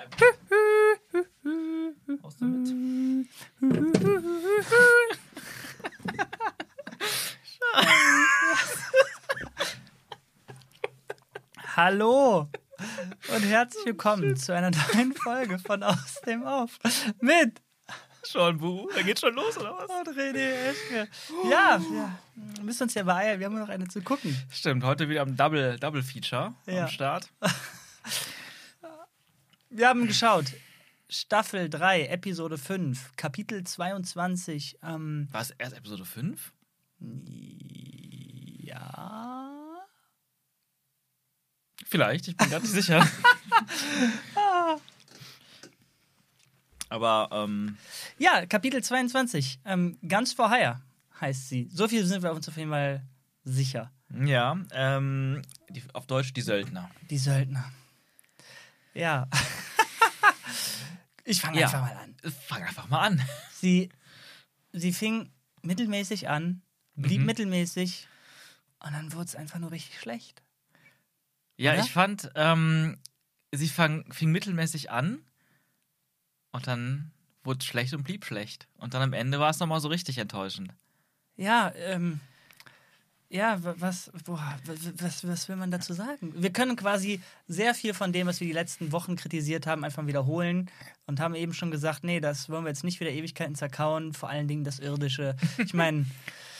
Aus damit. Hallo und herzlich willkommen zu einer neuen Folge von Aus dem Auf mit Schon, Buhu. Da geht schon los, oder was? und René Eschke. Ja, ja, wir müssen uns ja beeilen, wir haben noch eine zu gucken. Stimmt, heute wieder am Double, Double Feature Ja. am Start. Wir haben geschaut. Staffel 3, Episode 5, Kapitel 22. Ähm, War es erst Episode 5? ja. Vielleicht, ich bin gar nicht sicher. Aber, ähm, Ja, Kapitel 22. Ähm, ganz for hire heißt sie. So viel sind wir uns auf jeden Fall sicher. ja, ähm, die, auf Deutsch die Söldner. Die Söldner. Ja. Ich fange Ja. einfach mal an. Fang einfach mal an. Sie, sie fing mittelmäßig an, blieb Mhm. mittelmäßig und dann wurde es einfach nur richtig schlecht. Ja, Oder? ich fand, ähm, sie fang, fing mittelmäßig an und dann wurde es schlecht und blieb schlecht. Und dann am Ende war es nochmal so richtig enttäuschend. Ja, ähm, ja, wa- was, boah, wa- wa- was, was will man dazu sagen? Wir können quasi sehr viel von dem, was wir die letzten Wochen kritisiert haben, einfach wiederholen und haben eben schon gesagt, nee, das wollen wir jetzt nicht wieder Ewigkeiten zerkauen, vor allen Dingen das Irdische. Ich meine,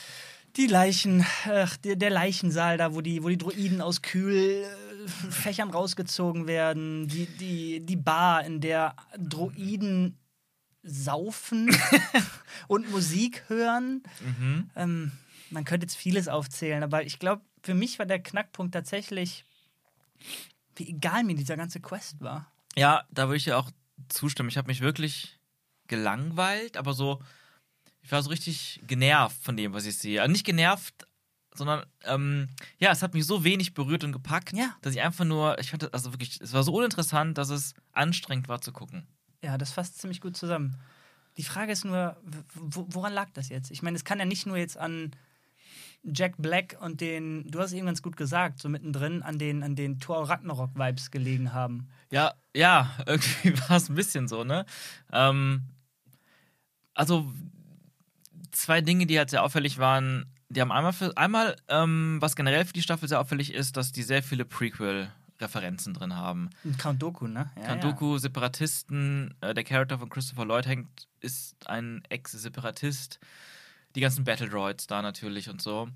die Leichen, ach, der, der Leichensaal da, wo die, wo die Droiden aus Kühlfächern rausgezogen werden, die, die, die Bar, in der Droiden saufen und Musik hören. Mhm. Ähm, man könnte jetzt vieles aufzählen, aber ich glaube, für mich war der Knackpunkt tatsächlich, wie egal mir dieser ganze Quest war. Ja, da würde ich dir auch zustimmen. Ich habe mich wirklich gelangweilt, aber so, ich war so richtig genervt von dem, was ich sehe. Also nicht genervt, sondern ähm, ja, es hat mich so wenig berührt und gepackt, Ja. dass ich einfach nur, ich fand das also wirklich, es war so uninteressant, dass es anstrengend war zu gucken. Ja, das fasst ziemlich gut zusammen. Die Frage ist nur, woran lag das jetzt? Ich meine, es kann ja nicht nur jetzt an Jack Black und den, du hast eben ganz gut gesagt, so mittendrin an den, an den Thor Ragnarok-Vibes gelegen haben. Ja, ja, irgendwie war es ein bisschen so, ne? Ähm, also zwei Dinge, die halt sehr auffällig waren. Die haben einmal, für, einmal ähm, was generell für die Staffel sehr auffällig ist, dass die sehr viele Prequel-Referenzen drin haben. Count Doku, ne? Ja, Kandoku, Separatisten, äh, der Charakter von Christopher Lloyd hängt, ist ein Ex-Separatist. Die ganzen Battle Droids da natürlich und so.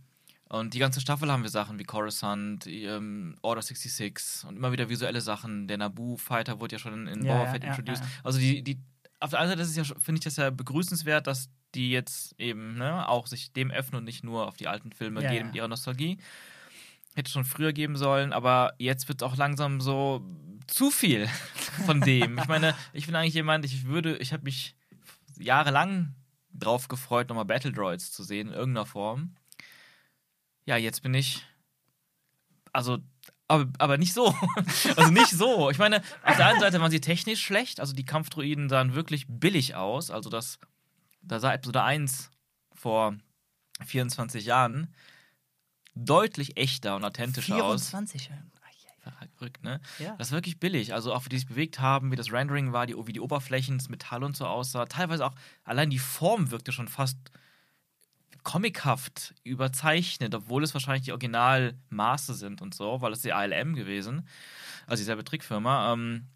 Und die ganze Staffel haben wir Sachen wie Coruscant, ähm, Order 66 und immer wieder visuelle Sachen. Der Naboo-Fighter wurde ja schon in Ja, Boba Fett ja, introduced. ja. Also die, die, auf der einen Seite ja, finde ich das ja begrüßenswert, dass die jetzt eben ne, auch sich dem öffnen und nicht nur auf die alten Filme gehen mit ihrer Nostalgie. Hätte schon früher geben sollen, aber jetzt wird es auch langsam so zu viel von dem. ich meine, ich bin eigentlich jemand, ich würde, ich habe mich jahrelang drauf gefreut, nochmal Battle Droids zu sehen in irgendeiner Form. Ja, jetzt bin ich. Also, aber, aber nicht so. also nicht so. Ich meine, auf der einen Seite waren sie technisch schlecht, also die Kampfdroiden sahen wirklich billig aus. Also das, da sah Episode 1 vor 24 Jahren deutlich echter und authentischer aus. 24. Verrückt, ne? Ja. Das ist wirklich billig. Also auch wie die sich bewegt haben, wie das Rendering war, die, wie die Oberflächen, das Metall und so aussah. Teilweise auch, allein die Form wirkte schon fast comichaft überzeichnet, obwohl es wahrscheinlich die Originalmaße sind und so, weil es die ALM gewesen, also dieselbe Trickfirma. Ähm,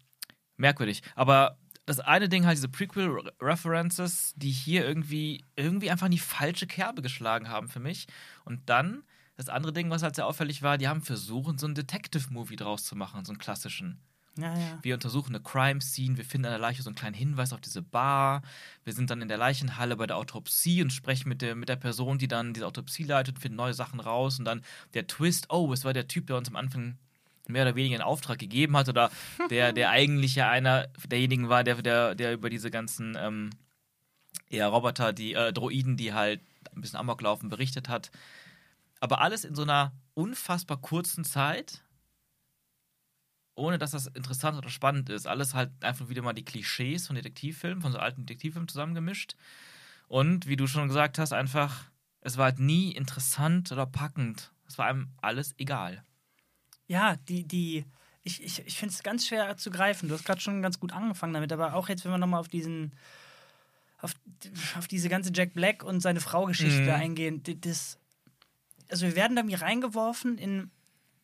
merkwürdig. Aber das eine Ding halt, diese Prequel-References, die hier irgendwie, irgendwie einfach in die falsche Kerbe geschlagen haben für mich. Und dann das andere Ding, was halt sehr auffällig war, die haben versucht, so einen Detective-Movie draus zu machen, so einen klassischen. Ja, ja. Wir untersuchen eine Crime-Scene, wir finden an der Leiche so einen kleinen Hinweis auf diese Bar. Wir sind dann in der Leichenhalle bei der Autopsie und sprechen mit der, mit der Person, die dann diese Autopsie leitet und finden neue Sachen raus. Und dann der Twist, oh, es war der Typ, der uns am Anfang mehr oder weniger einen Auftrag gegeben hat oder der, der eigentlich ja einer derjenigen war, der, der, der über diese ganzen ähm, ja, Roboter, die äh, Droiden, die halt ein bisschen Amok laufen, berichtet hat. Aber alles in so einer unfassbar kurzen Zeit, ohne dass das interessant oder spannend ist. Alles halt einfach wieder mal die Klischees von Detektivfilmen, von so alten Detektivfilmen zusammengemischt. Und wie du schon gesagt hast, einfach, es war halt nie interessant oder packend. Es war einem alles egal. Ja, die, die, ich, ich, ich finde es ganz schwer zu greifen. Du hast gerade schon ganz gut angefangen damit, aber auch jetzt, wenn wir nochmal auf diesen, auf, auf diese ganze Jack Black und seine Frau-Geschichte Mhm. eingehen, das, also wir werden da mir reingeworfen in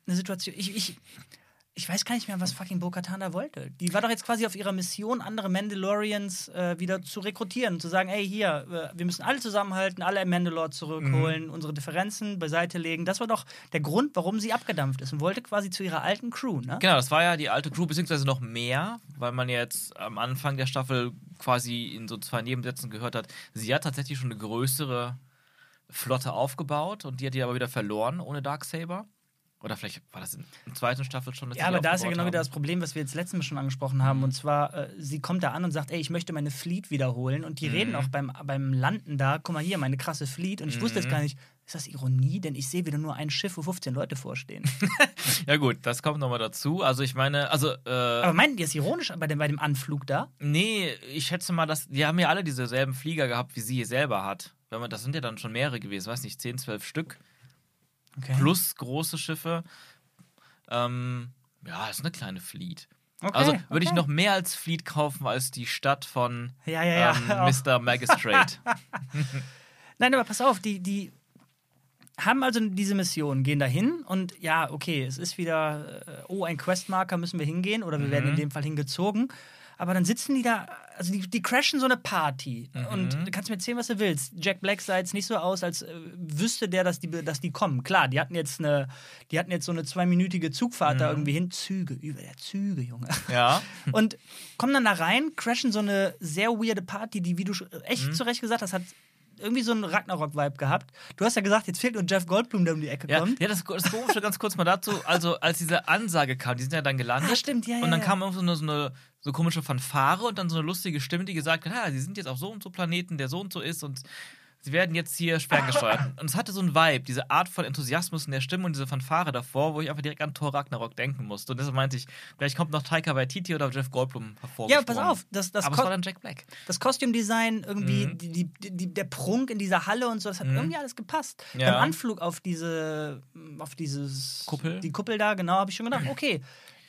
eine Situation. Ich, ich, ich weiß gar nicht mehr, was fucking Bo-Katan da wollte. Die war doch jetzt quasi auf ihrer Mission, andere Mandalorians äh, wieder zu rekrutieren, zu sagen, ey, hier, äh, wir müssen alle zusammenhalten, alle Mandalore zurückholen, unsere Differenzen beiseite legen. Das war doch der Grund, warum sie abgedampft ist und wollte quasi zu ihrer alten Crew, ne? Genau, das war ja die alte Crew, beziehungsweise noch mehr, weil man jetzt am Anfang der Staffel quasi in so zwei Nebensätzen gehört hat, sie hat tatsächlich schon eine größere Flotte aufgebaut und die hat die aber wieder verloren ohne Darksaber. Oder vielleicht war das in der zweiten Staffel schon. Ja, aber da ist ja genau wieder haben. das Problem, was wir jetzt letztens schon angesprochen haben. Und zwar, äh, sie kommt da an und sagt, ey, ich möchte meine Fleet wiederholen. Und die reden auch beim, beim Landen da, guck mal hier, meine krasse Fleet. Und ich wusste jetzt gar nicht, ist das Ironie? Denn ich sehe wieder nur ein Schiff, wo 15 Leute vorstehen. Ja, gut, das kommt nochmal dazu. Also, ich meine, also, äh, aber meinten die es ironisch bei dem, bei dem Anflug da? nee, ich schätze mal, dass die haben ja alle dieselben Flieger gehabt, wie sie selber hat. Wenn man, das sind ja dann schon mehrere gewesen, weiß nicht, 10, 12 Stück. Okay. plus große Schiffe. Ähm, ja, ist eine kleine Fleet. Okay, also würde ich okay. noch mehr als Fleet kaufen als die Stadt von Ja, ja, ja. ähm. Mr. Magistrate. Nein, aber pass auf, die, die haben also diese Mission, gehen dahin und ja, okay, es ist wieder, äh, oh, ein Questmarker müssen wir hingehen oder wir werden in dem Fall hingezogen. Aber dann sitzen die da, also die, die crashen so eine Party. Und du kannst mir erzählen, was du willst. Jack Black sah jetzt nicht so aus, als äh, wüsste der, dass die, dass die kommen. Klar, die hatten jetzt eine, die hatten jetzt so eine zweiminütige Zugfahrt da irgendwie hin. Züge, über der Züge, Junge. ja. Und kommen dann da rein, crashen so eine sehr weirde Party, die, wie du echt zu Recht gesagt hast, hat irgendwie so einen Ragnarok-Vibe gehabt. Du hast ja gesagt, jetzt fehlt nur Jeff Goldblum, der um die Ecke Ja, kommt. ja das, das Komische ganz kurz mal dazu. Also, als diese Ansage kam, die sind ja dann gelandet. Ah, stimmt, ja, ja, Und dann ja. kam so eine, so eine so komische Fanfare und dann so eine lustige Stimme, die gesagt hat: Ja, sie sind jetzt auf so und so Planeten, der so und so ist und sie werden jetzt hier ferngesteuert. und es hatte so einen Vibe, diese Art von Enthusiasmus in der Stimme und diese Fanfare davor, wo ich einfach direkt an Thor Ragnarok denken musste. Und deshalb meinte ich, vielleicht kommt noch Taika Waititi oder Jeff Goldblum hervor. Ja, pass auf, das, das, Aber es war dann Jack Black. das Kostümdesign, irgendwie Mhm. die, die, die, der Prunk in dieser Halle und so, das hat irgendwie alles gepasst. Ja. Beim Anflug auf diese, auf dieses Kuppel? die Kuppel da, genau, habe ich schon gedacht, okay,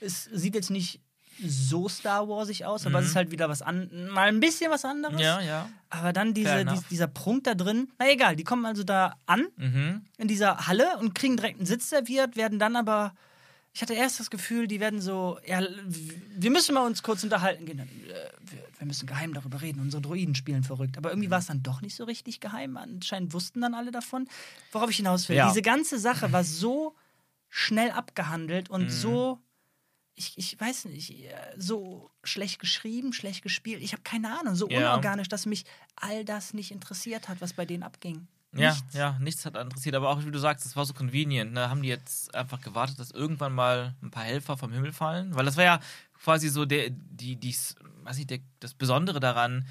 es sieht jetzt nicht so Star Warsig aus, aber es ist halt wieder was an, mal ein bisschen was anderes. Mhm. Ja, ja. Aber dann diese, dies- dieser Prunk da drin, na egal, die kommen also da an Mhm. in dieser Halle und kriegen direkt einen Sitz serviert, werden dann aber. Ich hatte erst das Gefühl, die werden so, ja, wir müssen mal uns kurz unterhalten gehen. Dann, äh, wir, müssen geheim darüber reden. Unsere Droiden spielen verrückt. Aber irgendwie war es dann doch nicht so richtig geheim. Anscheinend wussten dann alle davon. Worauf ich hinaus will. Ja. Diese ganze Sache war so schnell abgehandelt Mhm. und so, ich, ich weiß nicht, äh, so schlecht geschrieben, schlecht gespielt. Ich habe keine Ahnung, so Ja. unorganisch, dass mich all das nicht interessiert hat, was bei denen abging. Ja, Nichts. ja, nichts hat interessiert. Aber auch, wie du sagst, es war so convenient. Ne? Haben die jetzt einfach gewartet, dass irgendwann mal ein paar Helfer vom Himmel fallen? Weil das war ja quasi so der, die, die, weiß ich, der, das Besondere daran,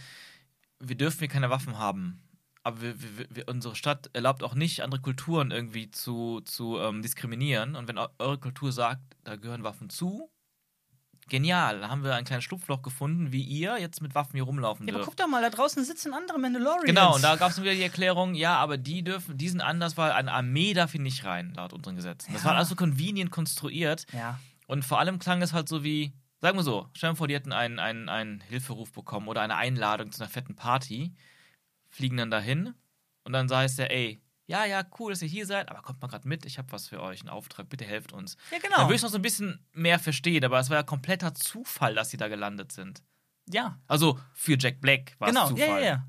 wir dürfen hier keine Waffen haben. Aber wir, wir, wir, unsere Stadt erlaubt auch nicht, andere Kulturen irgendwie zu, zu ähm, diskriminieren. Und wenn eu- eure Kultur sagt, da gehören Waffen zu, genial. Da haben wir ein kleines Schlupfloch gefunden, wie ihr jetzt mit Waffen hier rumlaufen Ja, aber guck doch mal, da draußen sitzen andere Mandalorians. Genau, und da gab es wieder die Erklärung, ja, aber die dürfen, die sind anders, weil eine Armee darf hier nicht rein, laut unseren Gesetzen. Das Ja. war also convenient konstruiert Ja. und vor allem klang es halt so wie, sagen wir so, stellen wir vor, die hätten einen, einen, einen Hilferuf bekommen oder eine Einladung zu einer fetten Party, fliegen dann dahin und dann heißt der, ey, ja, ja, cool, dass ihr hier seid, aber kommt mal gerade mit, ich habe was für euch, einen Auftrag, bitte helft uns. Ja, Dann genau. würde ich noch so ein bisschen mehr verstehen, aber es war ja kompletter Zufall, dass sie da gelandet sind. Ja, Also für Jack Black war genau. es Ja, Zufall ja,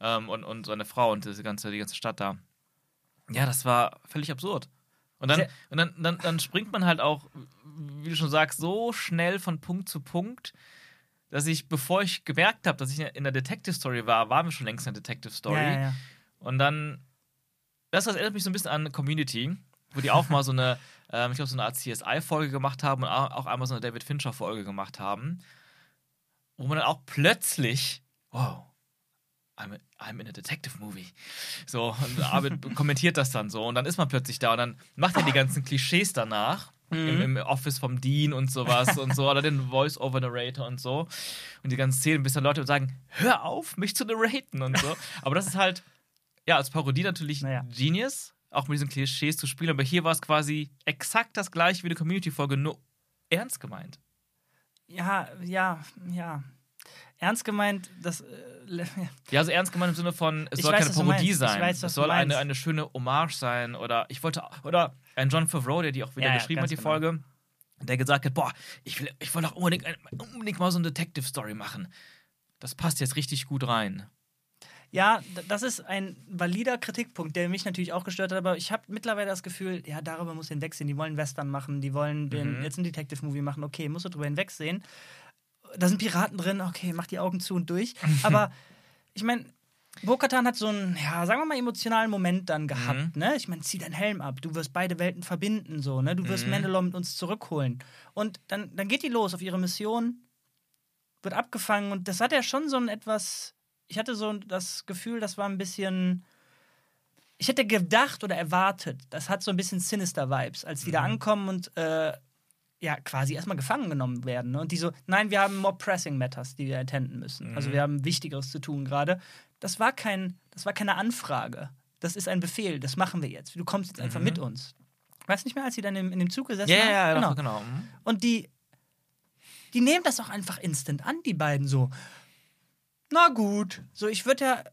ja. ähm, und, und seine Frau und diese ganze, die ganze Stadt da. Ja, das war völlig absurd. Und dann, Sehr- und dann, dann, dann springt man halt auch, wie du schon sagst, so schnell von Punkt zu Punkt, dass ich, bevor ich gemerkt habe, dass ich in der Detective Story war, waren wir schon längst in der Detective Story. Ja, ja, ja. Und dann, das, das erinnert mich so ein bisschen an Community, wo die auch mal so eine, ähm, ich glaube, so eine Art CSI-Folge gemacht haben und auch einmal so eine David Fincher-Folge gemacht haben, wo man dann auch plötzlich, wow, I'm, I'm in a detective movie. So, und Arvid kommentiert das dann so und dann ist man plötzlich da und dann macht er die ganzen Klischees danach. Im, Im Office vom Dean und sowas und so, oder den Voice-Over-Narrator und so. Und die ganzen Szenen, bis dann Leute sagen: Hör auf, mich zu narraten und so. Aber das ist halt, ja, als Parodie natürlich Naja. Genius, auch mit diesen Klischees zu spielen. Aber hier war es quasi exakt das gleiche wie eine Community-Folge, nur ernst gemeint. Ja, ja, ja. Ernst gemeint, das. Äh, ja, also ernst gemeint im Sinne von, es Ich soll weiß, keine Parodie sein. weiß, es soll eine, eine schöne Hommage sein. Oder ich wollte, oder ein John Favreau, der die auch wieder Ja, ja, geschrieben ganz hat, die genau. Folge, der gesagt hat, boah, ich will, ich will doch unbedingt, unbedingt mal so eine Detective-Story machen. Das passt jetzt richtig gut rein. Ja, das ist ein valider Kritikpunkt, der mich natürlich auch gestört hat, aber ich habe mittlerweile das Gefühl, ja, darüber muss hinwegsehen. Die wollen Western machen, die wollen den, Mhm. jetzt ein Detective-Movie machen, okay, musst du drüber hinwegsehen. Da sind Piraten drin, okay, mach die Augen zu und durch. Aber ich meine, Bo-Katan hat so einen, ja, sagen wir mal, emotionalen Moment dann gehabt, ne? Ich meine, zieh deinen Helm ab, du wirst beide Welten verbinden, so, ne? Du wirst Mhm. Mandalore mit uns zurückholen. Und dann, dann geht die los auf ihre Mission, wird abgefangen und das hat ja schon so ein etwas. Ich hatte so das Gefühl, das war ein bisschen. Ich hätte gedacht oder erwartet, das hat so ein bisschen Sinister-Vibes, als die da ankommen und äh, ja, quasi erstmal gefangen genommen werden. Ne? Und die so, nein, wir haben more pressing matters, die wir attenden müssen. Also wir haben Wichtigeres zu tun gerade. Das war kein, das war keine Anfrage. Das ist ein Befehl, das machen wir jetzt. Du kommst jetzt einfach mit uns. Weißt du nicht mehr, als sie dann in, in dem Zug gesessen Ja, haben? ja, ja, genau. genau. Mhm. Und die, die nehmen das auch einfach instant an, die beiden so. Na gut. So, ich würde ja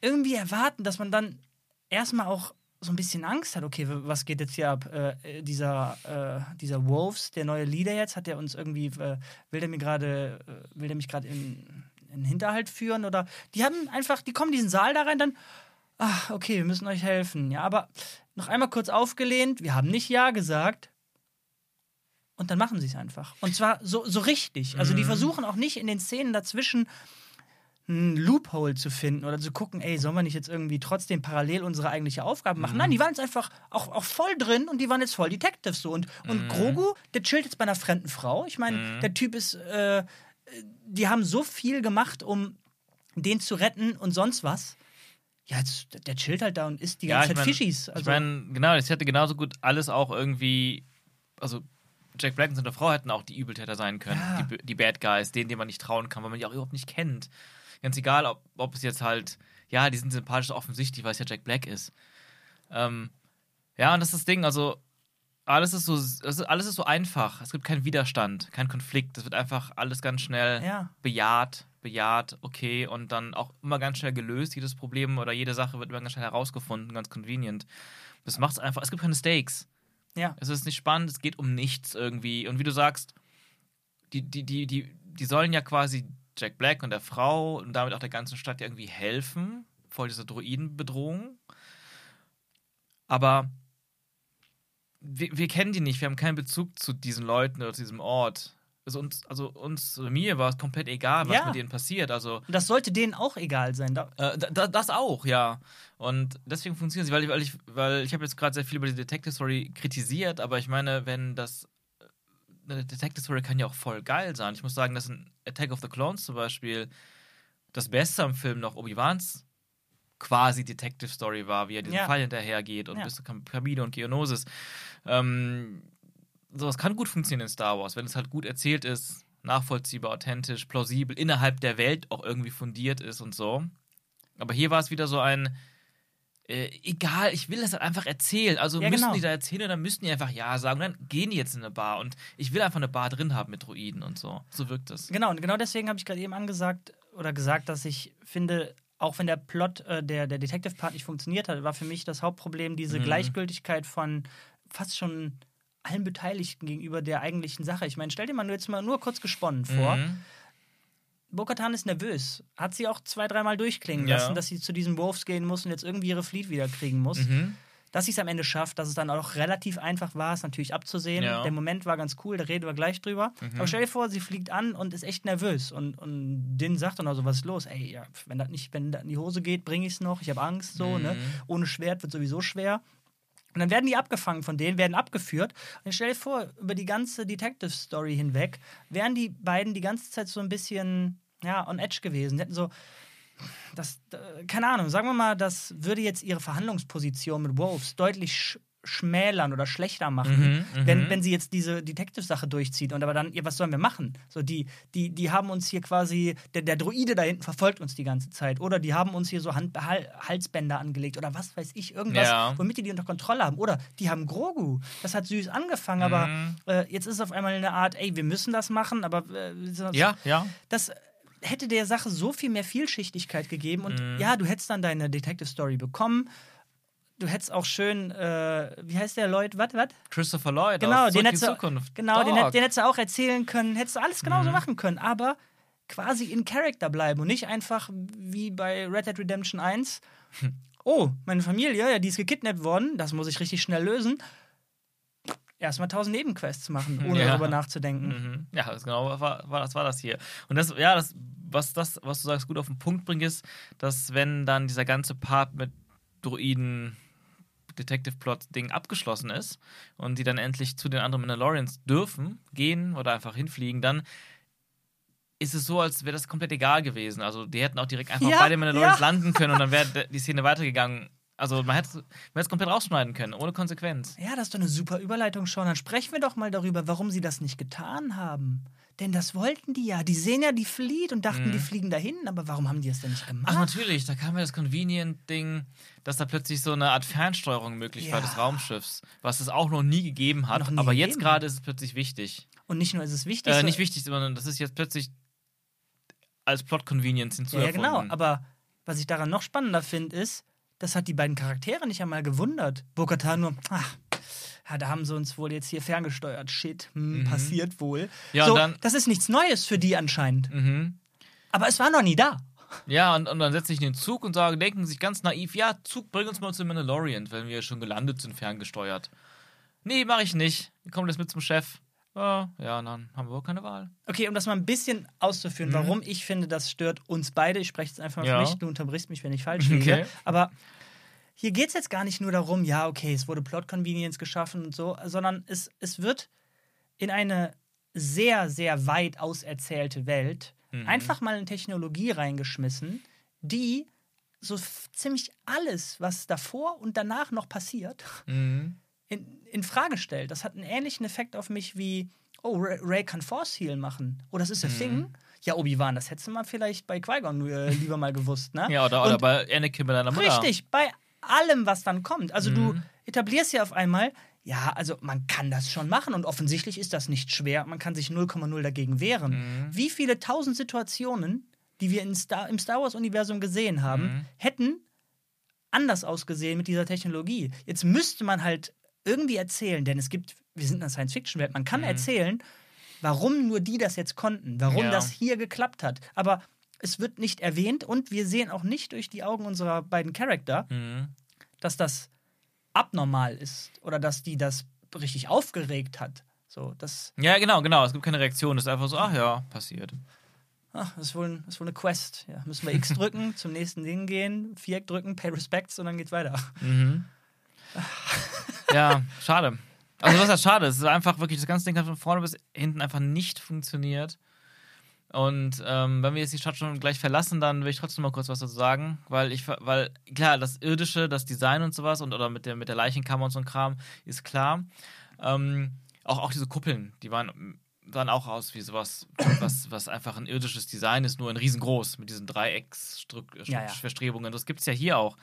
irgendwie erwarten, dass man dann erstmal auch so ein bisschen Angst hat. Okay, was geht jetzt hier ab? Äh, dieser, äh, dieser Wolves, der neue Leader jetzt, hat der uns irgendwie, äh, will der mir gerade, äh, will der mich gerade in, in den Hinterhalt führen? Oder die haben einfach, die kommen diesen Saal da rein, dann, ach, okay, wir müssen euch helfen. Ja, aber noch einmal kurz aufgelehnt, wir haben nicht Ja gesagt. Und dann machen sie es einfach. Und zwar so, so richtig. Also die versuchen auch nicht in den Szenen dazwischen einen Loophole zu finden oder zu gucken, ey, sollen wir nicht jetzt irgendwie trotzdem parallel unsere eigentliche Aufgabe machen? Nein, die waren jetzt einfach auch, auch voll drin und die waren jetzt voll Detectives so. Und, und Grogu, der chillt jetzt bei einer fremden Frau. Ich meine, der Typ ist, äh, die haben so viel gemacht, um den zu retten und sonst was. Ja, jetzt, der chillt halt da und isst die Ja, ganze ich Zeit mein- Fischis. Ich Also, meine, genau, das hätte genauso gut alles auch irgendwie, also Jack Black und seine Frau hätten auch die Übeltäter sein können, Ja. die, die Bad Guys, denen, denen man nicht trauen kann, weil man die auch überhaupt nicht kennt. Ganz egal, ob, ob es jetzt halt, ja, die sind sympathisch offensichtlich, weil es ja Jack Black ist. Ähm, ja, und das ist das Ding, also alles ist so, alles ist so einfach. Es gibt keinen Widerstand, keinen Konflikt. Es wird einfach alles ganz schnell Ja. bejaht, bejaht, okay, und dann auch immer ganz schnell gelöst. Jedes Problem oder jede Sache wird immer ganz schnell herausgefunden, ganz convenient. Das macht es einfach, es gibt keine Stakes. ja. Es ist nicht spannend, es geht um nichts irgendwie. Und wie du sagst, die, die, die, die, die sollen ja quasi Jack Black und der Frau und damit auch der ganzen Stadt irgendwie helfen vor dieser Droidenbedrohung. Aber wir, wir kennen die nicht, wir haben keinen Bezug zu diesen Leuten oder zu diesem Ort. Also uns, also uns oder mir war es komplett egal, was Ja. mit denen passiert. Also das sollte denen auch egal sein. Äh, da, das auch, ja. Und deswegen funktioniert sie, weil, ich- weil ich, weil ich habe jetzt gerade sehr viel über die Detective Story kritisiert, aber ich meine, wenn das eine Detective Story kann ja auch voll geil sein. Ich muss sagen, dass in Attack of the Clones zum Beispiel das Beste am Film noch Obi-Wans quasi Detective Story war, wie er diesem Ja. Fall hinterhergeht und Ja. bis zu Camino und Geonosis. Ähm, sowas kann gut funktionieren in Star Wars, wenn es halt gut erzählt ist, nachvollziehbar, authentisch, plausibel, innerhalb der Welt auch irgendwie fundiert ist und so. Aber hier war es wieder so ein, äh, egal, ich will das halt einfach erzählen. Also Ja, müssen genau. die da erzählen oder müssen die einfach Ja sagen. Und dann gehen die jetzt in eine Bar und ich will einfach eine Bar drin haben mit Droiden und so. So wirkt es. Genau, und genau deswegen habe ich gerade eben angesagt oder gesagt, dass ich finde, auch wenn der Plot äh, der, der Detective-Part nicht funktioniert hat, war für mich das Hauptproblem diese Mhm. Gleichgültigkeit von fast schon allen Beteiligten gegenüber der eigentlichen Sache. Ich meine, stell dir mal nur jetzt mal nur kurz gesponnen vor. Mhm. Bo-Katan ist nervös. Hat sie auch zwei, dreimal durchklingen Ja. lassen, dass sie zu diesen Wolves gehen muss und jetzt irgendwie ihre Fleet wieder kriegen muss. Mhm. Dass sie es am Ende schafft, dass es dann auch relativ einfach war, ist natürlich abzusehen. Ja. Der Moment war ganz cool, da reden wir gleich drüber. Mhm. Aber stell dir vor, sie fliegt an und ist echt nervös. Und, und Din sagt dann auch so, was ist los? Ey, ja, wenn das nicht, wenn das in die Hose geht, bringe ich es noch. Ich habe Angst, so, Mhm. ne? Ohne Schwert wird sowieso schwer. Und dann werden die abgefangen von denen, werden abgeführt. Und stell dir vor, über die ganze Detective-Story hinweg wären die beiden die ganze Zeit so ein bisschen, ja, on edge gewesen. Die hätten so, das, äh, keine Ahnung, sagen wir mal, das würde jetzt ihre Verhandlungsposition mit Wolves deutlich schmälern oder schlechter machen, Mhm, wenn, mhm. wenn sie jetzt diese Detective-Sache durchzieht. Und aber dann, ja, was sollen wir machen? So, die, die, die haben uns hier quasi, der, der Droide da hinten verfolgt uns die ganze Zeit. Oder die haben uns hier so Hand, Hal, Halsbänder angelegt oder was weiß ich, irgendwas, Ja. womit die die unter Kontrolle haben. Oder die haben Grogu. Das hat süß angefangen, aber Mhm. äh, jetzt ist es auf einmal eine Art, ey, wir müssen das machen, aber äh, Ja, ja. das hätte der Sache so viel mehr Vielschichtigkeit gegeben und Mhm. ja, du hättest dann deine Detective Story bekommen. Du hättest auch schön, äh, wie heißt der Lloyd? Was, was? Christopher Lloyd Genau, aus den hättest Zukunft. genau, den, den hättest du auch erzählen können, hättest du alles genauso Mhm. machen können, aber quasi in Character bleiben und nicht einfach wie bei Red Dead Redemption 1. Oh, meine Familie, ja, die ist gekidnappt worden, das muss ich richtig schnell lösen. Erstmal tausend Nebenquests machen, ohne Ja. darüber nachzudenken. Mhm. Ja, das genau war, war, das war das hier. Und das, ja, das, was das, was du sagst, gut auf den Punkt bringt, ist, dass wenn dann dieser ganze Part mit Droiden Detective Plot Ding abgeschlossen ist und die dann endlich zu den anderen Mandalorians dürfen, gehen oder einfach hinfliegen, dann ist es so, als wäre das komplett egal gewesen. Also die hätten auch direkt einfach Ja, bei den Mandalorians ja. landen können und dann wäre die Szene weitergegangen. Also man hätte man hätte es komplett rausschneiden können, ohne Konsequenz. Ja, das ist doch eine super Überleitung schon. Dann sprechen wir doch mal darüber, warum sie das nicht getan haben. Denn das wollten die ja. Die sehen ja die Fleet und dachten, Mhm. die fliegen dahin. Aber warum haben die das denn nicht gemacht? Ach, natürlich, da kam ja das Convenient-Ding, dass da plötzlich so eine Art Fernsteuerung möglich war Ja. des Raumschiffs, was es auch noch nie gegeben hat. Nie aber jetzt gegeben. gerade ist es plötzlich wichtig. Und nicht nur ist es wichtig, Äh, nicht wichtig, sondern das ist jetzt plötzlich als Plot-Convenience Ja, ja, hinzuerfunden. genau. Aber was ich daran noch spannender finde, ist, das hat die beiden Charaktere nicht einmal gewundert. Bokatan nur, ach, ja, da haben sie uns wohl jetzt hier ferngesteuert. Shit, hm, Mhm. passiert wohl. Ja, so, dann- das ist nichts Neues für die anscheinend. Mhm. Aber es war noch nie da. Ja, und, und dann setze ich in den Zug und sagen, denken sich ganz naiv, ja, Zug, bring uns mal zu Mandalorian, wenn wir schon gelandet sind, ferngesteuert. Nee, mache ich nicht. Wir kommen jetzt mit zum Chef. Ja, ja, dann haben wir wohl keine Wahl. Okay, um das mal ein bisschen auszuführen, Mhm. warum ich finde, das stört uns beide. Ich spreche jetzt einfach mal Ja. für mich, du unterbrichst mich, wenn ich falsch liege. Okay. Aber hier geht es jetzt gar nicht nur darum, ja, okay, es wurde Plot-Convenience geschaffen und so, sondern es, es wird in eine sehr, sehr weit auserzählte Welt Mhm. einfach mal eine Technologie reingeschmissen, die so ziemlich alles, was davor und danach noch passiert, Mhm. in, in Frage stellt. Das hat einen ähnlichen Effekt auf mich wie, oh, Ray, Ray kann Force Heal machen. Oh, das ist ein Mhm. Thing. Ja, Obi-Wan, das hättest du mal vielleicht bei Qui-Gon äh, lieber mal gewusst, ne? Ja, oder, oder bei Anakin mit deiner Mutter. Richtig, bei allem, was dann kommt. Also du Mhm. etablierst ja auf einmal, ja, also man kann das schon machen und offensichtlich ist das nicht schwer. Man kann sich 0,0 dagegen wehren. Mhm. Wie viele tausend Situationen, die wir in Star, im Star Wars-Universum gesehen haben, Mhm. hätten anders ausgesehen mit dieser Technologie. Jetzt müsste man halt irgendwie erzählen, denn es gibt, wir sind in einer Science-Fiction-Welt, man kann Mhm. erzählen, warum nur die das jetzt konnten, warum Ja. das hier geklappt hat. Aber es wird nicht erwähnt und wir sehen auch nicht durch die Augen unserer beiden Charakter, Mhm. dass das abnormal ist oder dass die das richtig aufgeregt hat. So, das, Ja, genau, genau. Es gibt keine Reaktion. Es ist einfach so, ach ja, passiert. ach, das, ist wohl, ein- das ist wohl eine Quest. Ja, müssen wir X drücken, zum nächsten Ding gehen, Viereck drücken, Pay Respects und dann geht's weiter. Mhm. ja, schade. Also, was heißt schade? Es ist einfach wirklich, das ganze Ding hat von vorne bis hinten einfach nicht funktioniert. Und ähm, wenn wir jetzt die Stadt schon gleich verlassen, dann will ich trotzdem mal kurz was dazu sagen, weil ich, weil klar, das irdische, das Design und sowas und oder mit der mit der Leichenkammer und so ein Kram ist klar. Ähm, auch auch diese Kuppeln, die waren sahen auch aus wie sowas, was was einfach ein irdisches Design ist, nur in riesengroß mit diesen Ja, ja. Dreiecksverstrebungen. Das gibt es ja hier auch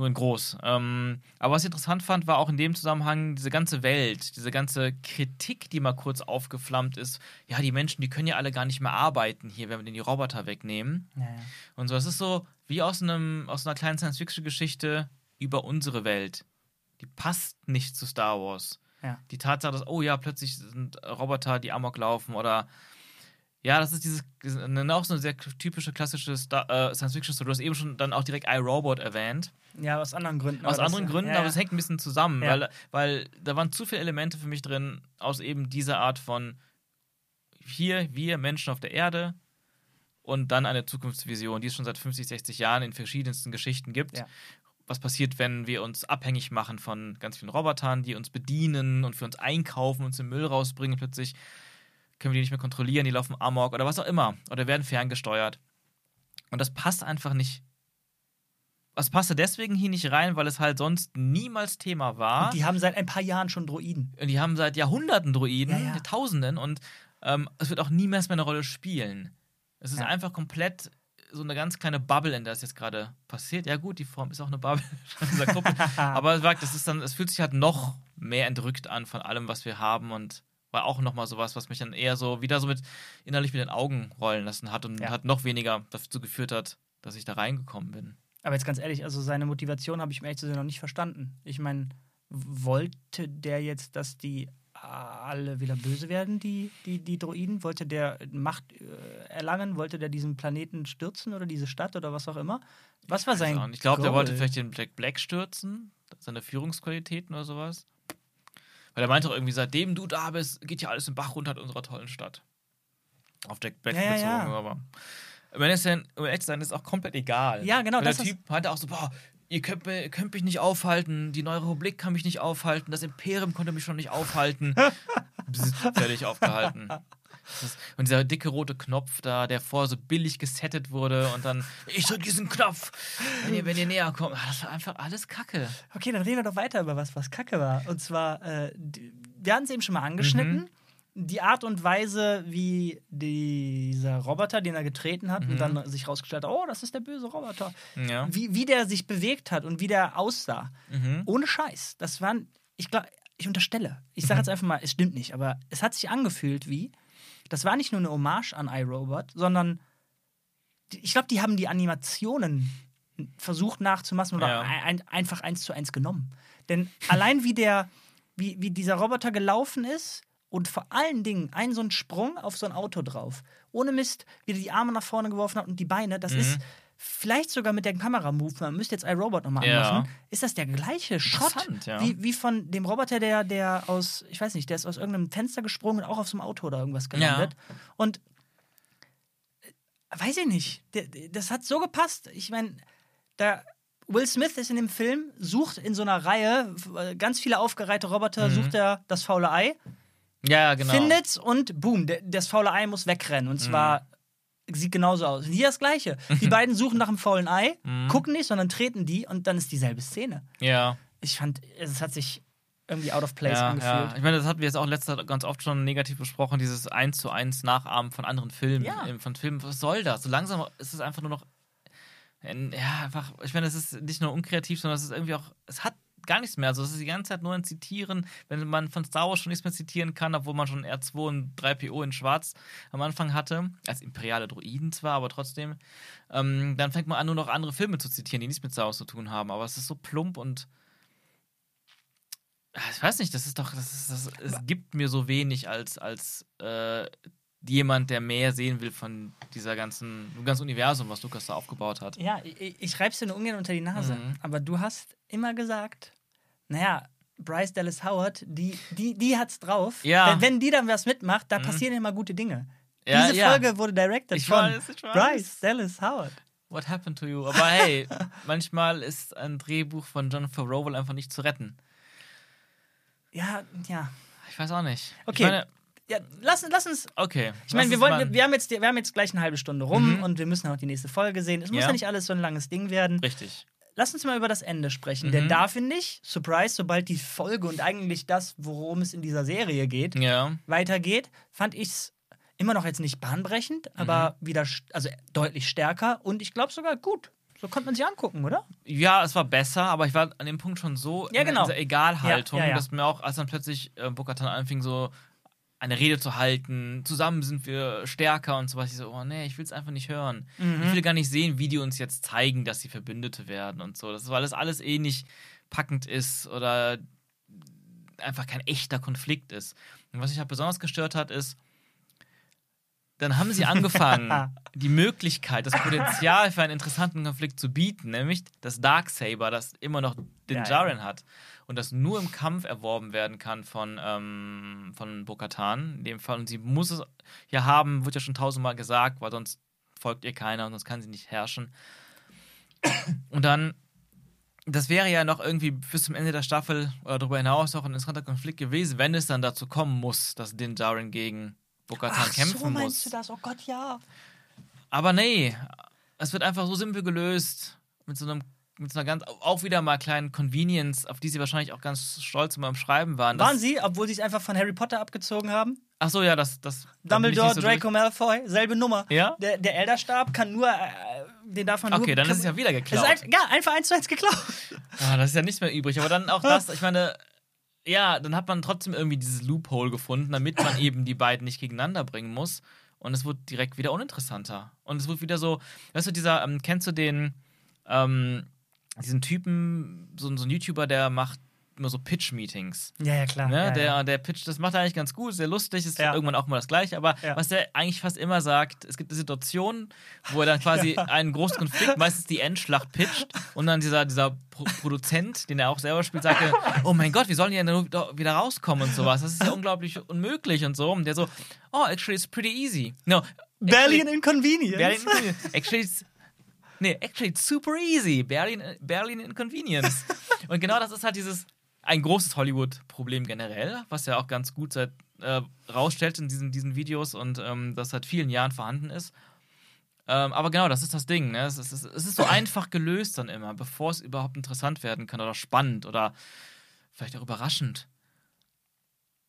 nur in groß. Ähm, aber was ich interessant fand, war auch in dem Zusammenhang diese ganze Welt, diese ganze Kritik, die mal kurz aufgeflammt ist. Ja, die Menschen, die können ja alle gar nicht mehr arbeiten hier, wenn wir denen die Roboter wegnehmen. Ja, ja. Und so, es ist so wie aus, einem, aus einer kleinen Science-Fiction-Geschichte über unsere Welt. Die passt nicht zu Star Wars. Ja. Die Tatsache, dass, oh ja, plötzlich sind Roboter, die Amok laufen oder ja, das ist dieses, eine, auch so eine sehr typische klassische äh, Science-Fiction-Story. Du hast eben schon dann auch direkt iRobot erwähnt. Ja, aus anderen Gründen. Aus aber das- anderen Gründen, ja, aber ja. es hängt ein bisschen zusammen, Ja. weil, weil da waren zu viele Elemente für mich drin aus eben dieser Art von hier, wir Menschen auf der Erde und dann eine Zukunftsvision, die es schon seit 50, 60 Jahren in verschiedensten Geschichten gibt. Was passiert, wenn wir uns abhängig machen von ganz vielen Robotern, die uns bedienen und für uns einkaufen, uns den Müll rausbringen, plötzlich können wir die nicht mehr kontrollieren, die laufen amok oder was auch immer oder werden ferngesteuert. Und das passt einfach nicht es passte deswegen hier nicht rein, weil es halt sonst niemals Thema war. Und die haben seit ein paar Jahren schon Droiden. Und die haben seit Jahrhunderten Droiden, Ja, ja. Tausenden, und ähm, es wird auch niemals mehr eine Rolle spielen. Es ist Ja. einfach komplett so eine ganz kleine Bubble, in der es jetzt gerade passiert. Ja, gut, die Form ist auch eine Bubble von dieser Gruppe. Aber ist dann, es fühlt sich halt noch mehr entrückt an von allem, was wir haben und war auch nochmal sowas, was mich dann eher so wieder so mit innerlich mit den Augen rollen lassen hat und Ja. hat noch weniger dazu geführt hat, dass ich da reingekommen bin. Aber jetzt ganz ehrlich, also seine Motivation habe ich mir ehrlich zu sein noch nicht verstanden. Ich meine, wollte der jetzt, dass die alle wieder böse werden, die, die, die Droiden? Wollte der Macht äh, erlangen? Wollte der diesen Planeten stürzen oder diese Stadt oder was auch immer? Was war sein ich glaube, der wollte vielleicht den Black Black stürzen, seine Führungsqualitäten oder sowas. Weil er meinte auch irgendwie, seitdem du da bist, geht ja alles im Bach runter in unserer tollen Stadt. Auf Jack Black Ja, ja, bezogen, ja. aber. Um ehrlich zu sein- um ehrlich sein, ist auch komplett egal. Ja, genau, Weil das der Typ meinte auch so, boah, ihr könnt, ihr könnt mich nicht aufhalten, die Neue Republik kann mich nicht aufhalten, das Imperium konnte mich schon nicht aufhalten. Bzz, Völlig aufgehalten. Ist, und dieser dicke rote Knopf da, der vorher so billig gesettet wurde und dann, ich drück diesen Knopf, wenn ihr, wenn ihr näher kommt. Ah, Das war einfach alles Kacke. Okay, dann reden wir doch weiter über was, was Kacke war. Und zwar, äh, wir hatten es eben schon mal angeschnitten. Die Art und Weise, wie dieser Roboter, den er getreten hat, und dann sich rausgestellt hat, oh, das ist der böse Roboter. Ja. Wie, wie der sich bewegt hat und wie der aussah. Mhm. Ohne Scheiß. Das waren, ich glaube, ich unterstelle. Ich sage jetzt einfach mal, es stimmt nicht, aber es hat sich angefühlt wie, das war nicht nur eine Hommage an iRobot, sondern ich glaube, die haben die Animationen versucht nachzumachen oder Ja. ein, einfach eins zu eins genommen. Denn allein wie der, wie, wie dieser Roboter gelaufen ist und vor allen Dingen ein so ein Sprung auf so ein Auto drauf, ohne Mist, wie der die Arme nach vorne geworfen hat und die Beine, das ist vielleicht sogar mit der Kamera-Move, man müsste jetzt iRobot nochmal Ja. anmachen, ist das der gleiche Shot ja. wie, wie von dem Roboter, der, der aus, ich weiß nicht, der ist aus irgendeinem Fenster gesprungen und auch auf so einem Auto oder irgendwas gelandet. Und äh, weiß ich nicht, das hat so gepasst. Ich meine, da Will Smith ist in dem Film, sucht in so einer Reihe äh, ganz viele aufgereihte Roboter, sucht er das faule Ei, Ja, genau. findet's und boom, das faule Ei muss wegrennen. Und zwar sieht genauso aus. Hier das Gleiche. Die beiden suchen nach dem faulen Ei, gucken nicht, sondern treten die und dann ist dieselbe Szene. Ja. Ich fand, es hat sich irgendwie out of place Ja, angefühlt. ja. Ich meine, das hatten wir jetzt auch letzter ganz oft schon negativ besprochen, dieses eins zu eins Nachahmen von anderen Filmen. Ja. Von Filmen, was soll das? So langsam ist es einfach nur noch. Ja, einfach, ich meine, es ist nicht nur unkreativ, sondern es ist irgendwie auch, es hat gar nichts mehr. Also es ist die ganze Zeit nur ein Zitieren, wenn man von Star Wars schon nichts mehr zitieren kann, obwohl man schon R2 und 3PO in Schwarz am Anfang hatte, als imperiale Droiden zwar, aber trotzdem, ähm, dann fängt man an, nur noch andere Filme zu zitieren, die nichts mit Star Wars zu tun haben. Aber es ist so plump und Ah, ich weiß nicht, das ist doch, das ist, das, es gibt mir so wenig als, als äh, jemand, der mehr sehen will von dieser ganzen, dem ganzen Universum, was Lukas da aufgebaut hat. Ja, ich, ich reib's dir nur ungern unter die Nase. Mhm. Aber du hast immer gesagt, naja, Bryce Dallas Howard, die, die, die hat's drauf. Ja. Wenn, wenn die dann was mitmacht, da passieren immer gute Dinge. Ja, Diese ja. Folge wurde directed Ich von weiß, ich weiß. Bryce Dallas Howard. What happened to you? Aber hey, manchmal ist ein Drehbuch von Jonathan Rowell einfach nicht zu retten. Ja, ja. Ich weiß auch nicht. Okay. Meine, ja lass, lass uns. okay. Ich meine, wir, wollen, wir, wir, haben jetzt, wir haben jetzt gleich eine halbe Stunde rum Mhm. und wir müssen auch die nächste Folge sehen. Es muss Ja. ja nicht alles so ein langes Ding werden. Richtig. Lass uns mal über das Ende sprechen. Mhm. Denn da finde ich, Surprise, sobald die Folge und eigentlich das, worum es in dieser Serie geht, Ja. weitergeht, fand ich es immer noch jetzt nicht bahnbrechend, aber Mhm. wieder also deutlich stärker und ich glaube sogar gut. So konnte man sich angucken, oder? Ja, es war besser, aber ich war an dem Punkt schon so Ja, in genau. dieser Egalhaltung, ja, ja. dass mir auch, als dann plötzlich äh, Bokatan anfing, so eine Rede zu halten, zusammen sind wir stärker und sowas. Ich so, oh nee, ich will es einfach nicht hören. Mhm. Ich will gar nicht sehen, wie die uns jetzt zeigen, dass sie Verbündete werden und so. Das ist, weil das alles eh nicht packend ist oder einfach kein echter Konflikt ist. Und was mich halt besonders gestört hat, ist, dann haben sie angefangen, die Möglichkeit, das Potenzial für einen interessanten Konflikt zu bieten, nämlich das Darksaber, das immer noch den Ja, ja. Jaren hat und das nur im Kampf erworben werden kann von, ähm, von Bo-Katan in dem Fall. Und sie muss es ja haben, wird ja schon tausendmal gesagt, weil sonst folgt ihr keiner und sonst kann sie nicht herrschen. Und dann, das wäre ja noch irgendwie bis zum Ende der Staffel oder darüber hinaus noch ein interessanter Konflikt gewesen, wenn es dann dazu kommen muss, dass Din Djarin gegen Bo-Katan kämpfen so meinst muss. du das? Oh Gott, ja. Aber nee, es wird einfach so simpel gelöst. Mit so einem, mit so einer ganz, auch wieder mal kleinen Convenience, auf die sie wahrscheinlich auch ganz stolz immer im Schreiben waren. Waren sie, obwohl sie es einfach von Harry Potter abgezogen haben? Ach so, ja, das. das Dumbledore, so Draco Malfoy, selbe Nummer. Ja? Der, der Elderstab kann nur, äh, den darf man nur. Okay, dann ist es ja wieder geklaut. Ist ein, ja, einfach eins zu eins geklaut. Ah, das ist ja nichts mehr übrig. Aber dann auch das, ich meine, ja, dann hat man trotzdem irgendwie dieses Loophole gefunden, damit man eben die beiden nicht gegeneinander bringen muss. Und es wird direkt wieder uninteressanter. Und es wird wieder so, weißt du, dieser, ähm, kennst du den, ähm, diesen Typen, so, so ein YouTuber, der macht immer so Pitch-Meetings. Ja, ja, klar. Ne? Ja, der, ja. der Pitch, das macht er eigentlich ganz gut, sehr lustig, ist Ja. irgendwann auch mal das Gleiche, aber was der eigentlich fast immer sagt, es gibt eine Situation, wo er dann quasi einen großen Konflikt, meistens die Endschlacht pitcht und dann dieser, dieser Pro Produzent, den er auch selber spielt, sagt, oh mein Gott, wie sollen die denn wieder rauskommen und sowas? Das ist ja unglaublich unmöglich und so. Und der so, oh, actually it's pretty easy. No, Berlin Inconvenience. Berlin, actually it's, nee, actually it's super easy. Berlin, Berlin Inconvenience. Und genau das ist halt dieses, ein großes Hollywood-Problem generell, was ja auch ganz gut seit, äh, rausstellt in diesen, diesen Videos und ähm, das seit vielen Jahren vorhanden ist. Ähm, aber genau, das ist das Ding. Ne? Es, ist, es ist so einfach gelöst dann immer, bevor es überhaupt interessant werden kann oder spannend oder vielleicht auch überraschend.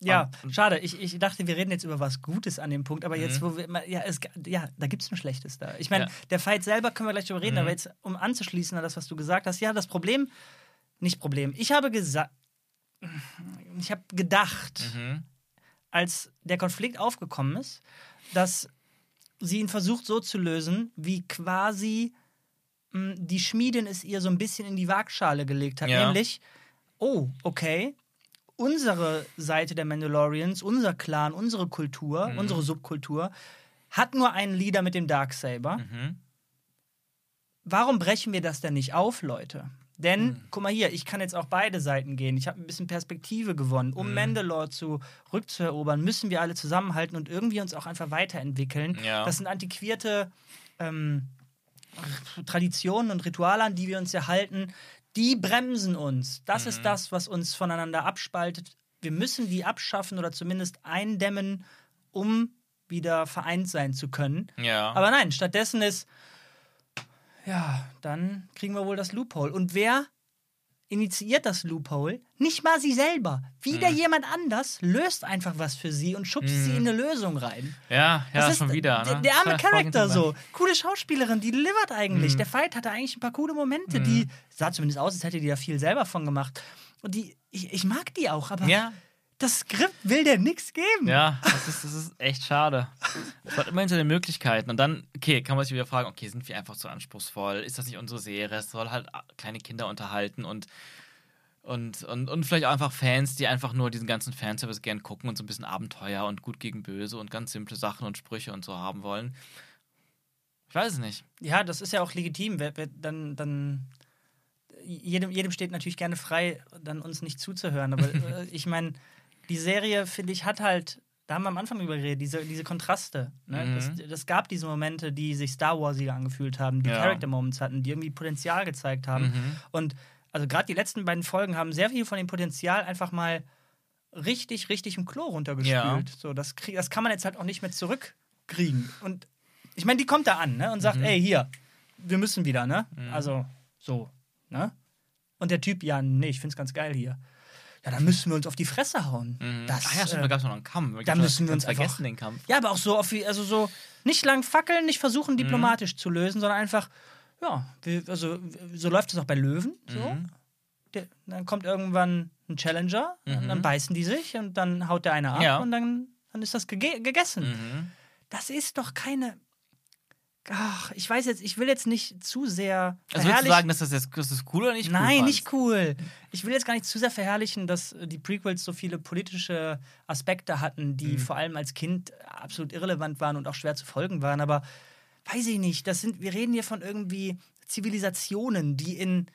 Ja, Und- schade. Ich, ich dachte, wir reden jetzt über was Gutes an dem Punkt, aber jetzt, Mhm. wo wir immer, ja, es, ja da gibt es ein Schlechtes da. Ich meine, Ja. der Fight selber können wir gleich drüber reden, Mhm. aber jetzt, um anzuschließen an das, was du gesagt hast, ja, das Problem, nicht Problem. Ich habe gesagt, ich habe gedacht, Mhm. als der Konflikt aufgekommen ist, dass sie ihn versucht so zu lösen, wie quasi mh, die Schmiedin es ihr so ein bisschen in die Waagschale gelegt hat. Ja. Nämlich, oh, okay, unsere Seite der Mandalorians, unser Clan, unsere Kultur, Mhm. unsere Subkultur, hat nur einen Leader mit dem Darksaber. Mhm. Warum brechen wir das denn nicht auf, Leute? Denn, Mhm. guck mal hier, ich kann jetzt auch beide Seiten gehen. Ich habe ein bisschen Perspektive gewonnen. Um Mhm. Mandalore zu rückzuerobern, müssen wir alle zusammenhalten und irgendwie uns auch einfach weiterentwickeln. Ja. Das sind antiquierte ähm, Traditionen und Rituale, an die wir uns erhalten. Die bremsen uns. Das Mhm. ist das, was uns voneinander abspaltet. Wir müssen die abschaffen oder zumindest eindämmen, um wieder vereint sein zu können. Ja. Aber nein, stattdessen ist, ja, dann kriegen wir wohl das Loophole. Und wer initiiert das Loophole? Nicht mal sie selber. Wieder Mhm. jemand anders löst einfach was für sie und schubst sie in eine Lösung rein. ja, ja, Das ist schon wieder. Der, Ne? der arme Charakter so. Coole Schauspielerin, die delivert eigentlich. Mhm. Der Fight hatte eigentlich ein paar coole Momente, die sah zumindest aus, als hätte die da viel selber von gemacht. Und die, ich, ich mag die auch, aber Ja, das Skript will der nichts geben. Ja, das ist, das ist echt schade. Es hat immer hinter den Möglichkeiten. Und dann, okay, kann man sich wieder fragen, okay, sind wir einfach zu anspruchsvoll? Ist das nicht unsere Serie? Es soll halt kleine Kinder unterhalten und, und, und, und vielleicht auch einfach Fans, die einfach nur diesen ganzen Fanservice gern gucken und so ein bisschen Abenteuer und gut gegen böse und ganz simple Sachen und Sprüche und so haben wollen. Ich weiß es nicht. Ja, das ist ja auch legitim. Wer, wer, dann, dann jedem, jedem steht natürlich gerne frei, dann uns nicht zuzuhören. Aber äh, ich meine, die Serie, finde ich, hat halt, da haben wir am Anfang drüber geredet, diese, diese Kontraste. Ne? Mhm. Das, das gab diese Momente, die sich Star Warsiger angefühlt haben, die Ja. Character Moments hatten, die irgendwie Potenzial gezeigt haben. Mhm. Und also gerade die letzten beiden Folgen haben sehr viel von dem Potenzial einfach mal richtig, richtig im Klo runtergespült. Ja. So, das, krieg, das kann man jetzt halt auch nicht mehr zurückkriegen. Und ich meine, die kommt da an ne? und sagt, Mhm. ey, hier, wir müssen wieder, ne? Mhm. Also, so, ne? Und der Typ, ja, nee, ich find's ganz geil hier. Ja, dann müssen wir uns auf die Fresse hauen. Mhm. Das, Ach ja, stimmt, äh, da gab es noch einen Kampf. da müssen wir uns vergessen, einfach- den Kampf. ja, aber auch so, auf, also so nicht lang fackeln, nicht Mhm. versuchen, diplomatisch zu lösen, sondern einfach, ja, wir, also so läuft es auch bei Löwen. So. Mhm. Der, dann kommt irgendwann ein Challenger und dann Mhm. beißen die sich und dann haut der eine ab Ja. und dann, dann ist das gege gegessen. Mhm. Das ist doch keine. Ach, ich weiß jetzt, ich will jetzt nicht zu sehr Also würdest du sagen, dass das jetzt das ist cool oder nicht cool Nein, fandst? nicht cool. Ich will jetzt gar nicht zu sehr verherrlichen, dass die Prequels so viele politische Aspekte hatten, die Mhm. vor allem als Kind absolut irrelevant waren und auch schwer zu folgen waren. Aber weiß ich nicht, das sind, wir reden hier von irgendwie Zivilisationen, die in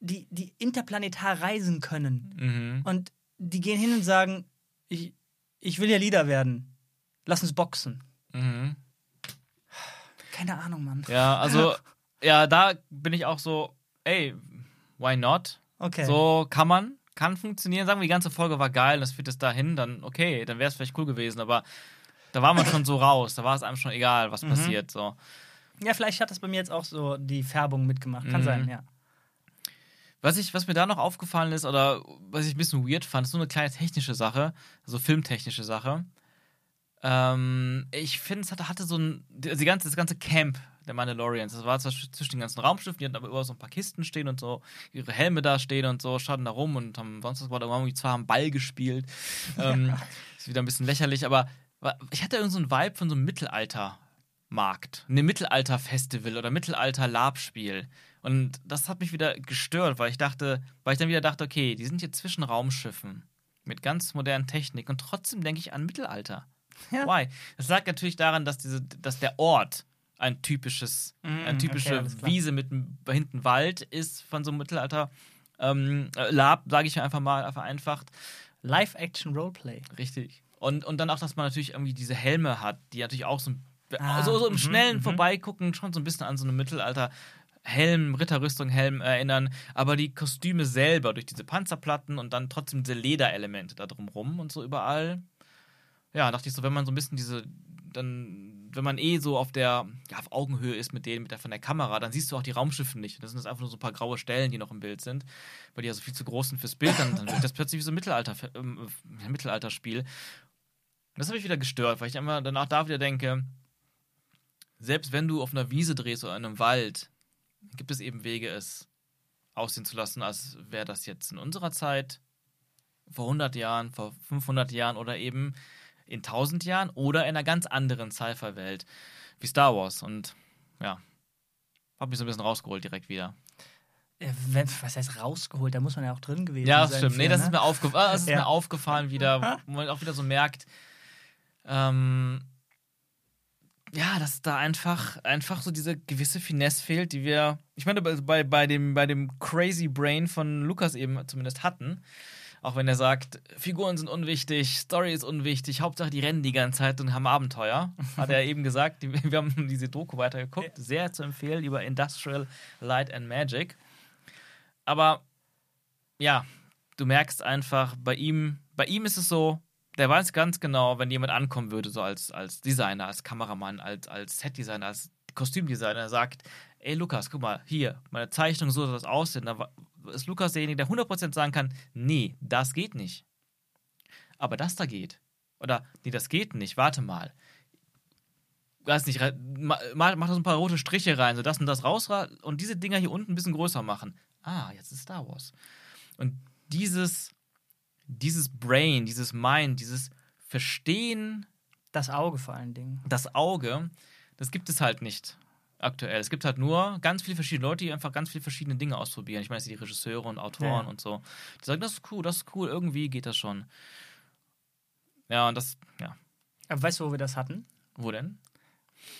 die, die interplanetar reisen können. Mhm. Und die gehen hin und sagen, ich, ich will ja Leader werden. Lass uns boxen. Mhm. Keine Ahnung, Mann. Ja, also, ja, da bin ich auch so, ey, why not? Okay. So kann man, kann funktionieren. Sagen wir, die ganze Folge war geil, das führt es dahin, dann okay, dann wäre es vielleicht cool gewesen, aber da war man schon so raus, da war es einem schon egal, was Mhm. passiert. So. Ja, vielleicht hat das bei mir jetzt auch so die Färbung mitgemacht. Kann Mhm. sein, ja. Was, ich, was mir da noch aufgefallen ist, oder was ich ein bisschen weird fand, ist nur eine kleine technische Sache, also filmtechnische Sache. Ähm, ich finde, es hatte, hatte so ein. Die ganze, das ganze Camp der Mandalorians, das war zwar zwischen den ganzen Raumschiffen, die hatten aber über so ein paar Kisten stehen und so, ihre Helme da stehen und so, standen da rum und haben sonst was, da irgendwie zwar haben Ball gespielt. ähm, ist wieder ein bisschen lächerlich, aber ich hatte irgendwie so einen Vibe von so einem Mittelalter-Markt, einem Mittelalter-Festival oder Mittelalter-Lab-Spiel. Und das hat mich wieder gestört, weil ich dachte, weil ich dann wieder dachte, okay, die sind hier zwischen Raumschiffen mit ganz modernen Technik und trotzdem denke ich an Mittelalter. Ja. Why? Das lag natürlich daran, dass, diese, dass der Ort ein typisches, mm, eine typische okay, Wiese mit hinten Wald ist von so einem Mittelalter. Ähm, Lab, sage ich einfach mal vereinfacht. Live-Action-Roleplay. Richtig. Und, und dann auch, dass man natürlich irgendwie diese Helme hat, die natürlich auch so, ah, so, so im mhm, schnellen mhm. Vorbeigucken schon so ein bisschen an so eine Mittelalter Helm, Ritterrüstung, Helm erinnern, aber die Kostüme selber durch diese Panzerplatten und dann trotzdem diese Lederelemente da drumrum und so überall. Ja, dachte ich so, wenn man so ein bisschen diese, dann, wenn man eh so auf der, ja, auf Augenhöhe ist mit denen, mit der von der Kamera, dann siehst du auch die Raumschiffe nicht. Das sind einfach nur so ein paar graue Stellen, die noch im Bild sind, weil die ja so viel zu groß sind fürs Bild, dann, dann wird das plötzlich wie so ein Mittelalter, äh, Mittelalterspiel. Und das habe ich wieder gestört, weil ich immer danach da wieder denke, selbst wenn du auf einer Wiese drehst oder in einem Wald, gibt es eben Wege, es aussehen zu lassen, als wäre das jetzt in unserer Zeit, vor 100 Jahren, vor 500 Jahren oder eben in 1000 Jahren oder in einer ganz anderen Sci-Fi-Welt wie Star Wars. Und ja, habe mich so ein bisschen rausgeholt direkt wieder. Was heißt rausgeholt? Da muss man ja auch drin gewesen ja, sein. Ja, das stimmt. Für, nee, das ne? ist, mir, aufgef ah, das ist ja. mir aufgefallen wieder, wo man auch wieder so merkt, ähm, ja, dass da einfach, einfach so diese gewisse Finesse fehlt, die wir, ich meine, bei, bei, dem, bei dem Crazy Brain von Lukas eben zumindest hatten. Auch wenn er sagt, Figuren sind unwichtig, Story ist unwichtig, Hauptsache die rennen die ganze Zeit und haben Abenteuer. Hat er eben gesagt. wir haben diese Doku weitergeguckt. Sehr zu empfehlen über Industrial Light and Magic. Aber ja, du merkst einfach, bei ihm, bei ihm ist es so, der weiß ganz genau, wenn jemand ankommen würde, so als, als Designer, als Kameramann, als, als Setdesigner, als Kostümdesigner, sagt, ey Lukas, guck mal, hier, meine Zeichnung, so soll das aussehen. Da ist Lukas derjenige, der 100% sagen kann, nee, das geht nicht. Aber das da geht. Oder, nee, das geht nicht, warte mal. Weiß nicht, mach, mach da so ein paar rote Striche rein, so das und das raus und diese Dinger hier unten ein bisschen größer machen. Ah, jetzt ist Star Wars. Und dieses dieses Brain, dieses Mind, dieses Verstehen. Das Auge vor allen Dingen. Das Auge, das gibt es halt nicht aktuell. Es gibt halt nur ganz viele verschiedene Leute, die einfach ganz viele verschiedene Dinge ausprobieren. Ich meine, die Regisseure und Autoren ja. und so. Die sagen, das ist cool, das ist cool, irgendwie geht das schon. Ja, und das, ja. Aber weißt du, wo wir das hatten? Wo denn?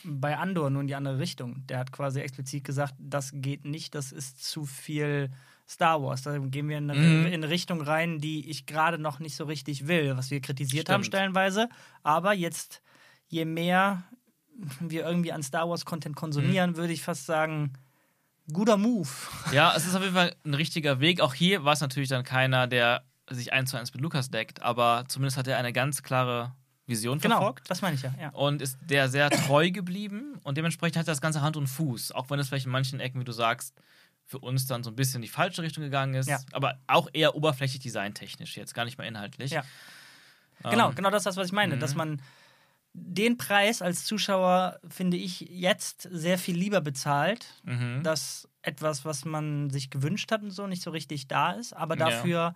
Bei Andor nur in die andere Richtung. Der hat quasi explizit gesagt, das geht nicht, das ist zu viel Star Wars. Da gehen wir in eine, mhm. in eine Richtung rein, die ich gerade noch nicht so richtig will, was wir kritisiert Stimmt. haben stellenweise. Aber jetzt, je mehr wir irgendwie an Star Wars-Content konsumieren, mhm. würde ich fast sagen, guter Move. Ja, es ist auf jeden Fall ein richtiger Weg. Auch hier war es natürlich dann keiner, der sich eins zu eins mit Lukas deckt, aber zumindest hat er eine ganz klare Vision genau, verfolgt. das meine ich ja, ja. Und ist der sehr treu geblieben und dementsprechend hat das Ganze Hand und Fuß. Auch wenn es vielleicht in manchen Ecken, wie du sagst, für uns dann so ein bisschen in die falsche Richtung gegangen ist. Ja. Aber auch eher oberflächlich designtechnisch jetzt, gar nicht mehr inhaltlich. Ja. Ähm, genau, genau das ist das, was ich meine. Mhm. Dass man den Preis als Zuschauer, finde ich, jetzt sehr viel lieber bezahlt, mhm. dass etwas, was man sich gewünscht hat und so, nicht so richtig da ist, aber dafür ja.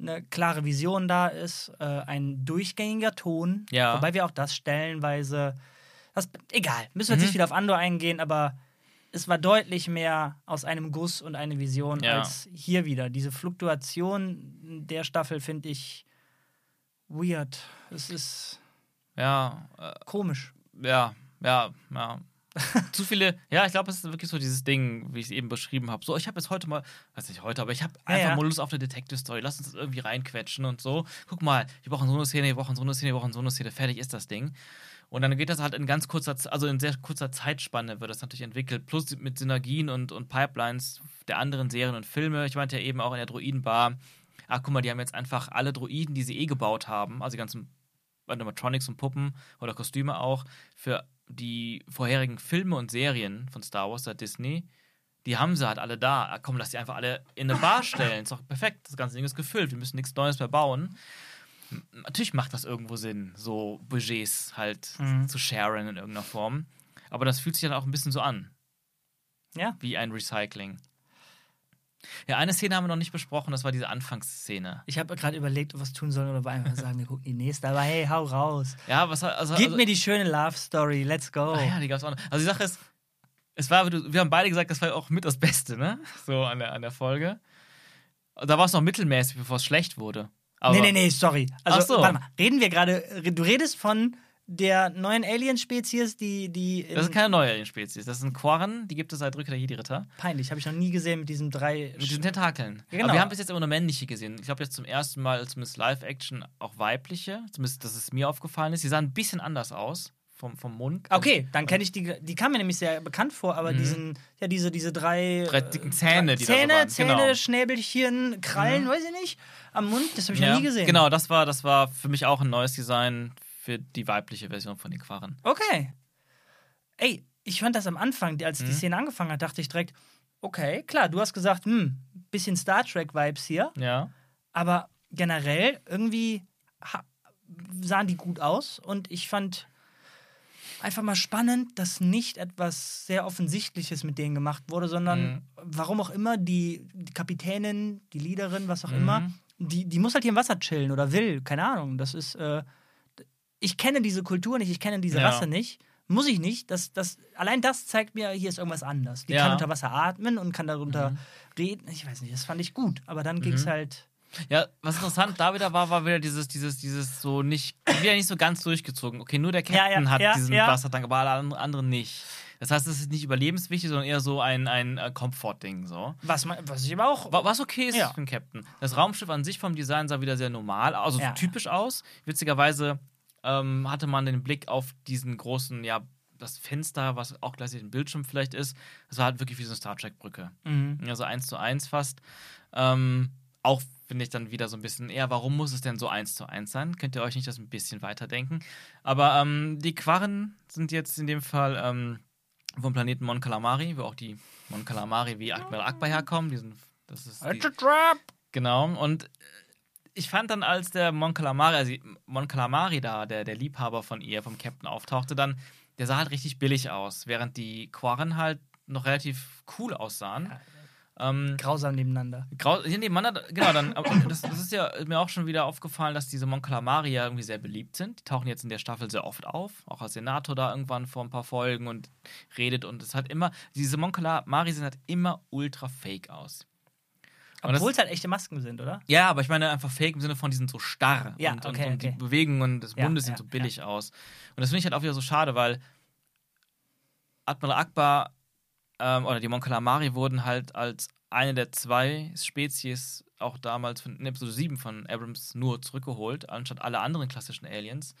eine klare Vision da ist, äh, ein durchgängiger Ton, ja. wobei wir auch das stellenweise, das, egal, müssen wir jetzt mhm. nicht wieder auf Andor eingehen, aber es war deutlich mehr aus einem Guss und eine Vision ja. als hier wieder. Diese Fluktuation der Staffel finde ich weird. Es ist ja äh, komisch. Ja, ja, ja. Zu viele, ja, ich glaube, es ist wirklich so dieses Ding, wie ich es eben beschrieben habe. So, ich habe jetzt heute mal, weiß nicht heute, aber ich habe einfach ja, ja. mal Lust auf eine Detective Story. Lass uns das irgendwie reinquetschen und so. Guck mal, wir brauchen so eine Szene, wir brauchen so eine Szene, wir brauchen so eine Szene. Fertig ist das Ding. Und dann geht das halt in ganz kurzer, also in sehr kurzer Zeitspanne wird das natürlich entwickelt, plus mit Synergien und, und Pipelines der anderen Serien und Filme. Ich meinte ja eben auch in der Droidenbar, ach guck mal, die haben jetzt einfach alle Droiden, die sie eh gebaut haben, also die ganzen Animatronics und Puppen oder Kostüme auch, für die vorherigen Filme und Serien von Star Wars, der Disney, Die haben sie halt alle da. Ah, Komm, lass die einfach alle in eine Bar stellen. Ist doch perfekt. Das ganze Ding ist gefüllt. Wir müssen nichts Neues mehr bauen. Natürlich macht das irgendwo Sinn, so Budgets halt Mhm. zu sharen in irgendeiner Form. Aber das fühlt sich dann auch ein bisschen so an, Ja. wie ein Recycling. Ja, eine Szene haben wir noch nicht besprochen, das war diese Anfangsszene. Ich habe gerade überlegt, ob wir was tun sollen oder einfach sagen, wir gucken die nächste. Aber hey, hau raus. Ja, was also, Gib also, mir die schöne Love Story. Let's go. Ah ja, die gab's auch noch. Also die Sache ist, es war, wir haben beide gesagt, das war auch mit das Beste, ne? So an der, an der Folge. Da war es noch mittelmäßig, bevor es schlecht wurde. Aber nee, nee, nee, sorry. Also, Ach so. warte mal. Reden wir gerade, du redest von der neuen Alien-Spezies, die, die. Das ist keine neue Alien-Spezies. Das sind Quarren, die gibt es seit Rückkehr der Jedi-Ritter. peinlich, habe ich noch nie gesehen mit diesen drei. Mit diesen Tentakeln. Ja, genau. Aber wir haben bis jetzt immer nur männliche gesehen. Ich glaube, jetzt zum ersten Mal, zumindest Live-Action, auch weibliche. Zumindest, dass es mir aufgefallen ist. Die sahen ein bisschen anders aus. Vom, vom Mund. Okay, dann kenne ich die. Die kam mir nämlich sehr bekannt vor, aber diesen, ja, diese, diese drei. Mhm. Drei dicken Zähne, äh, die da so Zähne, waren. Zähne, Genau. Mhm. Schnäbelchen, Krallen, weiß ich nicht. Am Mund, das habe ich noch nie gesehen. Genau, das war, das war für mich auch ein neues Design für die weibliche Version von den Quarren. Okay. Ey, ich fand das am Anfang, als Mhm. die Szene angefangen hat, dachte ich direkt, okay, klar, du hast gesagt, hm, bisschen Star Trek-Vibes hier, Ja. aber generell irgendwie sahen die gut aus und ich fand einfach mal spannend, dass nicht etwas sehr Offensichtliches mit denen gemacht wurde, sondern Mhm. warum auch immer die, die Kapitänin, die Leaderin, was auch Mhm. immer, die, die muss halt hier im Wasser chillen oder will, keine Ahnung. Das ist, äh, ich kenne diese Kultur nicht, ich kenne diese Ja. Rasse nicht. Muss ich nicht. Das, das, allein das zeigt mir, hier ist irgendwas anders. Die Ja. kann unter Wasser atmen und kann darunter Mhm. reden. Ich weiß nicht, das fand ich gut. Aber dann ging es Mhm. halt. Ja, was interessant da wieder war, war wieder dieses, dieses, dieses so nicht, wieder nicht so ganz durchgezogen. Okay, nur der Captain ja, hat diesen. Wassertank, aber alle and- anderen nicht. Das heißt, es ist nicht überlebenswichtig, sondern eher so ein, ein äh, Komfortding. So. Was, man, was ich aber auch. Wa- Was okay ist Ja. für den Captain. Das Raumschiff an sich vom Design sah wieder sehr normal, also Ja. typisch aus. Witzigerweise ähm, hatte man den Blick auf diesen großen, ja, das Fenster, was auch gleichzeitig ein Bildschirm vielleicht ist. Das war halt wirklich wie so eine Star Trek-Brücke. Mhm. Also eins zu eins fast. Ähm, auch finde ich dann wieder so ein bisschen eher, warum muss es denn so eins zu eins sein? Könnt ihr euch nicht das ein bisschen weiterdenken? Aber ähm, die Quarren sind jetzt in dem Fall ähm, vom Planeten Mon Calamari, wo auch die Mon Calamari wie Admiral Akbar herkommen. Die sind, das ist die, It's a trap! genau. Und ich fand dann, als der Mon Calamari, also Mon Calamari da, der, der Liebhaber von ihr, vom Captain auftauchte, dann, der sah halt richtig billig aus, während die Quarren halt noch relativ cool aussahen. Ähm, Grausam nebeneinander. Grau hier nebeneinander, genau, dann, das, das ist ja mir auch schon wieder aufgefallen, dass diese Mon Calamari ja irgendwie sehr beliebt sind. Die tauchen jetzt in der Staffel sehr oft auf, auch als Senator da irgendwann vor ein paar Folgen und redet und es hat immer, diese Mon Calamari sehen halt immer ultra fake aus. Obwohl es halt echte Masken sind, oder? Ja, aber ich meine einfach fake im Sinne von, die sind so starr Ja, und, okay, und, und die okay. Bewegungen des Ja, Mundes ja, sind so billig aus. Und das finde ich halt auch wieder so schade, weil Admiral Akbar ähm, oder die Mon Calamari wurden halt als eine der zwei Spezies auch damals von, in Episode 7 von Abrams nur zurückgeholt, anstatt alle anderen klassischen Aliens.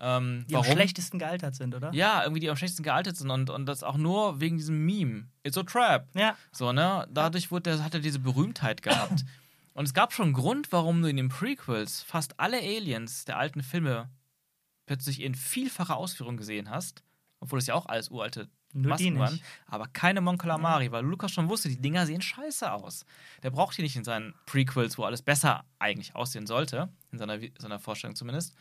Ähm, Die am schlechtesten gealtert sind, oder? Ja, irgendwie die am schlechtesten gealtert sind und, und das auch nur wegen diesem Meme. It's a trap. Ja. So, ne? Dadurch wurde der, hat er diese Berühmtheit gehabt. Und es gab schon einen Grund, warum du in den Prequels fast alle Aliens der alten Filme plötzlich in vielfacher Ausführung gesehen hast. Obwohl es ja auch alles uralte Nur die Masken waren. nicht. Aber keine Mon Calamari, weil Lukas schon wusste, die Dinger sehen scheiße aus. Der braucht die nicht in seinen Prequels, wo alles besser eigentlich aussehen sollte. In seiner, seiner Vorstellung zumindest.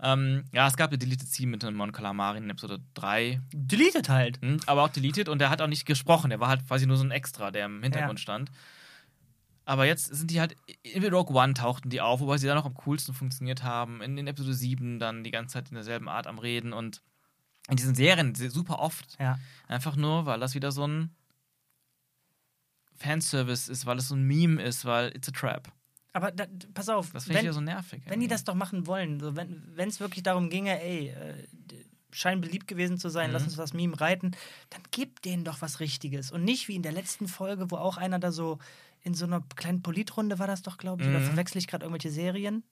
Ähm, ja, es gab eine Deleted Scene mit dem Mon Calamari in Episode 3. Deleted halt. Hm, aber auch deleted und der hat auch nicht gesprochen. Der war halt quasi nur so ein Extra, der im Hintergrund Ja. stand. Aber jetzt sind die halt, in Rogue One tauchten die auf, wobei sie dann noch am coolsten funktioniert haben. In, in Episode 7 dann die ganze Zeit in derselben Art am Reden und in diesen Serien se- super oft. Ja. Einfach nur, weil das wieder so ein Fanservice ist, weil es so ein Meme ist, weil it's a trap. Aber da, pass auf, Das finde ich wenn, ja so nervig. wenn die das doch machen wollen, so wenn es wirklich darum ginge, ey, äh, scheinen beliebt gewesen zu sein, Mhm. lass uns das Meme reiten, dann gib denen doch was Richtiges. Und nicht wie in der letzten Folge, wo auch einer da so in so einer kleinen Politrunde war das doch, glaube ich, oder Mhm. verwechsel ich gerade irgendwelche Serien?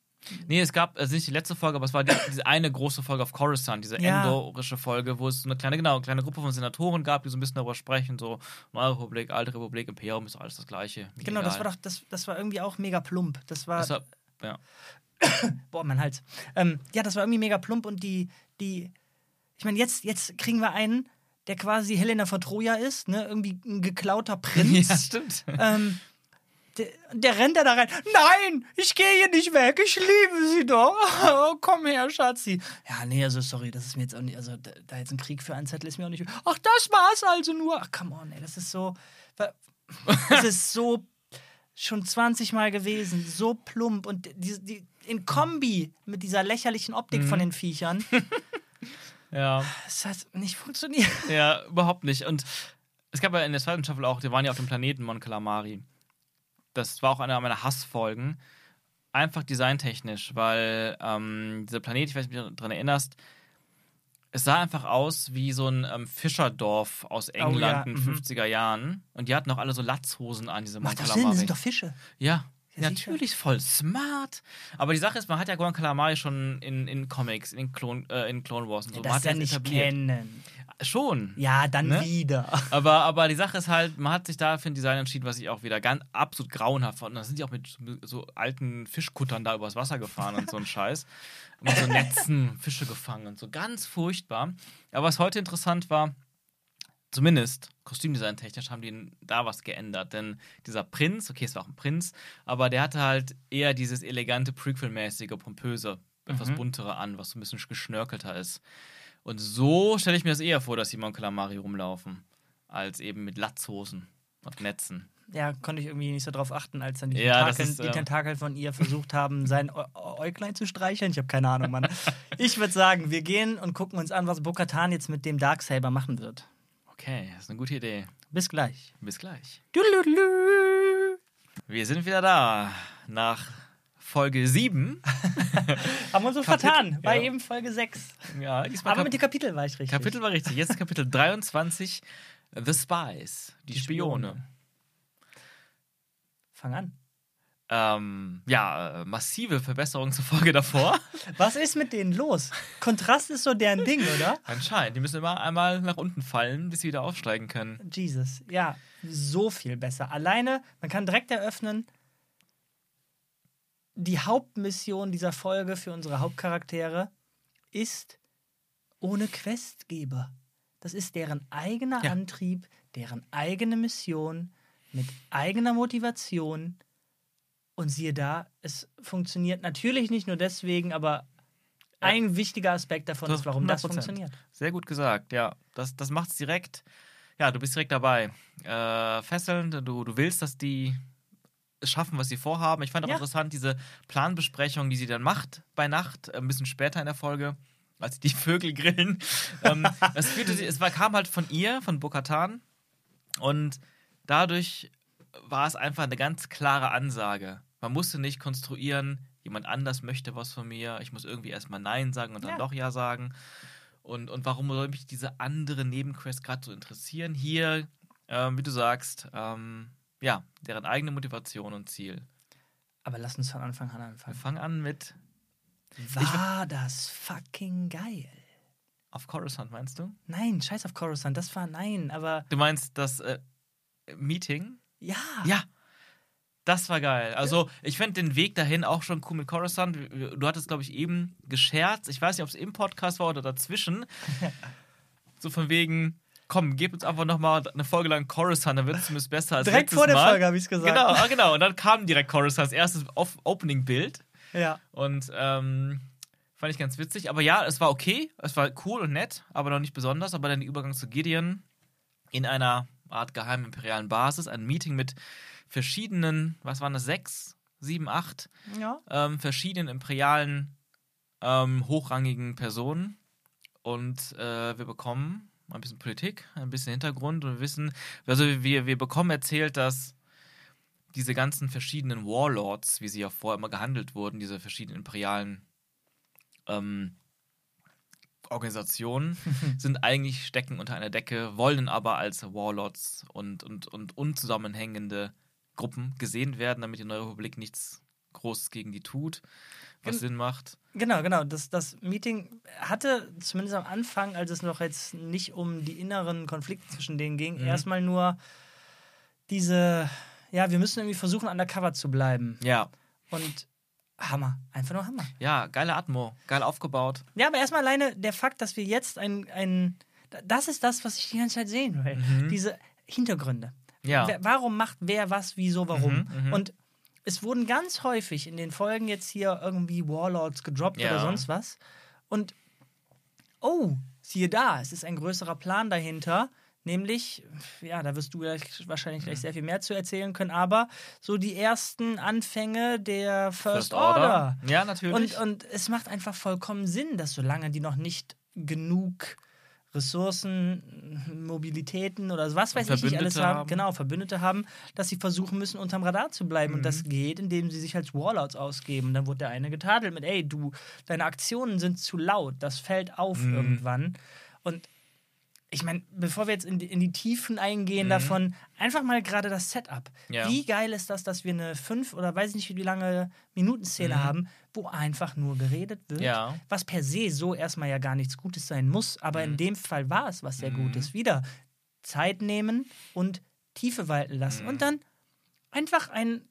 Nee, es gab, also nicht die letzte Folge, aber es war die, diese eine große Folge auf Coruscant, diese Ja. endorische Folge, wo es so eine kleine, genau, kleine Gruppe von Senatoren gab, die so ein bisschen darüber sprechen, so Neue Republik, Alte Republik, Imperium ist alles das Gleiche. Genau, das egal. war doch, das, das war irgendwie auch mega plump. Das war, Das war, ja. boah, mein Hals. Ähm, ja, das war irgendwie mega plump und die, die, ich meine, jetzt, jetzt kriegen wir einen, der quasi Helena von Troja ist, ne? Irgendwie ein geklauter Prinz. Ja, stimmt. Ähm, der, der rennt da rein. Nein, ich gehe hier nicht weg. Ich liebe sie doch. Oh, komm her, Schatzi. Ja, nee, also sorry, das ist mir jetzt auch nicht. Also da, da jetzt ein Krieg für einen Zettel ist mir auch nicht. Ach, das war's also nur. Ach, come on, ey, das ist so. Das ist so schon 20 Mal gewesen. So plump und die, die, in Kombi mit dieser lächerlichen Optik Mhm. von den Viechern. Ja. Das hat nicht funktioniert. Ja, überhaupt nicht. Und es gab ja in der zweiten Staffel auch, die waren ja auf dem Planeten Mon Calamari. Das war auch einer meiner Hassfolgen. Einfach designtechnisch, weil ähm, dieser Planet, ich weiß nicht, ob du dich daran erinnerst, es sah einfach aus wie so ein ähm, Fischerdorf aus England ja, in mhm. den 50er Jahren. Und die hatten auch alle so Latzhosen an, diese Macht doch Sinn, das sind doch Fische. Ja, Ja, natürlich voll smart. Aber die Sache ist, man hat ja Gon Calamari schon in, in Comics, in Clone, äh, in Clone Wars und so. man das hat ja das nicht etabliert. kennen. Schon. Ja, dann Ne? wieder. Aber, aber die Sache ist halt, man hat sich da für ein Design entschieden, was ich auch wieder ganz absolut grauenhaft fand. Und dann sind die auch mit so alten Fischkuttern da übers Wasser gefahren und so ein Scheiß. Und mit so Netzen Fische gefangen und so. Ganz furchtbar. Aber was heute interessant war, zumindest Kostümdesign technisch haben die da was geändert. Denn dieser Prinz, okay, es war auch ein Prinz, aber der hatte halt eher dieses elegante, Prequel-mäßige, pompöse, etwas Mhm. buntere an, was so ein bisschen geschnörkelter ist. Und so stelle ich mir das eher vor, dass die Mon Calamari rumlaufen, als eben mit Latzhosen und Netzen. Ja, konnte ich irgendwie nicht so drauf achten, als dann die, Ja, Tentakel, ist, die äh, Tentakel von ihr versucht haben, sein Äu- Äuglein zu streicheln. Ich habe keine Ahnung, Mann. Ich würde sagen, wir gehen und gucken uns an, was Bo-Katan jetzt mit dem Darksaber machen wird. Okay, das ist eine gute Idee. Bis gleich. Bis gleich. Düdelüdelü. Wir sind wieder da nach Folge 7. Haben wir uns so vertan. War ja. eben Folge 6. Ja, diesmal Aber mit dem Kapitel war ich richtig. Kapitel war richtig. Jetzt Kapitel 23. The Spies, die, Die Spione. Spione. Fang an. Ähm, ja, äh, massive Verbesserung zur Folge davor. Was ist mit denen los? Kontrast ist so deren Ding, oder? Anscheinend. Die müssen immer einmal nach unten fallen, bis sie wieder aufsteigen können. Jesus, ja, so viel besser. Alleine, man kann direkt eröffnen, die Hauptmission dieser Folge für unsere Hauptcharaktere ist ohne Questgeber. Das ist deren eigener Ja. Antrieb, deren eigene Mission mit eigener Motivation. Und siehe da, es funktioniert natürlich nicht nur deswegen, aber ein wichtiger Aspekt davon Das ist, warum das 100%. funktioniert. Sehr gut gesagt, ja. Das, das macht es direkt. Ja, du bist direkt dabei. Äh, fesselnd, du, du willst, dass die es schaffen, was sie vorhaben. Ich fand auch Ja. interessant, diese Planbesprechung, die sie dann macht bei Nacht, äh, ein bisschen später in der Folge, als die Vögel grillen. ähm, es, fühlte, sich- es war, kam halt von ihr, von Bokatan. Und dadurch war es einfach eine ganz klare Ansage. Man musste nicht konstruieren, jemand anders möchte was von mir, ich muss irgendwie erstmal Nein sagen und dann Ja. doch Ja sagen. Und, und warum soll mich diese andere Nebenquest gerade so interessieren? Hier, ähm, wie du sagst, ähm, ja, deren eigene Motivation und Ziel. Aber lass uns von Anfang an Wir anfangen. fangen an mit War das fucking geil? auf Coruscant, meinst du? Nein, scheiß auf Coruscant, das war nein, aber Du meinst das äh, Meeting? Ja. Ja. Das war geil. Also, ich fand den Weg dahin auch schon cool mit Coruscant. Du hattest, glaube ich, eben gescherzt. Ich weiß nicht, ob es im Podcast war oder dazwischen. so von wegen, komm, gib uns einfach nochmal eine Folge lang Coruscant, dann wird es zumindest besser als Direkt vor der Mal. Folge habe ich es gesagt. Genau, ah, genau. Und dann kam direkt Coruscant als erstes Off- Opening-Bild. Ja. Und ähm, fand ich ganz witzig. Aber ja, es war okay. Es war cool und nett, aber noch nicht besonders. Aber dann der Übergang zu Gideon in einer Art geheimen imperialen Basis. Ein Meeting mit verschiedenen, was waren das, sechs, sieben, acht Ja. ähm, verschiedenen imperialen, ähm, hochrangigen Personen. Und äh, wir bekommen ein bisschen Politik, ein bisschen Hintergrund und wir wissen, also wir, wir bekommen erzählt, dass diese ganzen verschiedenen Warlords, wie sie ja vorher immer gehandelt wurden, diese verschiedenen imperialen ähm, Organisationen, sind eigentlich stecken unter einer Decke, wollen aber als Warlords und, und, und unzusammenhängende Gruppen gesehen werden, damit die Neue Republik nichts Großes gegen die tut, was Gen- Sinn macht. Genau, genau. Das, das Meeting hatte zumindest am Anfang, als es noch jetzt nicht um die inneren Konflikte zwischen denen ging, Mhm. erstmal nur diese, ja, wir müssen irgendwie versuchen, undercover zu bleiben. Ja, Und Hammer. Einfach nur Hammer. ja, geile Atmo, geil aufgebaut. Ja, aber erstmal alleine der Fakt, dass wir jetzt ein, ein das ist das, was ich die ganze Zeit sehen will. Mhm. Diese Hintergründe. Ja. Warum macht wer was, wieso, warum? Mhm, mhm. Und es wurden ganz häufig in den Folgen jetzt hier irgendwie Warlords gedroppt Ja. oder sonst was. Und oh, siehe da, es ist ein größerer Plan dahinter. Nämlich, ja, da wirst du gleich, wahrscheinlich Mhm. gleich sehr viel mehr zu erzählen können, aber so die ersten Anfänge der First, Order. Ja, natürlich. Und, und es macht einfach vollkommen Sinn, dass solange die noch nicht genug Ressourcen, Mobilitäten oder was weiß ich nicht alles haben, haben. genau, Verbündete haben, dass sie versuchen müssen, unterm Radar zu bleiben. Und Mhm. das geht, indem sie sich als Warlords ausgeben. Und dann wurde der eine getadelt mit, ey, du, deine Aktionen sind zu laut, das fällt auf Mhm. irgendwann. Und ich meine, bevor wir jetzt in die, in die Tiefen eingehen Mhm. davon, einfach mal gerade das Setup. Ja. Wie geil ist das, dass wir eine fünf oder weiß ich nicht wie lange Minutenszene Mhm. haben, wo einfach nur geredet wird, Ja. was per se so erstmal ja gar nichts Gutes sein muss, aber in dem Fall war es was sehr Gutes. Wieder Zeit nehmen und Tiefe walten lassen Mhm. und dann einfach ein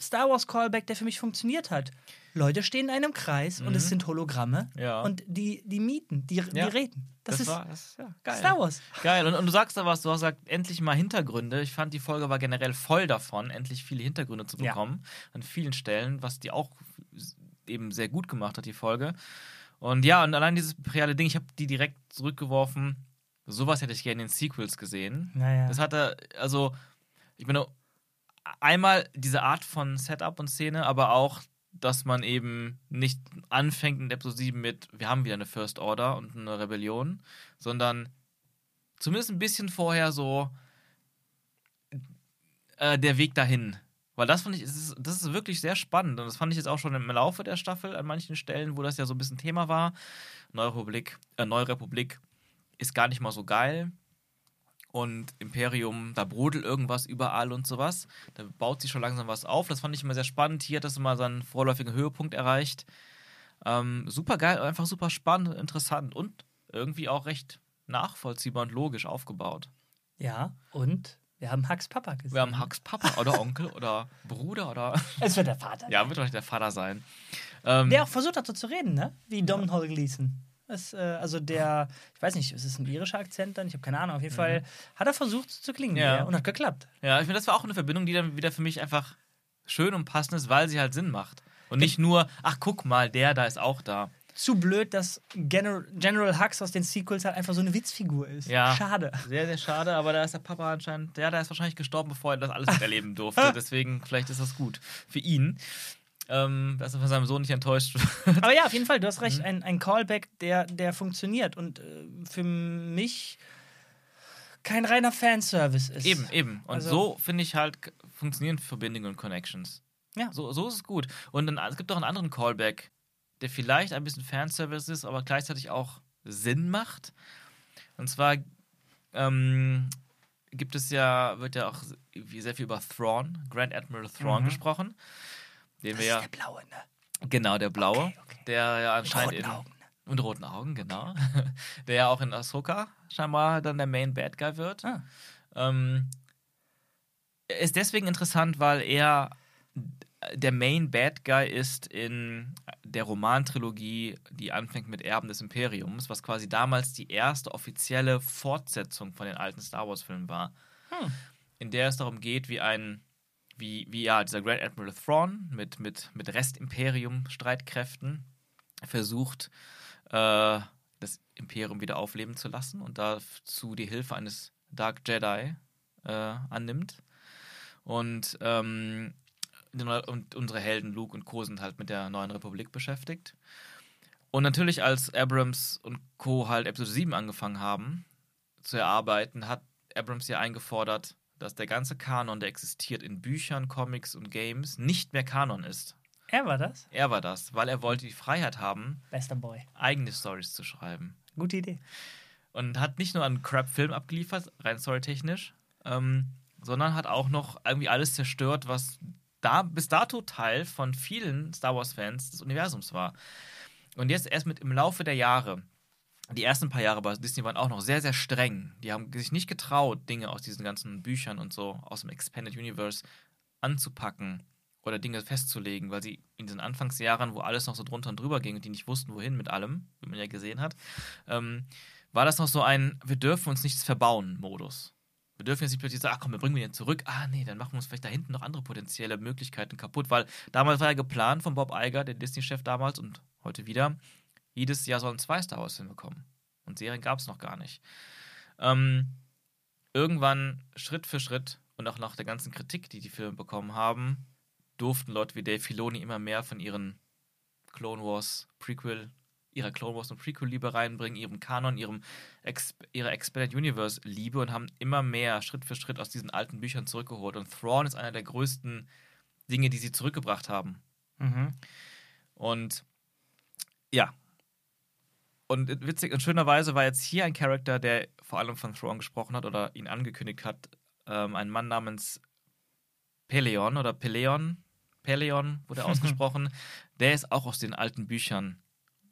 Star Wars Callback, der für mich funktioniert hat. Leute stehen in einem Kreis und es sind Hologramme Mhm. Ja. und die, die mieten, die, Ja. die reden. Das, ist war das, ja, geil. Star Wars. Geil. Und, und du sagst da was, du hast gesagt, endlich mal Hintergründe. Ich fand, die Folge war generell voll davon, endlich viele Hintergründe zu bekommen. An vielen Stellen, was die auch eben sehr gut gemacht hat, die Folge. Und ja, und allein dieses reale Ding, ich habe die direkt zurückgeworfen. Sowas hätte ich gerne in den Sequels gesehen. Naja. Das hatte, also, ich meine, einmal diese Art von Setup und Szene, aber auch, dass man eben nicht anfängt in Episode 7 mit, wir haben wieder eine First Order und eine Rebellion, sondern zumindest ein bisschen vorher so äh, der Weg dahin. Weil das fand ich, es ist, das ist wirklich sehr spannend. Und das fand ich jetzt auch schon im Laufe der Staffel an manchen Stellen, wo das ja so ein bisschen Thema war. Neue Republik, äh, Neue Republik ist gar nicht mal so geil. Und Imperium, da brodelt irgendwas überall und sowas. Da baut sich schon langsam was auf. Das fand ich immer sehr spannend. Hier hat das immer seinen vorläufigen Höhepunkt erreicht. Ähm, super geil, einfach super spannend und interessant und irgendwie auch recht nachvollziehbar und logisch aufgebaut. Ja, und wir haben Hux Papa gesehen. Wir haben Hux Papa oder Onkel oder Bruder oder. Es wird der Vater. Ja, wird doch der Vater sein. Ähm, Der auch versucht hat, so zu reden, ne? Wie Domhnall Gleeson. Das, äh, also der, ich weiß nicht, ist es ein irischer Akzent dann? Ich habe keine Ahnung. Auf jeden Fall hat er versucht zu klingen Mhm. Ja. und hat geklappt. Ja, ich finde, das war auch eine Verbindung, die dann wieder für mich einfach schön und passend ist, weil sie halt Sinn macht. Und nicht nur, ach, guck mal, der da ist auch da. Zu blöd, dass General, General Hux aus den Sequels halt einfach so eine Witzfigur ist. Ja. Schade. Sehr, sehr schade, aber da ist der Papa anscheinend, ja, der ist wahrscheinlich gestorben, bevor er das alles miterleben durfte. Deswegen, vielleicht ist das gut für ihn. Ähm, dass er von seinem Sohn nicht enttäuscht wird. Aber ja, auf jeden Fall, du hast Mhm. recht, ein, ein Callback, der, der funktioniert und äh, für mich kein reiner Fanservice ist. Eben, eben. Und Also- so, finde ich halt, funktionieren Verbindungen und Connections. Ja. So, so ist es gut. Und dann, es gibt auch einen anderen Callback, der vielleicht ein bisschen Fanservice ist, aber gleichzeitig auch Sinn macht. Und zwar ähm, gibt es ja, wird ja auch wie sehr viel über Thrawn, Grand Admiral Thrawn Mhm. gesprochen. Den Das wir ist der Blaue, ne? genau, der Blaue, Okay, okay. der ja Mit anscheinend roten in, Augen. und roten Augen, genau. der ja auch in Ahsoka scheinbar dann der Main Bad Guy wird. Ah. Ähm, ist deswegen interessant, weil er der Main Bad Guy ist in der Romantrilogie, die anfängt mit Erben des Imperiums, was quasi damals die erste offizielle Fortsetzung von den alten Star Wars-Filmen war. Hm. In der es darum geht, wie ein, wie, wie ja, dieser Grand Admiral Thrawn mit, mit, mit Rest-Imperium-Streitkräften versucht, äh, das Imperium wieder aufleben zu lassen und dazu die Hilfe eines Dark Jedi äh, annimmt. Und, ähm, und unsere Helden Luke und Co. sind halt mit der neuen Republik beschäftigt. Und natürlich, als Abrams und Co. halt Episode 7 angefangen haben zu erarbeiten, hat Abrams ja eingefordert, dass der ganze Kanon, der existiert in Büchern, Comics und Games, nicht mehr Kanon ist. Er war das? Er war das, weil er wollte die Freiheit haben, Bester Boy. eigene Stories zu schreiben. Gute Idee. Und hat nicht nur einen Crap-Film abgeliefert, rein storytechnisch, ähm, sondern hat auch noch irgendwie alles zerstört, was da bis dato Teil von vielen Star Wars-Fans des Universums war. Und jetzt erst mit im Laufe der Jahre, die ersten paar Jahre bei Disney waren auch noch sehr, sehr streng. Die haben sich nicht getraut, Dinge aus diesen ganzen Büchern und so aus dem Expanded Universe anzupacken oder Dinge festzulegen, weil sie in diesen Anfangsjahren, wo alles noch so drunter und drüber ging und die nicht wussten, wohin mit allem, wie man ja gesehen hat, ähm, war das noch so ein Wir dürfen uns nichts verbauen Modus. Wir dürfen jetzt nicht plötzlich sagen, ach komm, wir bringen ihn zurück. Ah, nee, dann machen wir uns vielleicht da hinten noch andere potenzielle Möglichkeiten kaputt, weil damals war ja geplant von Bob Iger, der Disney-Chef damals und heute wieder, jedes Jahr sollen zwei Star Wars-Filme kommen. Und Serien gab es noch gar nicht. Ähm, irgendwann, Schritt für Schritt und auch nach der ganzen Kritik, die die Filme bekommen haben, durften Leute wie Dave Filoni immer mehr von ihren Clone Wars Prequel ihrer Clone Wars und Prequel-Liebe reinbringen, ihrem Kanon, ihrem Ex ihrer Expanded Universe-Liebe und haben immer mehr Schritt für Schritt aus diesen alten Büchern zurückgeholt. Und Thrawn ist einer der größten Dinge, die sie zurückgebracht haben. Mhm. Und ja. Und witzig und schönerweise war jetzt hier ein Charakter, der vor allem von Thrawn gesprochen hat oder ihn angekündigt hat. Ähm, ein Mann namens Peleon oder Peleon. Peleon wurde ausgesprochen. der ist auch aus den alten Büchern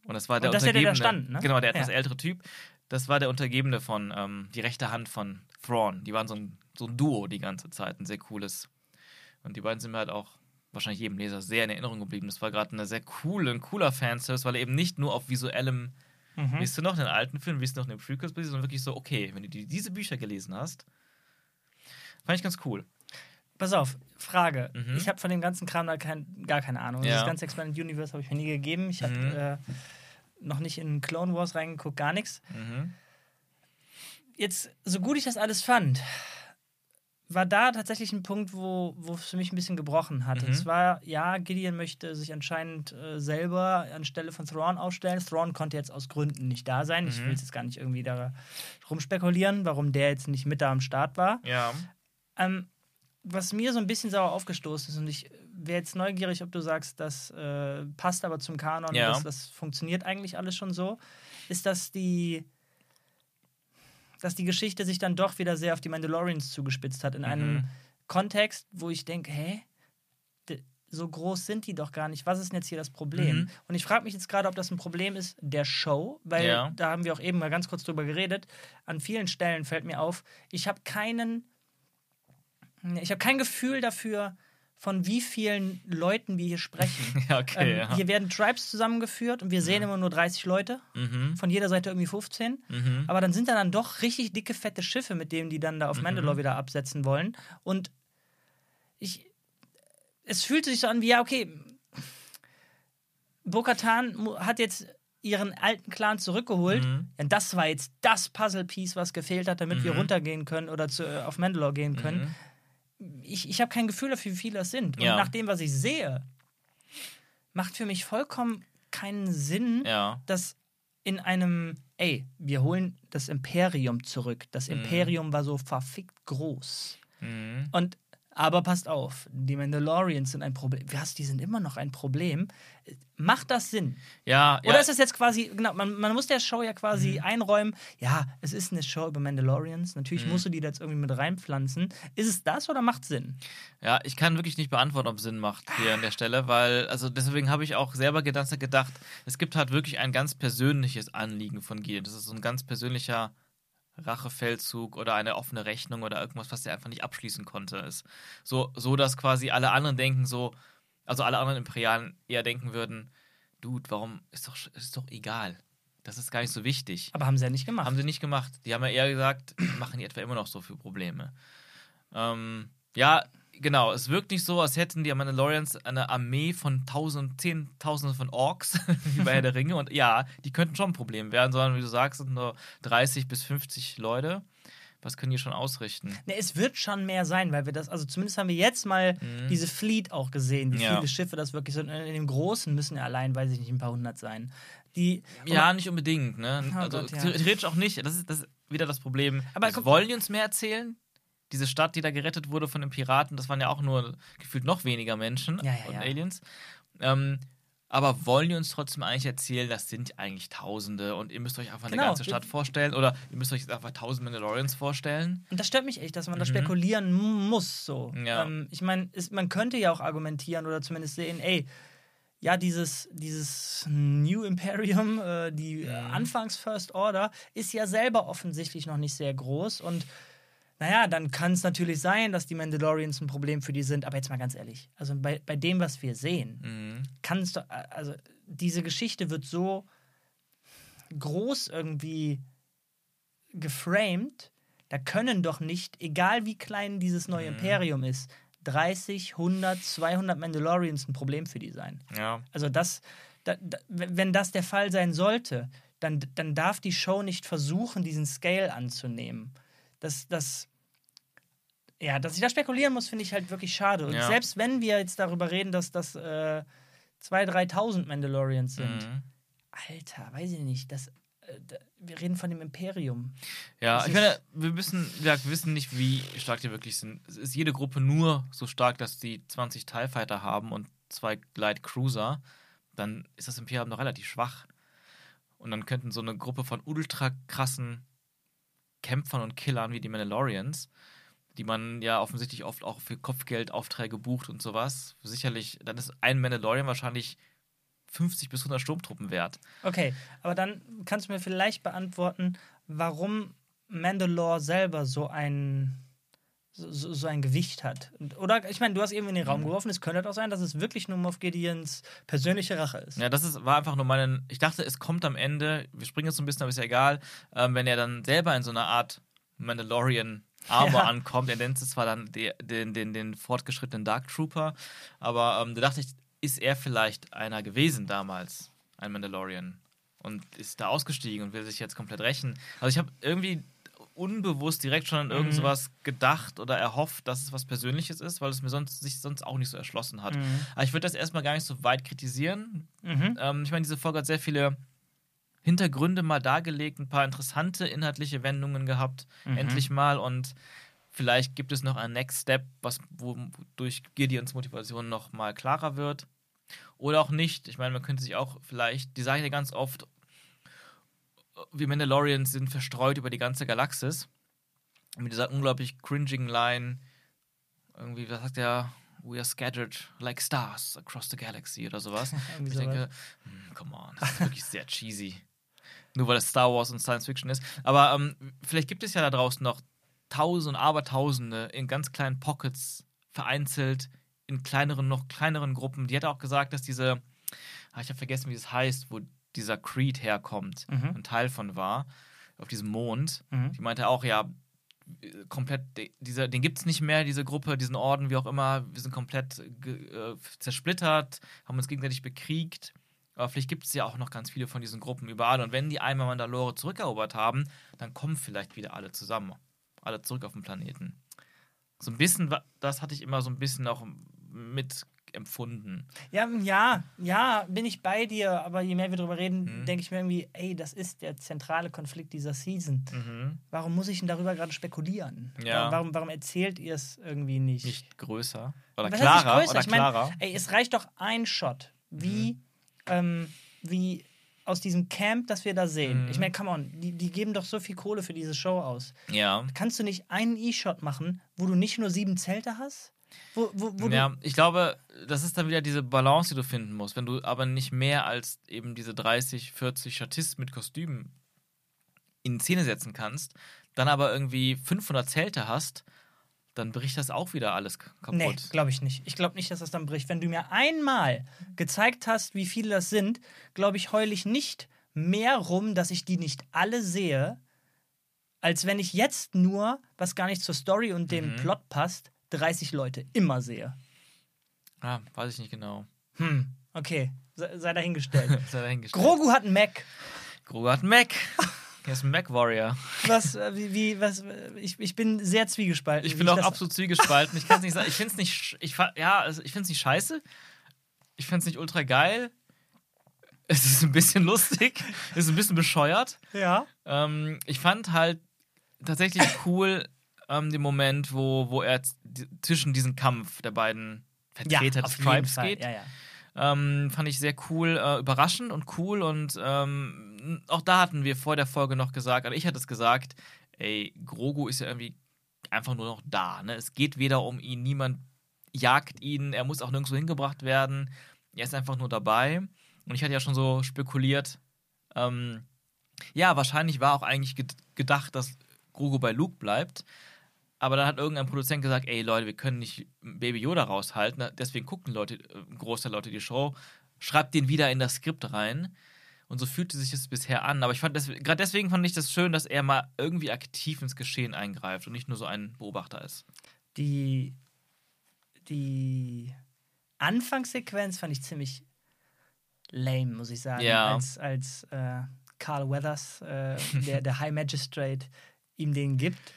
und das war der Und das ja der, Untergebene. der stand, ne? Genau, der etwas Ja. ältere Typ. Das war der Untergebene von, ähm, die rechte Hand von Thrawn. Die waren so ein, so ein Duo die ganze Zeit, ein sehr cooles. Und die beiden sind mir halt auch wahrscheinlich jedem Leser sehr in Erinnerung geblieben. Das war gerade eine sehr coole, ein cooler Fanservice, weil er eben nicht nur auf visuellem, Mhm. wie du noch in den alten Filmen, wie du noch in den Prequels bist, sondern wirklich so, okay, wenn du die, diese Bücher gelesen hast, fand ich ganz cool. Pass auf, Frage. Mhm. Ich habe von dem ganzen Kram da kein, gar keine Ahnung. Ja. Das ganze Expanded Universe habe ich mir nie gegeben. Ich habe Mhm. äh, noch nicht in Clone Wars reingeguckt, gar nichts. Mhm. Jetzt, so gut ich das alles fand, war da tatsächlich ein Punkt, wo wo es für mich ein bisschen gebrochen hat. Mhm. Und zwar, ja, Gideon möchte sich anscheinend äh, selber anstelle von Thrawn aufstellen. Thrawn konnte jetzt aus Gründen nicht da sein. Ich Mhm. will jetzt gar nicht irgendwie da rumspekulieren, warum der jetzt nicht mit da am Start war. Ja. Ähm, was mir so ein bisschen sauer aufgestoßen ist, und ich wäre jetzt neugierig, ob du sagst, das äh, passt aber zum Kanon, Ja. das, das funktioniert eigentlich alles schon so, ist, dass die, dass die Geschichte sich dann doch wieder sehr auf die Mandalorians zugespitzt hat, in einem Mhm. Kontext, wo ich denke, hä? So groß sind die doch gar nicht. Was ist denn jetzt hier das Problem? Mhm. Und ich frage mich jetzt gerade, ob das ein Problem ist der Show, weil Ja. da haben wir auch eben mal ganz kurz drüber geredet. An vielen Stellen fällt mir auf, ich habe keinen ich habe kein Gefühl dafür, von wie vielen Leuten wir hier sprechen. Ja, okay. ähm, ja. Hier werden Tribes zusammengeführt und wir sehen immer nur 30 Leute, Mhm. von jeder Seite irgendwie 15. Mhm. Aber dann sind da dann doch richtig dicke, fette Schiffe, mit denen die dann da auf Mandalore wieder absetzen wollen. Und ich. Es fühlt sich so an wie, ja, okay. Bo-Katan hat jetzt ihren alten Clan zurückgeholt. Mhm. Und das war jetzt das Puzzle-Piece, was gefehlt hat, damit wir Mhm. runtergehen können oder zu, äh, auf Mandalore gehen können. Mhm. Ich, ich habe kein Gefühl dafür, wie viele das sind. Ja. Und nach dem, was ich sehe, macht für mich vollkommen keinen Sinn, Ja. dass in einem, ey, wir holen das Imperium zurück. Das Mhm. Imperium war so verfickt groß. Mhm. Und aber passt auf, die Mandalorians sind ein Problem. Was, die sind immer noch ein Problem. Macht das Sinn? Ja, Oder ja. ist das jetzt quasi, genau, man, man muss der Show ja quasi Mhm. einräumen, ja, es ist eine Show über Mandalorians, natürlich Mhm. musst du die da jetzt irgendwie mit reinpflanzen. Ist es das oder macht Sinn? Ja, ich kann wirklich nicht beantworten, ob es Sinn macht hier an der Stelle, weil, also deswegen habe ich auch selber gedacht, gedacht, es gibt halt wirklich ein ganz persönliches Anliegen von Gideon. Das ist so ein ganz persönlicher Rachefeldzug oder eine offene Rechnung oder irgendwas, was er einfach nicht abschließen konnte. Ist so, so, dass quasi alle anderen denken so, also alle anderen Imperialen eher denken würden, Dude, warum ist doch, ist doch egal. Das ist gar nicht so wichtig. Aber haben sie ja nicht gemacht. Haben sie nicht gemacht. Die haben ja eher gesagt, machen die etwa immer noch so für Probleme. Ähm, ja, genau. Es wirkt nicht so, als hätten die Mandalorians eine Armee von tausend, zehntausenden von Orks, wie bei Herr der Ringe. Und ja, die könnten schon ein Problem werden, sondern wie du sagst, sind nur 30 bis 50 Leute. Was können die schon ausrichten? Ne, es wird schon mehr sein, weil wir das, also zumindest haben wir jetzt mal diese Fleet auch gesehen, wie Mhm. Ja. viele Schiffe das wirklich sind. In dem Großen müssen ja allein, weiß ich nicht, ein paar hundert sein. Die, Ja, nicht unbedingt, ne? Oh also Gott, ja. theoretisch auch nicht. Das ist, das ist wieder das Problem. Aber Also, guck- wollen die uns mehr erzählen? Diese Stadt, die da gerettet wurde von den Piraten, das waren ja auch nur gefühlt noch weniger Menschen Ja, ja, und ja. Aliens. Ähm, aber wollen die uns trotzdem eigentlich erzählen, das sind eigentlich Tausende und ihr müsst euch einfach Genau. eine ganze Stadt vorstellen oder ihr müsst euch jetzt einfach tausend Mandalorians vorstellen? Und das stört mich echt, dass man da Mhm. spekulieren muss. So. Ja. Ähm, ich meine, man könnte ja auch argumentieren oder zumindest sehen, ey, ja, dieses, dieses New Imperium, äh, die Mhm. Anfangs First Order, ist ja selber offensichtlich noch nicht sehr groß. Und naja, dann kann es natürlich sein, dass die Mandalorians ein Problem für die sind. Aber jetzt mal ganz ehrlich, also bei, bei dem, was wir sehen, Mhm. kann es doch, also diese Geschichte wird so groß irgendwie geframed, da können doch nicht, egal wie klein dieses neue Mhm. Imperium ist, 30, 100, 200 Mandalorians ein Problem für die sein. Ja. Also das, da, da, wenn das der Fall sein sollte, dann, dann darf die Show nicht versuchen, diesen Scale anzunehmen. Das, das, ja, dass ich da spekulieren muss, finde ich halt wirklich schade. Und Ja. selbst wenn wir jetzt darüber reden, dass das äh, 2.000, 3.000 Mandalorians sind, Mhm. Alter, weiß ich nicht, das, äh, wir reden von dem Imperium. Ja, Das ich meine, wir wissen, wir wissen nicht, wie stark die wirklich sind. Es ist jede Gruppe nur so stark, dass die 20 TIE Fighter haben und zwei Glide Cruiser. Dann ist das Imperium noch relativ schwach. Und dann könnten so eine Gruppe von ultra krassen Kämpfern und Killern wie die Mandalorians, die man ja offensichtlich oft auch für Kopfgeldaufträge bucht und sowas, sicherlich, dann ist ein Mandalorian wahrscheinlich 50 bis 100 Sturmtruppen wert. Okay, aber dann kannst du mir vielleicht beantworten, warum Mandalore selber so ein, so, so ein Gewicht hat. Oder, ich meine, du hast eben in den Mhm. Raum geworfen, es könnte halt auch sein, dass es wirklich nur Moff Gideons persönliche Rache ist. Ja, das ist, war einfach nur meine. Ich dachte, es kommt am Ende, wir springen jetzt so ein bisschen, aber ist ja egal, ähm, wenn er dann selber in so einer Art Mandalorian Armor Ja. ankommt. Er nennt es zwar dann die, den, den, den fortgeschrittenen Dark Trooper, aber ähm, da dachte ich, ist er vielleicht einer gewesen damals, ein Mandalorian, und ist da ausgestiegen und will sich jetzt komplett rächen. Also ich habe irgendwie unbewusst direkt schon an irgend Mhm. gedacht oder erhofft, dass es was Persönliches ist, weil es mir sonst sich sonst auch nicht so erschlossen hat. Mhm. Aber ich würde das erstmal gar nicht so weit kritisieren. Mhm. Ähm, ich meine, diese Folge hat sehr viele Hintergründe mal dargelegt, ein paar interessante inhaltliche Wendungen gehabt, Mhm. endlich mal. Und vielleicht gibt es noch einen Next Step, was wodurch Gideons Motivation noch mal klarer wird. Oder auch nicht. Ich meine, man könnte sich auch vielleicht, die sagen ja ganz oft, wir Mandalorians sind verstreut über die ganze Galaxis. Mit dieser unglaublich cringigen Line, irgendwie, was sagt der? We are scattered like stars across the galaxy oder sowas. Ich denke, hm, come on, das ist wirklich sehr cheesy. Nur weil es Star Wars und Science Fiction ist. Aber ähm, vielleicht gibt es ja da draußen noch Tausende und Abertausende in ganz kleinen Pockets vereinzelt, in kleineren, noch kleineren Gruppen. Die hat auch gesagt, dass diese, ah, ich habe vergessen, wie es heißt, wo dieser Creed herkommt, Mhm. ein Teil von war, auf diesem Mond. Mhm. Die meinte auch, ja, komplett, dieser, den gibt es nicht mehr, diese Gruppe, diesen Orden, wie auch immer. Wir sind komplett äh, zersplittert, haben uns gegenseitig bekriegt. Aber vielleicht gibt es ja auch noch ganz viele von diesen Gruppen überall. Und wenn die einmal Mandalore zurückerobert haben, dann kommen vielleicht wieder alle zusammen. Alle zurück auf den Planeten. So ein bisschen, das hatte ich immer so ein bisschen auch mit empfunden. Ja, ja, ja, bin ich bei dir, aber je mehr wir darüber reden, Mhm. denke ich mir irgendwie, ey, das ist der zentrale Konflikt dieser Season. Mhm. Warum muss ich denn darüber gerade spekulieren? Ja. Warum, warum erzählt ihr es irgendwie nicht? Nicht größer. Oder Was klarer. größer? Oder Ich mein, klarer. Ey, es reicht doch ein Shot, wie, ähm, wie aus diesem Camp, das wir da sehen. Mhm. Ich meine, come on, die, die geben doch so viel Kohle für diese Show aus. ja. Kannst du nicht einen E-Shot machen, wo du nicht nur sieben Zelte hast? Wo, wo, wo Ja, ich glaube, das ist dann wieder diese Balance, die du finden musst. Wenn du aber nicht mehr als eben diese 30, 40 Statisten mit Kostümen in Szene setzen kannst, dann aber irgendwie 500 Zelte hast, dann bricht das auch wieder alles k- Nee, kaputt. glaube ich nicht. Ich glaube nicht, dass das dann bricht. Wenn du mir einmal gezeigt hast, wie viele das sind, glaube ich, heule ich nicht mehr rum, dass ich die nicht alle sehe, als wenn ich jetzt nur, was gar nicht zur Story und dem Mhm. Plot passt, 30 Leute immer sehe. Ah, weiß ich nicht genau. Hm, okay. Sei, sei dahingestellt. Sei dahingestellt. Grogu hat einen Mac. Grogu hat einen Mac. Er ist ein Mac Warrior. Was, äh, wie, wie, was, äh, ich, ich bin sehr zwiegespalten. Ich bin auch absolut zwiegespalten. Ich kann es nicht sagen. Ich finde es nicht. Ich, ja, also ich finde es nicht scheiße. Ich finde es nicht ultra geil. Es ist ein bisschen lustig. Es ist ein bisschen bescheuert. Ja. Ähm, ich fand halt tatsächlich cool ähm, den Moment, wo, wo er zwischen diesen Kampf der beiden Ja, Vertreter auf des Tribes geht. Ja, ja. Ähm, fand ich sehr cool, äh, überraschend und cool. Und ähm, auch da hatten wir vor der Folge noch gesagt, oder ich hatte es gesagt, ey, Grogu ist ja irgendwie einfach nur noch da. Ne? Es geht weder um ihn, niemand jagt ihn, er muss auch nirgendwo hingebracht werden. Er ist einfach nur dabei. Und ich hatte ja schon so spekuliert, ähm, ja, wahrscheinlich war auch eigentlich ged- gedacht, dass Grogu bei Luke bleibt. Aber dann hat irgendein Produzent gesagt, ey Leute, wir können nicht Baby Yoda raushalten. Deswegen gucken Leute, äh, ein Großteil Leute die Show. Schreibt den wieder in das Skript rein. Und so fühlte sich es bisher an. Aber ich fand, gerade deswegen fand ich das schön, dass er mal irgendwie aktiv ins Geschehen eingreift und nicht nur so ein Beobachter ist. Die, die Anfangssequenz fand ich ziemlich lame, muss ich sagen. Ja. Als, als äh, Carl Weathers, äh, der, der High Magistrate, ihm den gibt.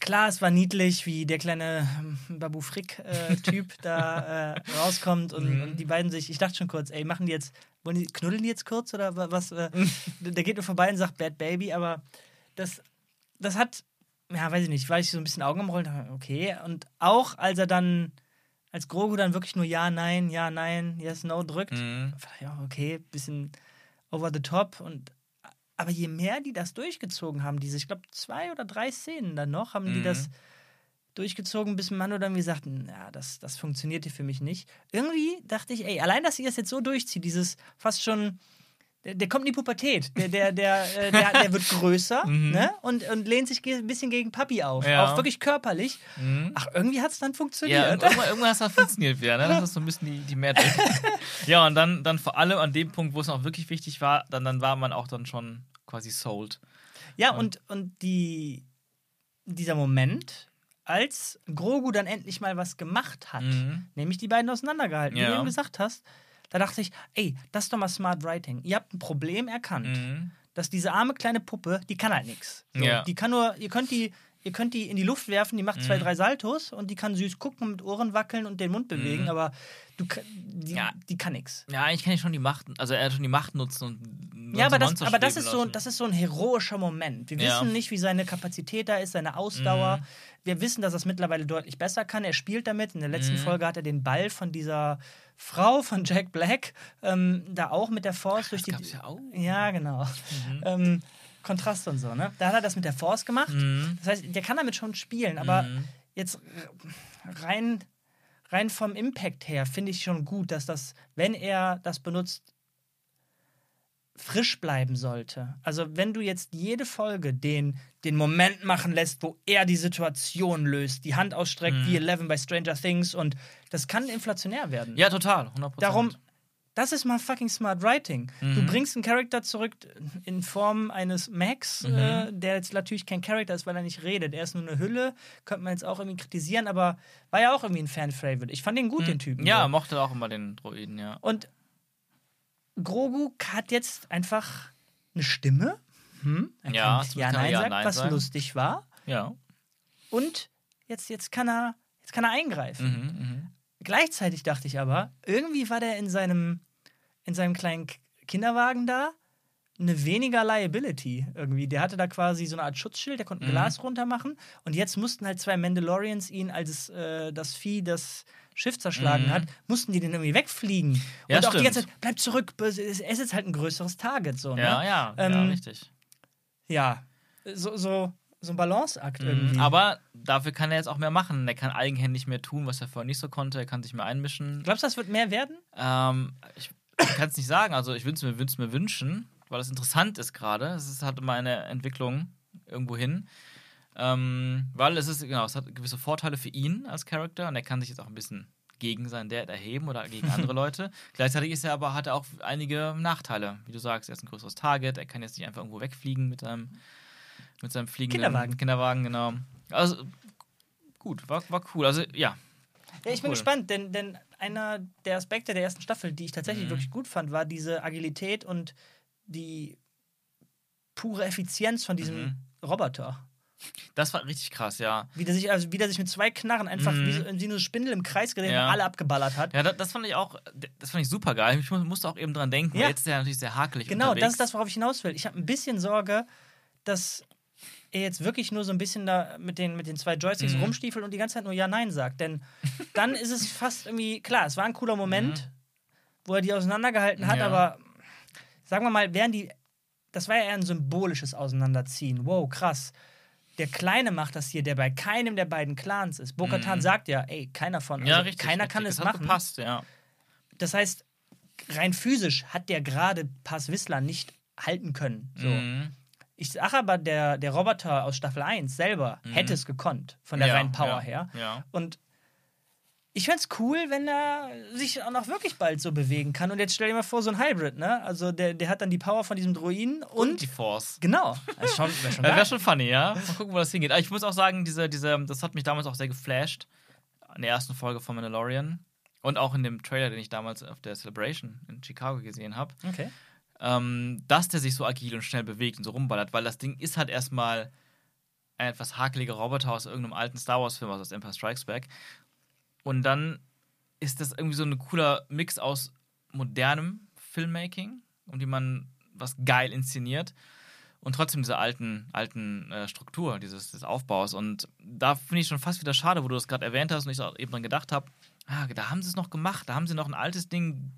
Klar, es war niedlich, wie der kleine ähm, Babu Frick-Typ da äh, rauskommt und, Mhm. und die beiden sich, ich dachte schon kurz, ey, machen die jetzt, wollen die, knuddeln die jetzt kurz oder wa- was? Äh, der geht nur vorbei und sagt Bad Baby, aber das, das hat, ja, weiß ich nicht, war ich so ein bisschen Augen am Rollen, okay. Und auch als er dann, als Grogu dann wirklich nur Ja, Nein, Ja, Nein, Yes, No drückt, Mhm. ja, okay, bisschen over the top und aber je mehr die das durchgezogen haben, diese, ich glaube, zwei oder drei Szenen dann noch, haben die Mhm. das durchgezogen, bis Mando dann wie sagt, ja, das, das funktioniert hier für mich nicht. Irgendwie dachte ich, ey, allein, dass sie das jetzt so durchzieht, dieses fast schon, der, der kommt in die Pubertät, der, der, der, äh, der, der wird größer Mhm. ne? und, und lehnt sich ein bisschen gegen Papi auf, Ja. auch wirklich körperlich. Mhm. Ach, irgendwie hat es dann funktioniert. Ja, irg- irgendwann, irgendwann hat es dann funktioniert wieder, ne? Das ist so ein bisschen die, die Magic. ja, und dann, dann vor allem an dem Punkt, wo es noch wirklich wichtig war, dann, dann war man auch dann schon quasi sold. Ja, und, und die, dieser Moment, als Grogu dann endlich mal was gemacht hat, Mhm. nämlich die beiden auseinandergehalten, wie Ja. du eben gesagt hast, da dachte ich, ey, das ist doch mal Smart Writing. Ihr habt ein Problem erkannt, Mhm. dass diese arme kleine Puppe, die kann halt nichts. So, Ja. Die kann nur, ihr könnt die, ihr könnt die in die Luft werfen, die macht zwei, Mhm. drei Saltos und die kann süß gucken, mit Ohren wackeln und den Mund bewegen, Mhm. aber du, die, Ja. die kann nichts. Ja, eigentlich kann ich schon die Macht, also er hat schon die Macht nutzen und Ja, aber, das, aber das, ist so, das ist so ein heroischer Moment. Wir Ja. wissen nicht, wie seine Kapazität da ist, seine Ausdauer. Mhm. Wir wissen, dass er es mittlerweile deutlich besser kann. Er spielt damit. In der letzten Mhm. Folge hat er den Ball von dieser Frau von Jack Black ähm, da auch mit der Force durch das die. gab's ja auch. Ja, genau. Mhm. Ähm, Kontrast und so, ne? Da hat er das mit der Force gemacht. Mhm. Das heißt, der kann damit schon spielen, aber Mhm. jetzt rein, rein vom Impact her finde ich schon gut, dass das, wenn er das benutzt, frisch bleiben sollte. Also wenn du jetzt jede Folge den, den Moment machen lässt, wo er die Situation löst, die Hand ausstreckt Mhm. wie Eleven bei Stranger Things und das kann inflationär werden. Ja, total, 100%. Darum, das ist mal fucking smart writing. Du Mhm. bringst einen Charakter zurück in Form eines Max, Mhm. äh, der jetzt natürlich kein Charakter ist, weil er nicht redet. Er ist nur eine Hülle. Könnte man jetzt auch irgendwie kritisieren, aber war ja auch irgendwie ein Fan-Favorite. Ich fand den gut, den Typen. Mhm. Ja, so. mochte auch immer den Droiden, ja. Und Grogu hat jetzt einfach eine Stimme. Hm? Er Ja, ja, nein, ja, sagt, nein was sagen. lustig war. Ja. Und jetzt, jetzt, kann er, jetzt kann er eingreifen. Mhm, mhm. Gleichzeitig dachte ich aber, irgendwie war der in seinem, in seinem kleinen Kinderwagen da eine weniger Liability irgendwie. Der hatte da quasi so eine Art Schutzschild, der konnte ein Mhm. Glas runter machen und jetzt mussten halt zwei Mandalorians ihn, als es, äh, das Vieh das Schiff zerschlagen Mhm. hat, mussten die den irgendwie wegfliegen. Ja, und auch die stimmt. ganze Zeit, bleib zurück, es ist jetzt halt ein größeres Target. So, ne? Ja, ja, ja, Ähm, richtig. ja. So, so, so ein Balanceakt Mhm. irgendwie. Aber dafür kann er jetzt auch mehr machen. Er kann eigenhändig mehr tun, was er vorher nicht so konnte. Er kann sich mehr einmischen. Glaubst du, das wird mehr werden? Ähm, ich kann es nicht sagen. Also ich würde es mir, würd's mir wünschen, weil das interessant ist gerade. Es ist, hat immer eine Entwicklung irgendwo hin. Ähm, weil es ist, genau, es hat gewisse Vorteile für ihn als Charakter und er kann sich jetzt auch ein bisschen gegen seinen Dad erheben oder gegen andere Leute. Gleichzeitig ist er aber, hat er auch einige Nachteile. Wie du sagst, er ist ein größeres Target, er kann jetzt nicht einfach irgendwo wegfliegen mit seinem, mit seinem fliegenden Kinderwagen. Kinderwagen, genau. Also gut, war, war cool. Also ja. Ja, ich bin Cool. gespannt, denn, denn einer der Aspekte der ersten Staffel, die ich tatsächlich Mhm. wirklich gut fand, war diese Agilität und die pure Effizienz von diesem Mhm. Roboter. Das war richtig krass, ja. Wie der sich, also wie der sich mit zwei Knarren einfach Mhm. wie, wie eine Spindel im Kreis gedreht Ja. und alle abgeballert hat. Ja, das, das fand ich auch, das fand ich super geil. Ich mu- musste auch eben dran denken, Ja. jetzt ist er natürlich sehr hakelig Genau, unterwegs. das ist das, worauf ich hinaus will. Ich habe ein bisschen Sorge, dass er jetzt wirklich nur so ein bisschen da mit den, mit den zwei Joysticks Mhm. rumstiefelt und die ganze Zeit nur Ja-Nein sagt. Denn dann ist es fast irgendwie, klar, es war ein cooler Moment, wo er die auseinandergehalten hat, Mhm. Ja. aber sagen wir mal, wären die, das war ja eher ein symbolisches Auseinanderziehen. Wow, krass. Der Kleine macht das hier, der bei keinem der beiden Clans ist. Bo-Katan Mhm. sagt ja, ey, keiner von, also ja, richtig. keiner richtig. kann es das machen. gepasst, ja. Das heißt, rein physisch hat der gerade Pass Wissler nicht halten können. So. Mhm. Ich sage aber, der, der Roboter aus Staffel 1 selber Mhm. hätte es gekonnt, von der ja, reinen Power ja, her. Ja. Und ich fände es cool, wenn er sich auch noch wirklich bald so bewegen kann. Und jetzt stell dir mal vor, so ein Hybrid, ne? Also der, der hat dann die Power von diesem Druiden und. die Force. genau. Das ist schon, wär schon Wäre geil. schon funny, ja. Mal gucken, wo das hingeht. Aber ich muss auch sagen, diese, diese, das hat mich damals auch sehr geflasht. In der ersten Folge von Mandalorian. Und auch in dem Trailer, den ich damals auf der Celebration in Chicago gesehen habe. Okay. Ähm, dass der sich so agil und schnell bewegt und so rumballert, weil das Ding ist halt erstmal ein etwas hakeliger Roboter aus irgendeinem alten Star Wars-Film, also aus Empire Strikes Back. Und dann ist das irgendwie so ein cooler Mix aus modernem Filmmaking, um die man was geil inszeniert und trotzdem dieser alten, alten äh, Struktur, dieses des Aufbaus. Und da finde ich schon fast wieder schade, wo du das gerade erwähnt hast und ich eben dran gedacht habe, ah, da haben sie es noch gemacht, da haben sie noch ein altes Ding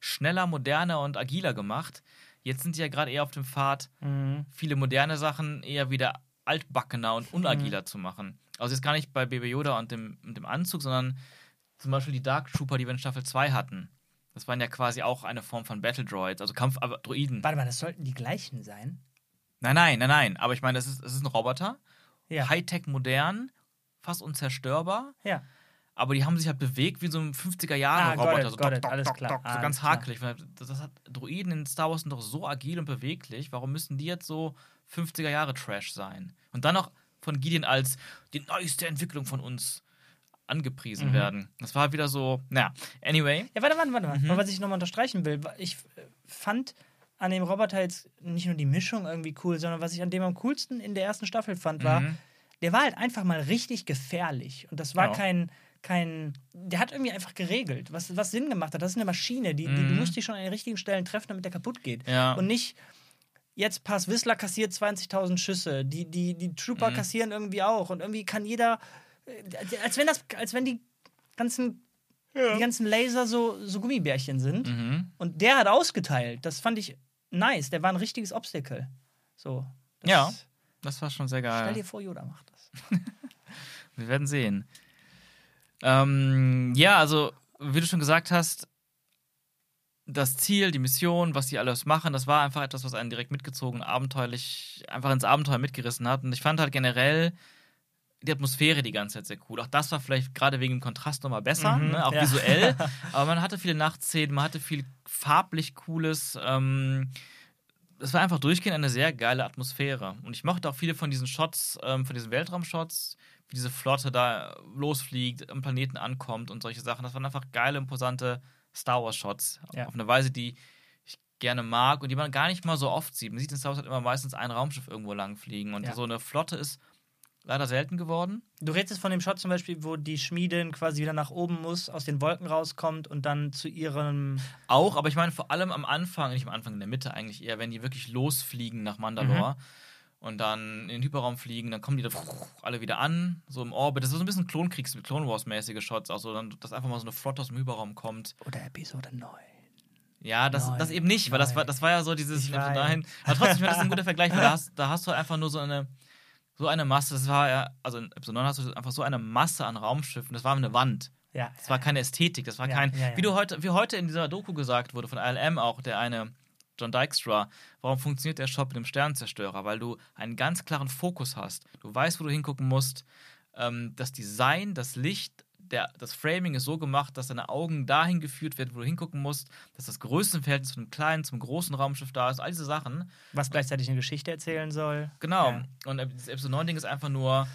schneller, moderner und agiler gemacht. Jetzt sind sie ja gerade eher auf dem Pfad, Mhm. viele moderne Sachen eher wieder altbackener und unagiler zu machen. Also jetzt gar nicht bei Baby Yoda und dem, und dem Anzug, sondern zum Beispiel die Dark Trooper, die wir in Staffel 2 hatten. Das waren ja quasi auch eine Form von Battle Droids, also Kampf-Droiden. Warte mal, das sollten die gleichen sein. Nein, nein, nein, nein. Aber ich meine, es ist, es ist ein Roboter, Ja. Hightech modern, fast unzerstörbar. Ja. Aber die haben sich halt bewegt wie so ein 50er Jahre Ah, it, so, got it, alles klar, so alles ganz hakelig. Das, hat Droiden in Star Wars sind doch so agil und beweglich. Warum müssen die jetzt so 50er Jahre Trash sein? Und dann noch von Gideon als die neueste Entwicklung von uns angepriesen Mhm. werden. Das war halt wieder so, naja, anyway. Ja, warte, warte, warte mal. Mhm. Was ich nochmal unterstreichen will, ich äh, fand an dem Roboter jetzt nicht nur die Mischung irgendwie cool, sondern was ich an dem am coolsten in der ersten Staffel fand, war, Mhm. der war halt einfach mal richtig gefährlich. Und das war Ja. kein, kein, der hat irgendwie einfach geregelt, was, was Sinn gemacht hat. Das ist eine Maschine, die, die du Mhm. musst dich schon an den richtigen Stellen treffen, damit der kaputt geht. Ja. Und nicht, jetzt Pass Whistler kassiert 20.000 Schüsse, die, die, die Trooper Mhm. kassieren irgendwie auch. Und irgendwie kann jeder, äh, als wenn das, als wenn die ganzen, die ganzen Laser so, so Gummibärchen sind. Mhm. Und der hat ausgeteilt. Das fand ich nice. Der war ein richtiges Obstacle. So. Das- Ja. Das war schon sehr Stell geil. dir vor, Yoda macht das. Wir werden sehen. Ähm, ja, also, wie du schon gesagt hast, das Ziel, die Mission, was die alles machen, das war einfach etwas, was einen direkt mitgezogen, abenteuerlich, einfach ins Abenteuer mitgerissen hat. Und ich fand halt generell die Atmosphäre die ganze Zeit sehr cool. Auch das war vielleicht gerade wegen dem Kontrast nochmal besser, Mhm, ne? auch ja. visuell. Aber man hatte viele Nachtszenen, man hatte viel farblich Cooles. Ähm, es war einfach durchgehend eine sehr geile Atmosphäre. Und ich mochte auch viele von diesen Shots, ähm, von diesen Weltraumshots, diese Flotte da losfliegt, am Planeten ankommt und solche Sachen. Das waren einfach geile, imposante Star Wars-Shots. Ja. Auf eine Weise, die ich gerne mag und die man gar nicht mal so oft sieht. Man sieht in Star Wars halt immer meistens ein Raumschiff irgendwo lang fliegen. Und Ja. so eine Flotte ist leider selten geworden. Du redest jetzt von dem Shot zum Beispiel, wo die Schmiedin quasi wieder nach oben muss, aus den Wolken rauskommt und dann zu ihrem. Auch, aber ich meine vor allem am Anfang, nicht am Anfang, in der Mitte eigentlich eher, wenn die wirklich losfliegen nach Mandalore und dann in den Hyperraum fliegen, dann kommen die da alle wieder an, so im Orbit. Das ist so ein bisschen Klonkriegs-, Clone Wars-mäßige Shots, auch so, dann, dass einfach mal so eine Flotte aus dem Hyperraum kommt. Oder Episode 9. Ja, das, Nein, das eben nicht, weil das war, nein. das war ja so dieses dahin. Aber trotzdem, das ist ein guter Vergleich, weil da hast, da hast du halt einfach nur so eine, so eine Masse, das war ja, also in Episode 9 hast du einfach so eine Masse an Raumschiffen, das war eine Wand. Ja. Das war keine Ästhetik, das war Ja, kein, ja, ja. wie du heute, wie heute in dieser Doku gesagt wurde von ILM auch, der eine John Dykstra, warum funktioniert der Shop mit dem Sternzerstörer? Weil du einen ganz klaren Fokus hast. Du weißt, wo du hingucken musst. Ähm, das Design, das Licht, der, das Framing ist so gemacht, dass deine Augen dahin geführt werden, wo du hingucken musst, dass das Größenverhältnis von dem kleinen zum großen Raumschiff da ist, all diese Sachen. Was gleichzeitig eine Geschichte erzählen soll. Genau. Ja. Und das Episode 9-Ding ist einfach nur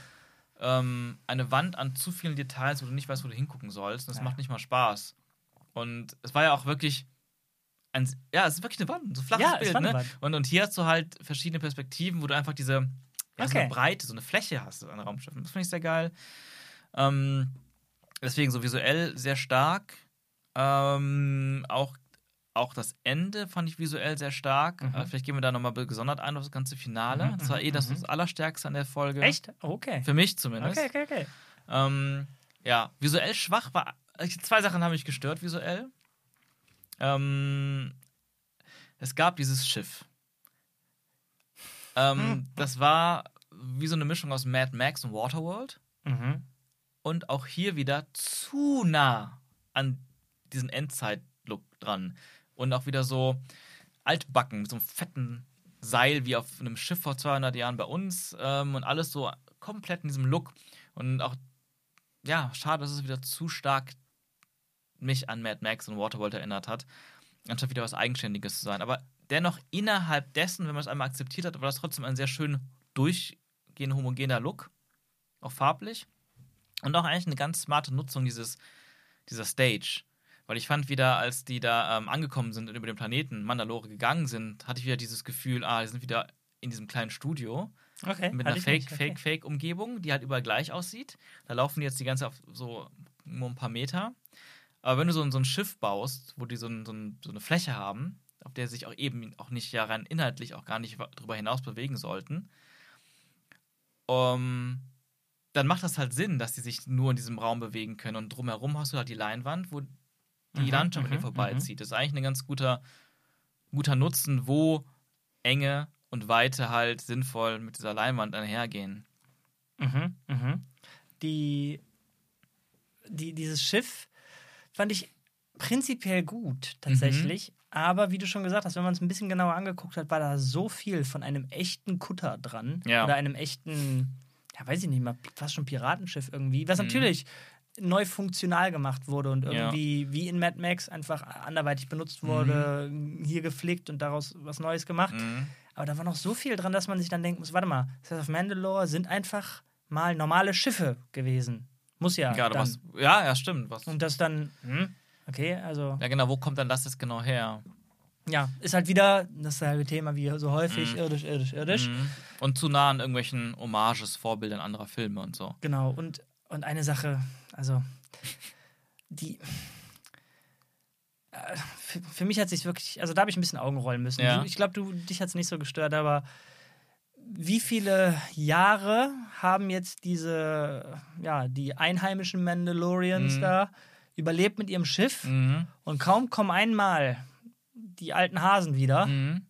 ähm, eine Wand an zu vielen Details, wo du nicht weißt, wo du hingucken sollst. Und das Ja. macht nicht mal Spaß. Und es war ja auch wirklich. Ein, ja, es ist wirklich eine Wand, so ein flaches Ja, Bild. Ne? Und, und hier hast du halt verschiedene Perspektiven, wo du einfach diese ja, so Okay. eine Breite, so eine Fläche hast an Raumschiffen. Das finde ich sehr geil. Ähm, deswegen so visuell sehr stark. Ähm, auch, auch das Ende fand ich visuell sehr stark. Mhm. Äh, vielleicht gehen wir da nochmal gesondert ein auf das ganze Finale. Mhm, das war mhm, eh das, mhm. das Allerstärkste an der Folge. Echt? Okay. Für mich zumindest. Okay, okay, okay. Ähm, ja, visuell schwach war. Zwei Sachen haben mich gestört visuell. Ähm, es gab dieses Schiff. Ähm, Hm. Das war wie so eine Mischung aus Mad Max und Waterworld. Mhm. Und auch hier wieder zu nah an diesen Endzeit-Look dran. Und auch wieder so altbacken, mit so einem fetten Seil wie auf einem Schiff vor 200 Jahren bei uns. Ähm, und alles so komplett in diesem Look. Und auch ja, schade, dass es wieder zu stark mich an Mad Max und Waterworld erinnert hat, anstatt wieder was Eigenständiges zu sein. Aber dennoch innerhalb dessen, wenn man es einmal akzeptiert hat, war das trotzdem ein sehr schön durchgehend homogener Look, auch farblich. Und auch eigentlich eine ganz smarte Nutzung dieses, dieser Stage. Weil ich fand wieder, als die da ähm, angekommen sind und über den Planeten Mandalore gegangen sind, hatte ich wieder dieses Gefühl, ah, die sind wieder in diesem kleinen Studio. Okay. Mit einer Fake, Fake, Fake-Umgebung, die halt überall gleich aussieht. Da laufen die jetzt die ganze auf so nur ein paar Meter. Aber wenn du so, so ein Schiff baust, wo die so, ein, so, ein, so eine Fläche haben, auf der sich auch eben auch nicht ja rein inhaltlich auch gar nicht darüber hinaus bewegen sollten, um, dann macht das halt Sinn, dass die sich nur in diesem Raum bewegen können. Und drumherum hast du halt die Leinwand, wo die Mhm, Landschaft an dir mhm, vorbeizieht. Das ist eigentlich ein ganz guter, guter Nutzen, wo Enge und Weite halt sinnvoll mit dieser Leinwand einhergehen. Mhm, mhm. Die, die, dieses Schiff fand ich prinzipiell gut, tatsächlich. Mhm. Aber wie du schon gesagt hast, wenn man es ein bisschen genauer angeguckt hat, war da so viel von einem echten Kutter dran. Ja. Oder einem echten, ja, weiß ich nicht mal, fast schon Piratenschiff irgendwie. Was Mhm. natürlich neu funktional gemacht wurde und Ja. irgendwie wie in Mad Max einfach anderweitig benutzt wurde, hier gepflegt und daraus was Neues gemacht. Mhm. Aber da war noch so viel dran, dass man sich dann denken muss, warte mal, Seth of Mandalore sind einfach mal normale Schiffe gewesen. Muss ja. Dann. was. Ja, ja, stimmt. Was, Und das dann, hm, okay, also ja, genau, wo kommt dann das jetzt genau her? ja, ist halt wieder dasselbe Thema wie so häufig, Mhm. irdisch, irdisch, irdisch. Mhm. Und zu nah an irgendwelchen Hommages, Vorbildern anderer Filme und so. Genau, und, und eine Sache, also die. äh, Für, für mich hat sich wirklich, also da habe ich ein bisschen Augen rollen müssen. Ja. Ich glaube, du dich hat es nicht so gestört, aber wie viele Jahre haben jetzt diese, ja, die einheimischen Mandalorians Mhm. da überlebt mit ihrem Schiff Mhm. und kaum kommen einmal die alten Hasen wieder, Mhm.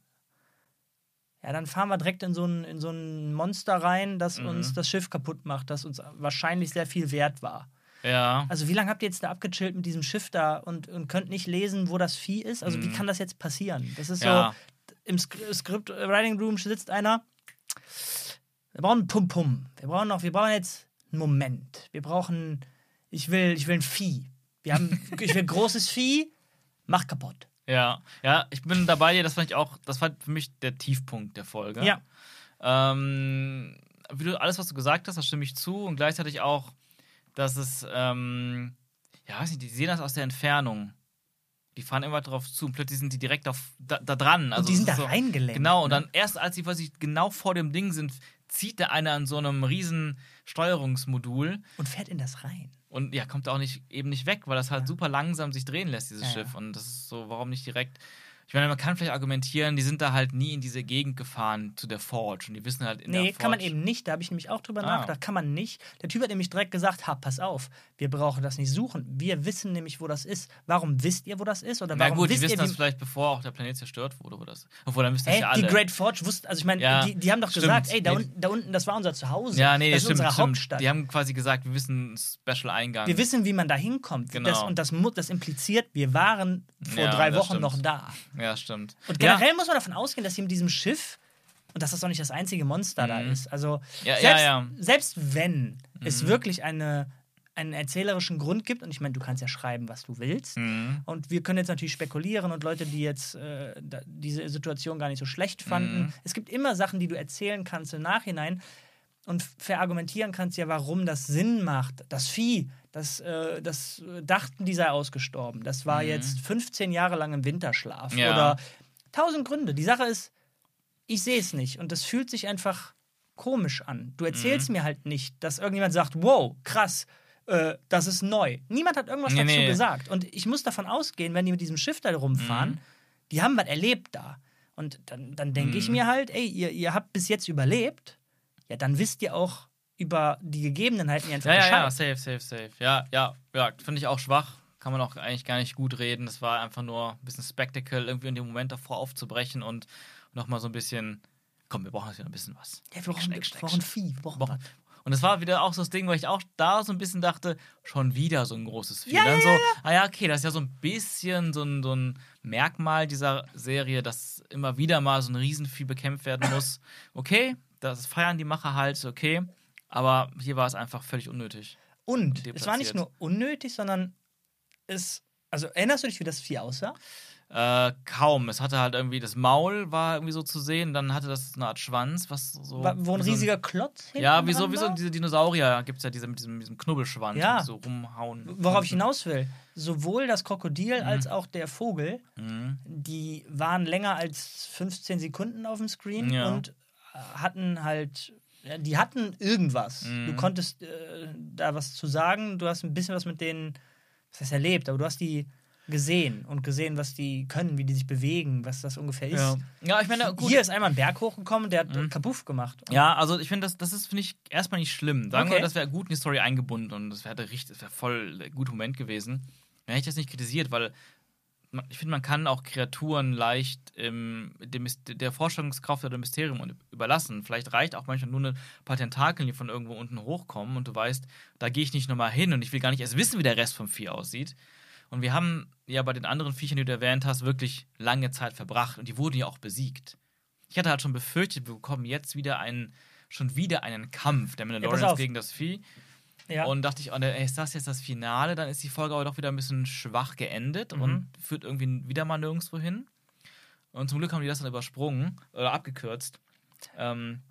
ja, dann fahren wir direkt in so ein, in so ein Monster rein, das Mhm. uns das Schiff kaputt macht, das uns wahrscheinlich sehr viel wert war. Ja. Also wie lange habt ihr jetzt da abgechillt mit diesem Schiff da und, und könnt nicht lesen, wo das Vieh ist? Also wie Mhm. kann das jetzt passieren? Das ist Ja. so, im Sk- Skript Writing Room sitzt einer, wir brauchen einen Pum-Pum. Wir brauchen noch, wir brauchen jetzt einen Moment. Wir brauchen, ich will, ich will ein Vieh. Wir haben, ich will ein großes Vieh, mach kaputt. Ja, ja, ich bin dabei dir, das fand ich auch, das war für mich der Tiefpunkt der Folge. Ja. Ähm, wie du, alles, was du gesagt hast, da stimme ich zu und gleichzeitig auch, dass es, ähm, ja, weiß nicht, die sehen das aus der Entfernung. Die fahren immer drauf zu und plötzlich sind die direkt auf, da, da dran. Also und die sind da so, reingelenkt. Genau, und ne? dann erst als sie quasi genau vor dem Ding sind, zieht der eine an so einem riesen Steuerungsmodul Und fährt in das rein. und ja, kommt auch nicht, eben nicht weg, weil das halt Ja. super langsam sich drehen lässt, dieses ja. Schiff. Und das ist so, warum nicht direkt. Ich meine, man kann vielleicht argumentieren, die sind da halt nie in diese Gegend gefahren zu der Forge und die wissen halt in Nee, der kann man Forge- eben nicht. Da habe ich nämlich auch drüber Ah. nachgedacht. Kann man nicht. Der Typ hat nämlich direkt gesagt: Ha, pass auf, wir brauchen das nicht suchen. Wir wissen nämlich, wo das ist. Warum wisst ihr, wo das ist? Oder Na warum gut, die wisst wissen ihr, das vielleicht, bevor auch der Planet zerstört wurde, wo das. Obwohl, dann wissen das Hä, ja alle. die Great Forge wussten, also ich meine, Ja, die, die haben doch stimmt. gesagt, ey, da, Nee. unten, da unten, das war unser Zuhause. ja, nee, das ist stimmt, unsere stimmt. Hauptstadt. Die haben quasi gesagt, wir wissen Special-Eingang. wir wissen, wie man da hinkommt. Genau. Das, und das, das impliziert, wir waren vor Ja, drei Wochen stimmt. noch da. Ja, stimmt. Und ja. generell muss man davon ausgehen, dass sie mit diesem Schiff, und dass das doch nicht das einzige Monster da Mhm. ist. Also, Ja, ja, selbst, ja. selbst wenn es Mhm. wirklich eine, einen erzählerischen Grund gibt, und ich meine, du kannst ja schreiben, was du willst. Mhm. Und wir können jetzt natürlich spekulieren und Leute, die jetzt äh, da, diese Situation gar nicht so schlecht fanden. Mhm. Es gibt immer Sachen, die du erzählen kannst im Nachhinein und verargumentieren kannst, ja, warum das Sinn macht. Das Vieh, das, äh, das äh, dachten, die sei ausgestorben. Das war Mhm. jetzt 15 Jahre lang im Winterschlaf. Ja. Oder tausend Gründe. Die Sache ist, ich sehe es nicht und das fühlt sich einfach komisch an. Du erzählst Mhm. mir halt nicht, dass irgendjemand sagt, wow, krass, äh, das ist neu. Niemand hat irgendwas Nee, dazu nee. gesagt. Und ich muss davon ausgehen, wenn die mit diesem Schiff da rumfahren, Mhm. die haben was erlebt da. Und dann, dann denke ich Mhm. mir halt, ey, ihr, ihr habt bis jetzt überlebt, ja, dann wisst ihr auch über die Gegebenheiten einfach Ja, ja, Bescheid. ja, safe, safe, safe. Ja, ja, ja, finde ich auch schwach. Kann man auch eigentlich gar nicht gut reden. Das war einfach nur ein bisschen Spectacle, irgendwie in dem Moment davor aufzubrechen und nochmal so ein bisschen, komm, wir brauchen jetzt wieder ein bisschen was. Ja, wir brauchen, wir schneck, brauchen. Vieh, wir brauchen Brauchen-. Und es war wieder auch so das Ding, wo ich auch da so ein bisschen dachte, schon wieder so ein großes Vieh. Ja, Dann ja, so, ja, ah ja, okay, das ist ja so ein bisschen so ein, so ein Merkmal dieser Serie, dass immer wieder mal so ein Riesenvieh bekämpft werden muss. Okay, das feiern die Macher halt, okay. Aber hier war es einfach völlig unnötig. Und Deplatziert. es war nicht nur unnötig, sondern es. Also erinnerst du dich, wie das Vieh aussah? Äh, kaum. Es hatte halt irgendwie, das Maul war irgendwie so zu sehen, dann hatte das eine Art Schwanz, was so. Wa- Wo ein wie so riesiger Klotz Ja, wie so, dran wie so war? diese Dinosaurier gibt es ja diese, mit diesem, diesem Knubbelschwanz, Ja. die so rumhauen. Worauf ich hinaus will, sowohl das Krokodil als auch der Vogel, Mhm. die waren länger als 15 Sekunden auf dem Screen Ja. und hatten halt, ja, die hatten irgendwas. Mhm. Du konntest äh, da was zu sagen, du hast ein bisschen was mit denen, was heißt erlebt, aber du hast die gesehen und gesehen, was die können, wie die sich bewegen, was das ungefähr ist. Ja. ja, ich meine, gut. Hier ist einmal ein Berg hochgekommen, der hat Mhm. kapuff gemacht. Ja, also ich finde, das, das ist, finde ich, erstmal nicht schlimm. Sagen wir, Okay. das wäre gut in die Story eingebunden und das wäre richtig, das wäre voll der gute Moment gewesen. Dann hätte ich das nicht kritisiert, weil ich finde, man kann auch Kreaturen leicht ähm, dem, der Vorstellungskraft oder dem Mysterium überlassen. Vielleicht reicht auch manchmal nur ein paar Tentakeln, die von irgendwo unten hochkommen und du weißt, da gehe ich nicht nochmal hin und ich will gar nicht erst wissen, wie der Rest vom Vieh aussieht. Und wir haben ja bei den anderen Viechern, die du erwähnt hast, wirklich lange Zeit verbracht und die wurden ja auch besiegt. Ich hatte halt schon befürchtet, wir bekommen jetzt wieder einen, schon wieder einen Kampf der Mandalorians auf. gegen das Vieh. Ja. Und dachte ich, oh, ne, ey, ist das jetzt das Finale? Dann ist die Folge aber doch wieder ein bisschen schwach geendet Mhm. und führt irgendwie wieder mal nirgendwo hin. Und zum Glück haben die das dann übersprungen oder abgekürzt. Ähm,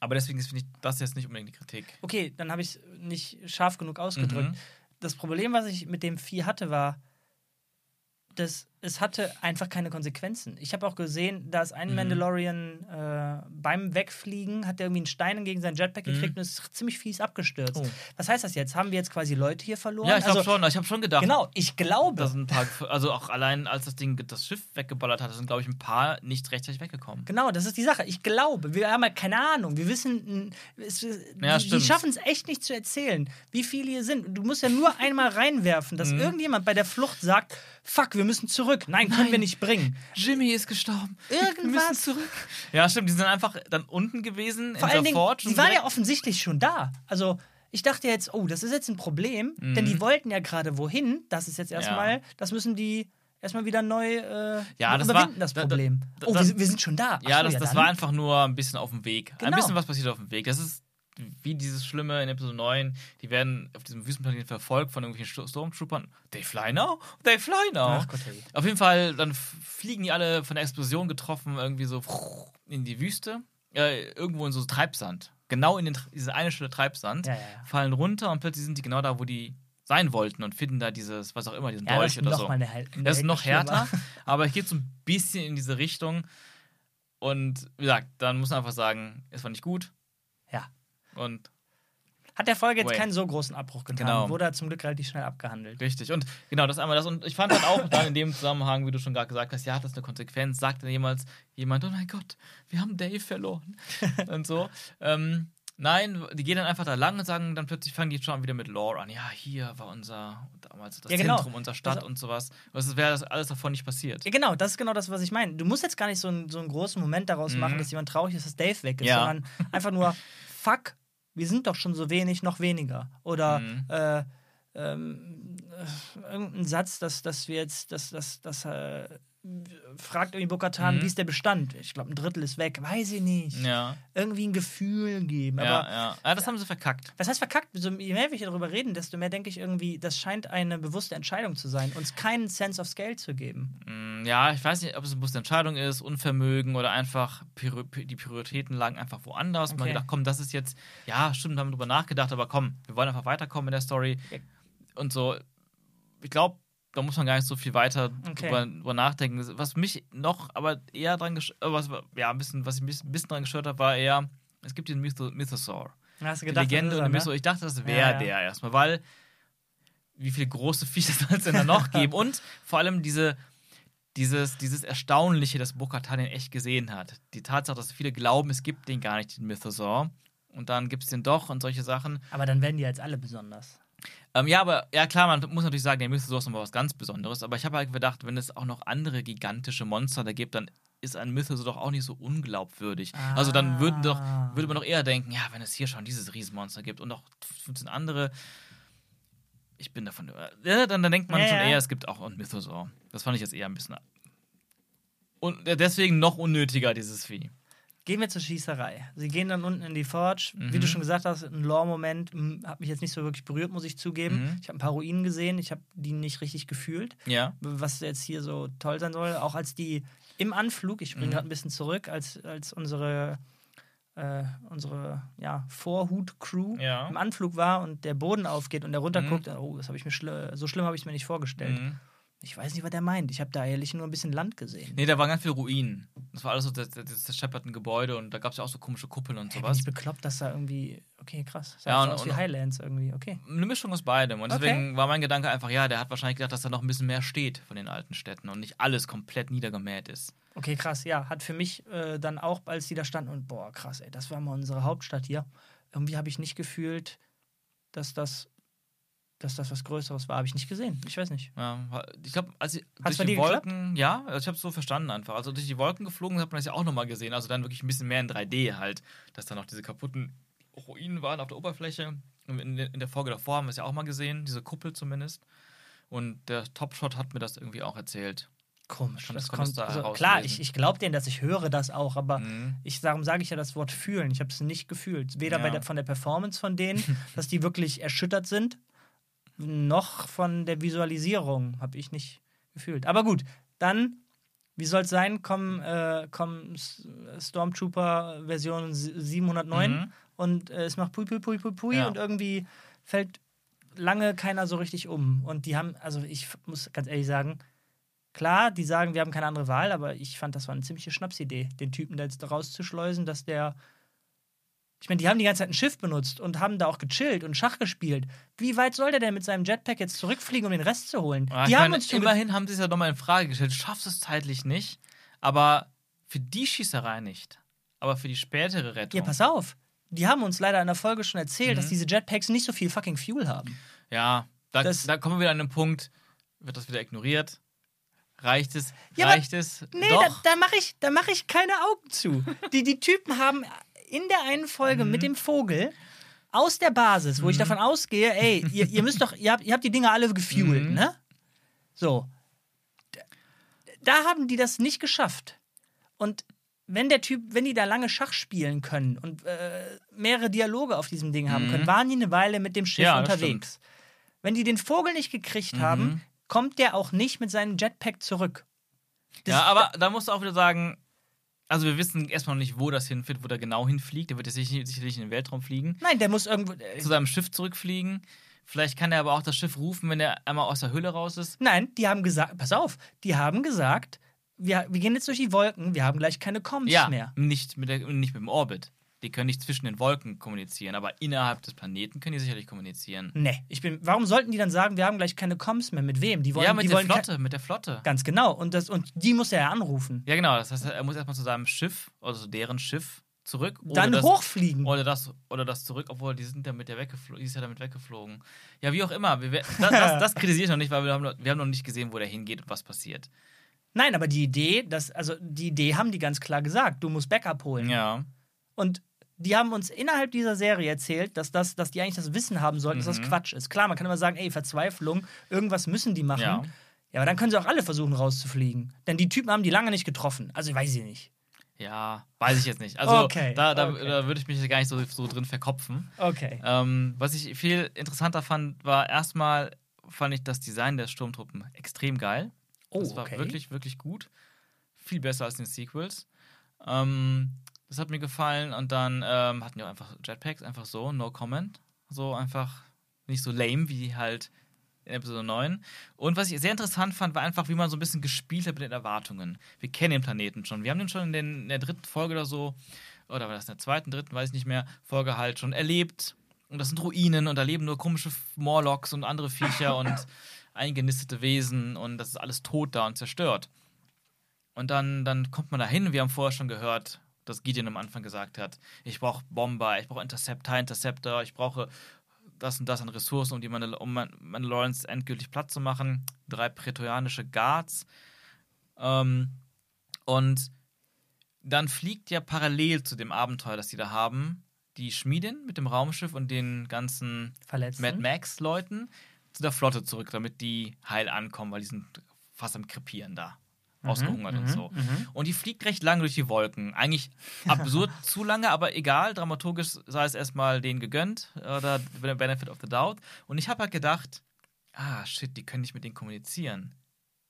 aber deswegen ist, finde ich, das jetzt nicht unbedingt die Kritik. Okay, dann habe ich es nicht scharf genug ausgedrückt. Mhm. Das Problem, was ich mit dem Vieh hatte, war, dass es hatte einfach keine Konsequenzen. Ich habe auch gesehen, dass ein Mhm. Mandalorian äh, beim Wegfliegen hat er irgendwie einen Stein gegen sein Jetpack Mhm. gekriegt und ist ziemlich fies abgestürzt. Oh. Was heißt das jetzt? Haben wir jetzt quasi Leute hier verloren? Ja, ich also, schon. Ich habe schon gedacht, Genau, ich glaube. dass ein paar, also auch allein als das Ding das Schiff weggeballert hat, sind, glaube ich, ein paar nicht rechtzeitig weggekommen. Genau, das ist die Sache. Ich glaube, wir haben halt keine Ahnung. Wir wissen, es, Ja, die, die schaffen es echt nicht zu erzählen, wie viele hier sind. Du musst ja nur einmal reinwerfen, dass Mhm. irgendjemand bei der Flucht sagt: Fuck, wir müssen zurück. Nein, können Nein. wir nicht bringen. Jimmy ist gestorben. Wir müssen Irgendwas. zurück. Ja, stimmt. Die sind einfach dann unten gewesen Vor in allen der Forge. die waren ja offensichtlich schon da. Also, ich dachte jetzt, oh, das ist jetzt ein Problem, denn die wollten ja gerade wohin. Das ist jetzt erstmal, Mhm. Ja. das müssen die erstmal wieder neu äh, Ja, das überwinden, war- das da- da- Problem. da- oh, das- wir, wir sind schon da. Ach Ja, das, das dann. war einfach nur ein bisschen auf dem Weg. Ein Genau. bisschen was passiert auf dem Weg. Das ist wie dieses Schlimme in Episode 9. Die werden auf diesem Wüstenplaneten verfolgt von irgendwelchen Sto- Stormtroopern. They fly now? They fly now. Ach Gott, hey. Auf jeden Fall, dann fliegen die alle von der Explosion getroffen irgendwie so in die Wüste. Äh, irgendwo in so Treibsand. Genau in den, diese eine Stelle Treibsand. Ja, ja, ja. Fallen runter und plötzlich sind die genau da, wo die sein wollten und finden da dieses, was auch immer, diesen Ja, Dolch oder so. eine eine Das ist noch härter, aber es geht so ein bisschen in diese Richtung. Und wie gesagt, dann muss man einfach sagen, es war nicht gut. Ja. Und Hat der Folge jetzt Wait. keinen so großen Abbruch getan. Genau. Wurde zum Glück relativ schnell abgehandelt. richtig. Und genau, das einmal das. Und ich fand halt auch dann in dem Zusammenhang, wie du schon gerade gesagt hast, ja, hat das eine Konsequenz? Sagt dann jemals jemand, oh mein Gott, wir haben Dave verloren. und so. Ähm, nein, die gehen dann einfach da lang und sagen, dann plötzlich fangen die schon wieder mit Lore an. Ja, hier war unser, damals das Ja, genau. Zentrum unserer Stadt Also- und sowas. Das wäre das alles davon nicht passiert. Ja, genau, das ist genau das, was ich meine. Du musst jetzt gar nicht so einen, so einen großen Moment daraus machen, Mhm. dass jemand traurig ist, dass Dave weg ist, Ja. sondern einfach nur, fuck, wir sind doch schon so wenig, noch weniger. Oder Mhm. äh, ähm, äh, irgendein Satz, dass, dass wir jetzt, dass, dass, dass äh, fragt irgendwie Bokatan, Mhm. wie ist der Bestand? Ich glaube, ein Drittel ist weg. Weiß ich nicht. Ja, Irgendwie ein Gefühl geben. ja, Aber ja. ja. Das haben sie verkackt. was heißt verkackt? So, je mehr wir hier darüber reden, desto mehr denke ich irgendwie, das scheint eine bewusste Entscheidung zu sein, uns keinen Sense of Scale zu geben. Mm, Ja, ich weiß nicht, ob es eine bewusste Entscheidung ist, Unvermögen oder einfach die Prioritäten lagen einfach woanders. Man Okay. hat gedacht, komm, das ist jetzt, ja, stimmt, haben wir drüber nachgedacht, aber komm, wir wollen einfach weiterkommen in der Story. Und so, ich glaube, da muss man gar nicht so viel weiter Okay. drüber, drüber nachdenken. Was mich noch aber eher dran gestört, was, ja, ein bisschen, was ich ein bisschen, dran gestört habe, war eher, es gibt den Mytho Mythosaur. Hast du Die gedacht, das Legende und der ne? Mythosaur. Ich dachte, das wäre Ja, ja. der erstmal, weil wie viele große Viecher soll es denn da noch geben? Und vor allem diese, dieses, dieses Erstaunliche, dass Bokatan den echt gesehen hat. Die Tatsache, dass viele glauben, es gibt den gar nicht, den Mythosaur. Und dann gibt es den doch und solche Sachen. Aber dann werden die jetzt alle besonders. Ähm, ja, aber ja klar, man muss natürlich sagen, der Mythosaur ist nochmal was ganz Besonderes. Aber ich habe halt gedacht, wenn es auch noch andere gigantische Monster da gibt, dann ist ein Mythosaur doch auch nicht so unglaubwürdig. Also dann würden doch, Ah. würde man doch eher denken, ja, wenn es hier schon dieses Riesenmonster gibt und noch 15 andere, ich bin davon, über- ja, dann, dann denkt man Ja, schon eher, es gibt auch einen Mythosaur. Das fand ich jetzt eher ein bisschen. Und deswegen noch unnötiger, dieses Vieh. Gehen wir zur Schießerei. Sie gehen dann unten in die Forge. Wie Mhm. du schon gesagt hast, ein Lore-Moment m, hat mich jetzt nicht so wirklich berührt, muss ich zugeben. Mhm. Ich habe ein paar Ruinen gesehen, ich habe die nicht richtig gefühlt. Ja. Was jetzt hier so toll sein soll. Auch als die im Anflug, ich springe Mhm. gerade ein bisschen zurück, als, als unsere, äh, unsere ja, Vorhut-Crew Ja. im Anflug war und der Boden aufgeht und der runterguckt, oh, das habe ich mir schli- so schlimm habe ich es mir nicht vorgestellt. Mhm. Ich weiß nicht, was der meint. Ich habe da ehrlich nur ein bisschen Land gesehen. Nee, da waren ganz viele Ruinen. Das war alles so das, das, das Gebäude und da gab es ja auch so komische Kuppeln und sowas. ich bekloppt, dass da irgendwie. Okay, krass. Sah Ja, und- aus wie Highlands irgendwie. Okay. Eine Mischung aus beidem. Und Okay. deswegen war mein Gedanke einfach, ja, der hat wahrscheinlich gedacht, dass da noch ein bisschen mehr steht von den alten Städten und nicht alles komplett niedergemäht ist. Okay, krass. Ja, hat für mich äh, dann auch, als die da standen und boah, krass, ey, das war mal unsere Hauptstadt hier. Irgendwie habe ich nicht gefühlt, dass das, dass das was Größeres war. Habe ich nicht gesehen. Ich weiß nicht. Ja, ich glaube, als ich Hat's durch die dir geklappt? Wolken, ja, also ich habe es so verstanden einfach. Also durch die Wolken geflogen hat man das ja auch nochmal gesehen. Also dann wirklich ein bisschen mehr in 3D halt, dass da noch diese kaputten Ruinen waren auf der Oberfläche. In, der- in der Folge davor haben wir es ja auch mal gesehen, diese Kuppel zumindest. Und der Topshot hat mir das irgendwie auch erzählt. Komisch. Das das kommt, du also, klar, ich, ich glaube denen, dass ich höre das auch, aber Mhm. ich, darum sage ich ja das Wort fühlen. Ich habe es nicht gefühlt. Weder Ja. der, von der Performance von denen, dass die wirklich erschüttert sind, noch von der Visualisierung habe ich nicht gefühlt. Aber gut, dann, wie soll es sein, kommen, äh, kommen Stormtrooper Version 709 Mhm. und äh, es macht pui, pui, pui, pui, pui Ja. und irgendwie fällt lange keiner so richtig um. Und die haben, also ich muss ganz ehrlich sagen, klar, die sagen, wir haben keine andere Wahl, aber ich fand, das war eine ziemliche Schnapsidee, den Typen da jetzt rauszuschleusen, dass der. Ich meine, die haben die ganze Zeit ein Schiff benutzt und haben da auch gechillt und Schach gespielt. Wie weit soll der denn mit seinem Jetpack jetzt zurückfliegen, um den Rest zu holen? Ah, die haben meine, uns immerhin haben sie es ja nochmal in Frage gestellt. Du schaffst es zeitlich nicht, aber für die Schießerei nicht. Aber für die spätere Rettung. Ja, pass auf. Die haben uns leider in der Folge schon erzählt, Mhm. dass diese Jetpacks nicht so viel fucking Fuel haben. Ja, da, Das- da kommen wir wieder an den Punkt, wird das wieder ignoriert? Reicht es? Ja, aber- Reicht es? Nee, da, Doch. da mache ich, da mach ich keine Augen zu. Die, die Typen haben in der einen Folge Mhm. mit dem Vogel aus der Basis, wo ich davon ausgehe, ey, ihr, ihr müsst doch, ihr habt, ihr habt die Dinger alle gefuelt, Mhm. ne? So. Da- haben die das nicht geschafft. Und wenn der Typ, wenn die da lange Schach spielen können und äh, mehrere Dialoge auf diesem Ding haben Mhm. können, waren die eine Weile mit dem Schiff Ja, unterwegs. Wenn die den Vogel nicht gekriegt Mhm. haben, kommt der auch nicht mit seinem Jetpack zurück. Das- ja, aber da musst du auch wieder sagen, also wir wissen erstmal noch nicht, wo das hinführt, wo der genau hinfliegt. Der wird sicher- sicherlich in den Weltraum fliegen. Nein, der muss irgendwo. äh, Zu seinem Schiff zurückfliegen. Vielleicht kann er aber auch das Schiff rufen, wenn er einmal aus der Höhle raus ist. Nein, die haben gesagt, pass auf, die haben gesagt, wir, wir gehen jetzt durch die Wolken, wir haben gleich keine Comms Ja, mehr. nicht mit, der, nicht mit dem Orbit. Die können nicht zwischen den Wolken kommunizieren, aber innerhalb des Planeten können die sicherlich kommunizieren. Nee, ich bin. Warum sollten die dann sagen, wir haben gleich keine Comms mehr? Mit wem? Die wollen, ja, mit die der wollen Flotte, mit der Flotte. Ganz genau. Und, das, und die muss er ja anrufen. Ja, genau. Das heißt, er muss erstmal zu seinem Schiff, also deren Schiff, zurück. Oder Dann das, hochfliegen. Oder das, oder das zurück, obwohl die sind damit ja weggeflogen. Die ist ja damit weggeflogen. Ja, wie auch immer. Wir, das, das, das kritisiere ich noch nicht, weil wir haben, noch, wir haben noch nicht gesehen, wo der hingeht und was passiert. Nein, aber die Idee, das, also die Idee haben die ganz klar gesagt, du musst Backup holen. Ja. Und die haben uns innerhalb dieser Serie erzählt, dass, das, dass die eigentlich das Wissen haben sollten, dass das Mhm. Quatsch ist. Klar, man kann immer sagen, ey, Verzweiflung, irgendwas müssen die machen. Ja. Ja, aber dann können sie auch alle versuchen rauszufliegen. Denn die Typen haben die lange nicht getroffen. Also weiß ich nicht. Ja, weiß ich jetzt nicht. Also Okay, da, da, okay. da würde ich mich gar nicht so, so drin verkopfen. Okay. Ähm, was ich viel interessanter fand, war erstmal fand ich das Design der Sturmtruppen extrem geil. Oh, das war okay. wirklich, wirklich gut. Viel besser als in den Sequels. Ähm, das hat mir gefallen. Und dann ähm, hatten die auch einfach Jetpacks, einfach so, no comment. So einfach nicht so lame wie halt in Episode 9. Und was ich sehr interessant fand, war einfach, wie man so ein bisschen gespielt hat mit den Erwartungen. Wir kennen den Planeten schon. Wir haben den schon in, den, in der dritten Folge oder so, oder war das in der zweiten, dritten, weiß ich nicht mehr, Folge halt schon erlebt. Und das sind Ruinen und da leben nur komische Morlocks und andere Viecher und eingenistete Wesen und das ist alles tot da und zerstört. Und dann, dann kommt man da hin. Wir haben vorher schon gehört, dass Gideon am Anfang gesagt hat: Ich brauche Bomber, ich brauche Interceptor, Interceptor, ich brauche das und das an Ressourcen, um, die meine, um Lawrence endgültig platt zu machen. Drei prätorianische Guards. Ähm, und dann fliegt ja parallel zu dem Abenteuer, das die da haben, die Schmiedin mit dem Raumschiff und den ganzen Verletzten. Mad Max-Leuten zu der Flotte zurück, damit die heil ankommen, weil die sind fast am Krepieren da. Ausgehungert und mhm, so. mhm. Und die fliegt recht lange durch die Wolken. Eigentlich absurd zu lange, aber egal. Dramaturgisch sei es erstmal denen gegönnt oder benefit of the doubt. Und ich habe halt gedacht, ah, shit, die können nicht mit denen kommunizieren.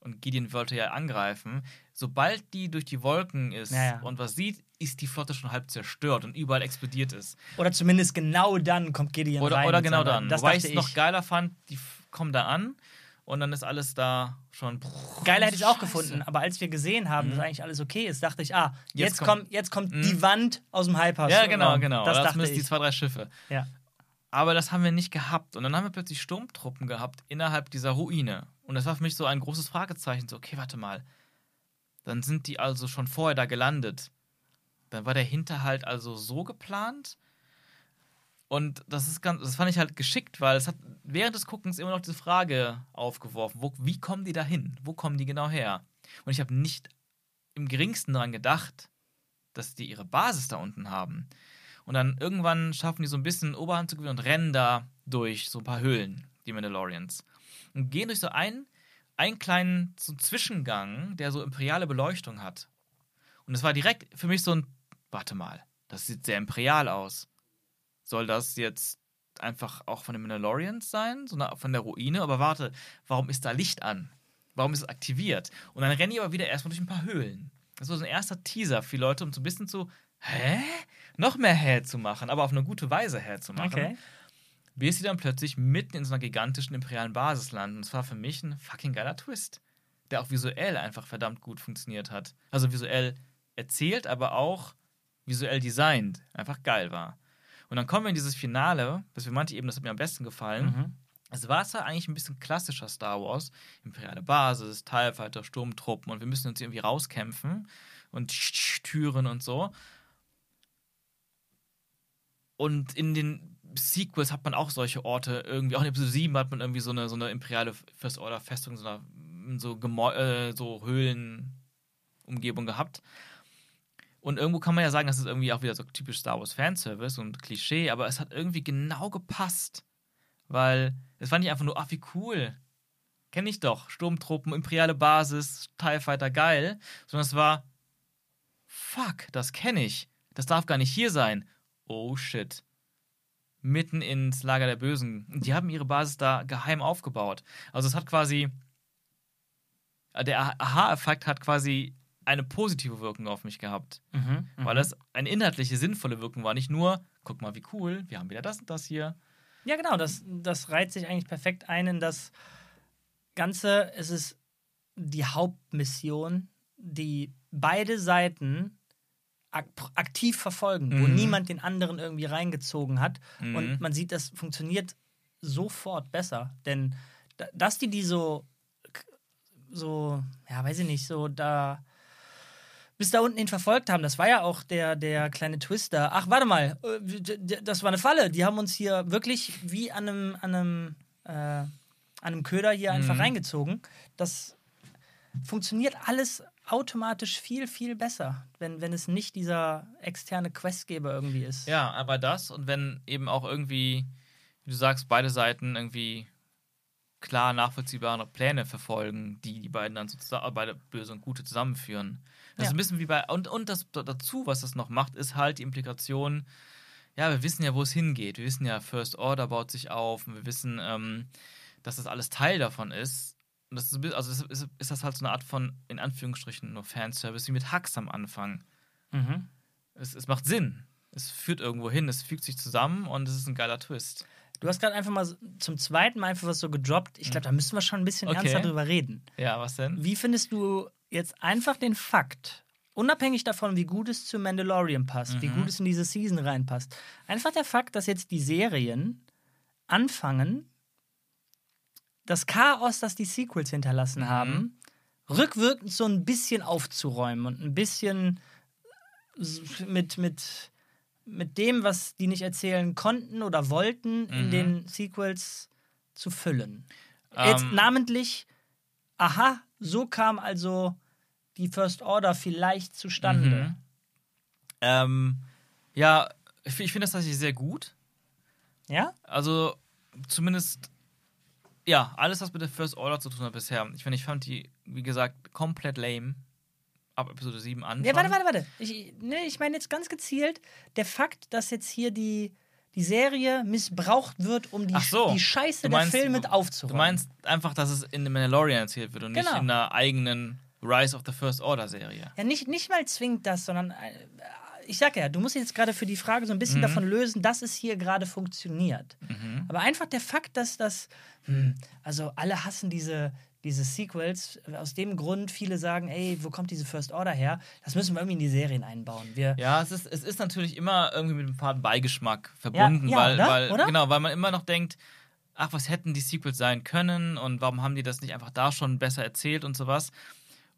Und Gideon wollte ja angreifen. Sobald die durch die Wolken ist Ja, ja. und was sieht, ist die Flotte schon halb zerstört und überall explodiert es. Oder zumindest genau dann kommt Gideon Oder, rein. oder genau dann. Das Wobei ich es noch geiler fand, die kommen da an und dann ist alles da schon. Geil hätte ich auch gefunden, aber als wir gesehen haben, dass eigentlich alles okay ist, dachte ich, ah, jetzt, Jetzt kommt, jetzt kommt Mhm. die Wand aus dem Hyper. Ja, genau, genau. Das Das, müssen die zwei, drei Schiffe. Ja. Aber das haben wir nicht gehabt. Und dann haben wir plötzlich Sturmtruppen gehabt innerhalb dieser Ruine. Und das war für mich so ein großes Fragezeichen. So, okay, warte mal. Dann sind die also schon vorher da gelandet. Dann war der Hinterhalt also so geplant. Und das ist ganz, das fand ich halt geschickt, weil es hat während des Guckens immer noch diese Frage aufgeworfen: wo, Wie kommen die da hin? Wo kommen die genau her? Und ich habe nicht im geringsten daran gedacht, dass die ihre Basis da unten haben. Und dann irgendwann schaffen die so ein bisschen Oberhand zu gewinnen und rennen da durch so ein paar Höhlen, die Mandalorians. Und gehen durch so einen, einen kleinen so Zwischengang, der so imperiale Beleuchtung hat. Und es war direkt für mich so ein, warte mal, das sieht sehr imperial aus. Soll das jetzt einfach auch von den Mandalorians sein? So eine, von der Ruine? Aber warte, warum ist da Licht an? Warum ist es aktiviert? Und dann rennen die aber wieder erstmal durch ein paar Höhlen. Das war so ein erster Teaser für die Leute, um so ein bisschen zu, hä? Noch mehr hä zu machen, aber auf eine gute Weise hä zu machen. Okay. Bis sie dann plötzlich mitten in so einer gigantischen imperialen Basis landen. Und es war für mich ein fucking geiler Twist, der auch visuell einfach verdammt gut funktioniert hat. Also visuell erzählt, aber auch visuell designt. Einfach geil war. Und dann kommen wir in dieses Finale, das wir manche eben, das hat mir am besten gefallen. Mhm. Es war zwar eigentlich ein bisschen klassischer Star Wars, imperiale Basis, TIE Fighter, Sturmtruppen und wir müssen uns irgendwie rauskämpfen und Türen und so. Und in den Sequels hat man auch solche Orte irgendwie, auch in Episode 7 hat man irgendwie so eine, so eine imperiale First Order Festung, so, einer, so, Gemäu äh, so Höhlenumgebung gehabt. Und irgendwo kann man ja sagen, das ist irgendwie auch wieder so typisch Star Wars Fanservice und Klischee, aber es hat irgendwie genau gepasst. Weil es war nicht einfach nur, ach, wie cool. Kenn ich doch. Sturmtruppen, imperiale Basis, TIE Fighter, geil. Sondern es war, fuck, das kenne ich. Das darf gar nicht hier sein. Oh shit. Mitten ins Lager der Bösen. Die haben ihre Basis da geheim aufgebaut. Also es hat quasi. Der Aha-Effekt hat quasi eine positive Wirkung auf mich gehabt. Mhm. Weil das eine inhaltliche, sinnvolle Wirkung war. Nicht nur, guck mal, wie cool, wir haben wieder das und das hier. Ja, genau, das, das reiht sich eigentlich perfekt ein in das Ganze. Es ist die Hauptmission, die beide Seiten ak aktiv verfolgen, wo Mhm. niemand den anderen irgendwie reingezogen hat. Mhm. Und man sieht, das funktioniert sofort besser. Denn da- dass die die so, so, ja, weiß ich nicht, so da bis da unten hin verfolgt haben. Das war ja auch der, der kleine Twister. Ach, warte mal, äh, das war eine Falle. Die haben uns hier wirklich wie an einem, an einem, äh, an einem Köder hier einfach Mhm. reingezogen. Das funktioniert alles automatisch viel, viel besser, wenn, wenn es nicht dieser externe Questgeber irgendwie ist. Ja, aber das und wenn eben auch irgendwie, wie du sagst, beide Seiten irgendwie klar nachvollziehbare Pläne verfolgen, die die beiden dann sozusagen, beide böse und gute zusammenführen. Das Ja. ist ein bisschen wie bei, und, und das dazu, was das noch macht, ist halt die Implikation, ja, wir wissen ja, wo es hingeht. Wir wissen ja, First Order baut sich auf und wir wissen, ähm, dass das alles Teil davon ist. Und das ist, also ist, ist, ist das halt so eine Art von, in Anführungsstrichen, nur Fanservice, wie mit Hux am Anfang. Mhm. Es, es macht Sinn. Es führt irgendwo hin, es fügt sich zusammen und es ist ein geiler Twist. Du hast gerade einfach mal zum zweiten Mal einfach was so gedroppt. Ich glaube, da müssen wir schon ein bisschen Okay. ernster drüber reden. Ja, was denn? Wie findest du jetzt einfach den Fakt, unabhängig davon, wie gut es zu Mandalorian passt, wie Mhm. gut es in diese Season reinpasst, einfach der Fakt, dass jetzt die Serien anfangen, das Chaos, das die Sequels hinterlassen Mhm. haben, rückwirkend so ein bisschen aufzuräumen und ein bisschen mit, mit, mit dem, was die nicht erzählen konnten oder wollten, in Mhm. den Sequels zu füllen. Jetzt Ähm, namentlich, aha, so kam also die First Order vielleicht zustande. Mhm. Ähm, ja, ich, ich finde das tatsächlich sehr gut. Ja? Also zumindest ja, alles, was mit der First Order zu tun hat bisher. Ich finde, ich fand die, wie gesagt, komplett lame. Ab Episode 7 an. Ja, warte, warte, warte. Ich, nee, ich meine jetzt ganz gezielt, der Fakt, dass jetzt hier die, die Serie missbraucht wird, um die, so. die Scheiße Du der meinst- Filme Du aufzuräumen. meinst einfach, dass es in The Mandalorian erzählt wird und nicht Genau. in einer eigenen Rise of the First Order Serie. Ja, nicht, nicht mal zwingend das, sondern äh, ich sag ja, du musst jetzt gerade für die Frage so ein bisschen Mhm. davon lösen, dass es hier gerade funktioniert. Mhm. Aber einfach der Fakt, dass das, hm, also alle hassen diese, diese Sequels, aus dem Grund viele sagen, ey, wo kommt diese First Order her? Das müssen wir irgendwie in die Serien einbauen. Wir, Ja, es ist, es ist natürlich immer irgendwie mit einem faden Beigeschmack verbunden, ja, weil, oder? weil Oder? genau, weil man immer noch denkt, ach, was hätten die Sequels sein können und warum haben die das nicht einfach da schon besser erzählt und sowas.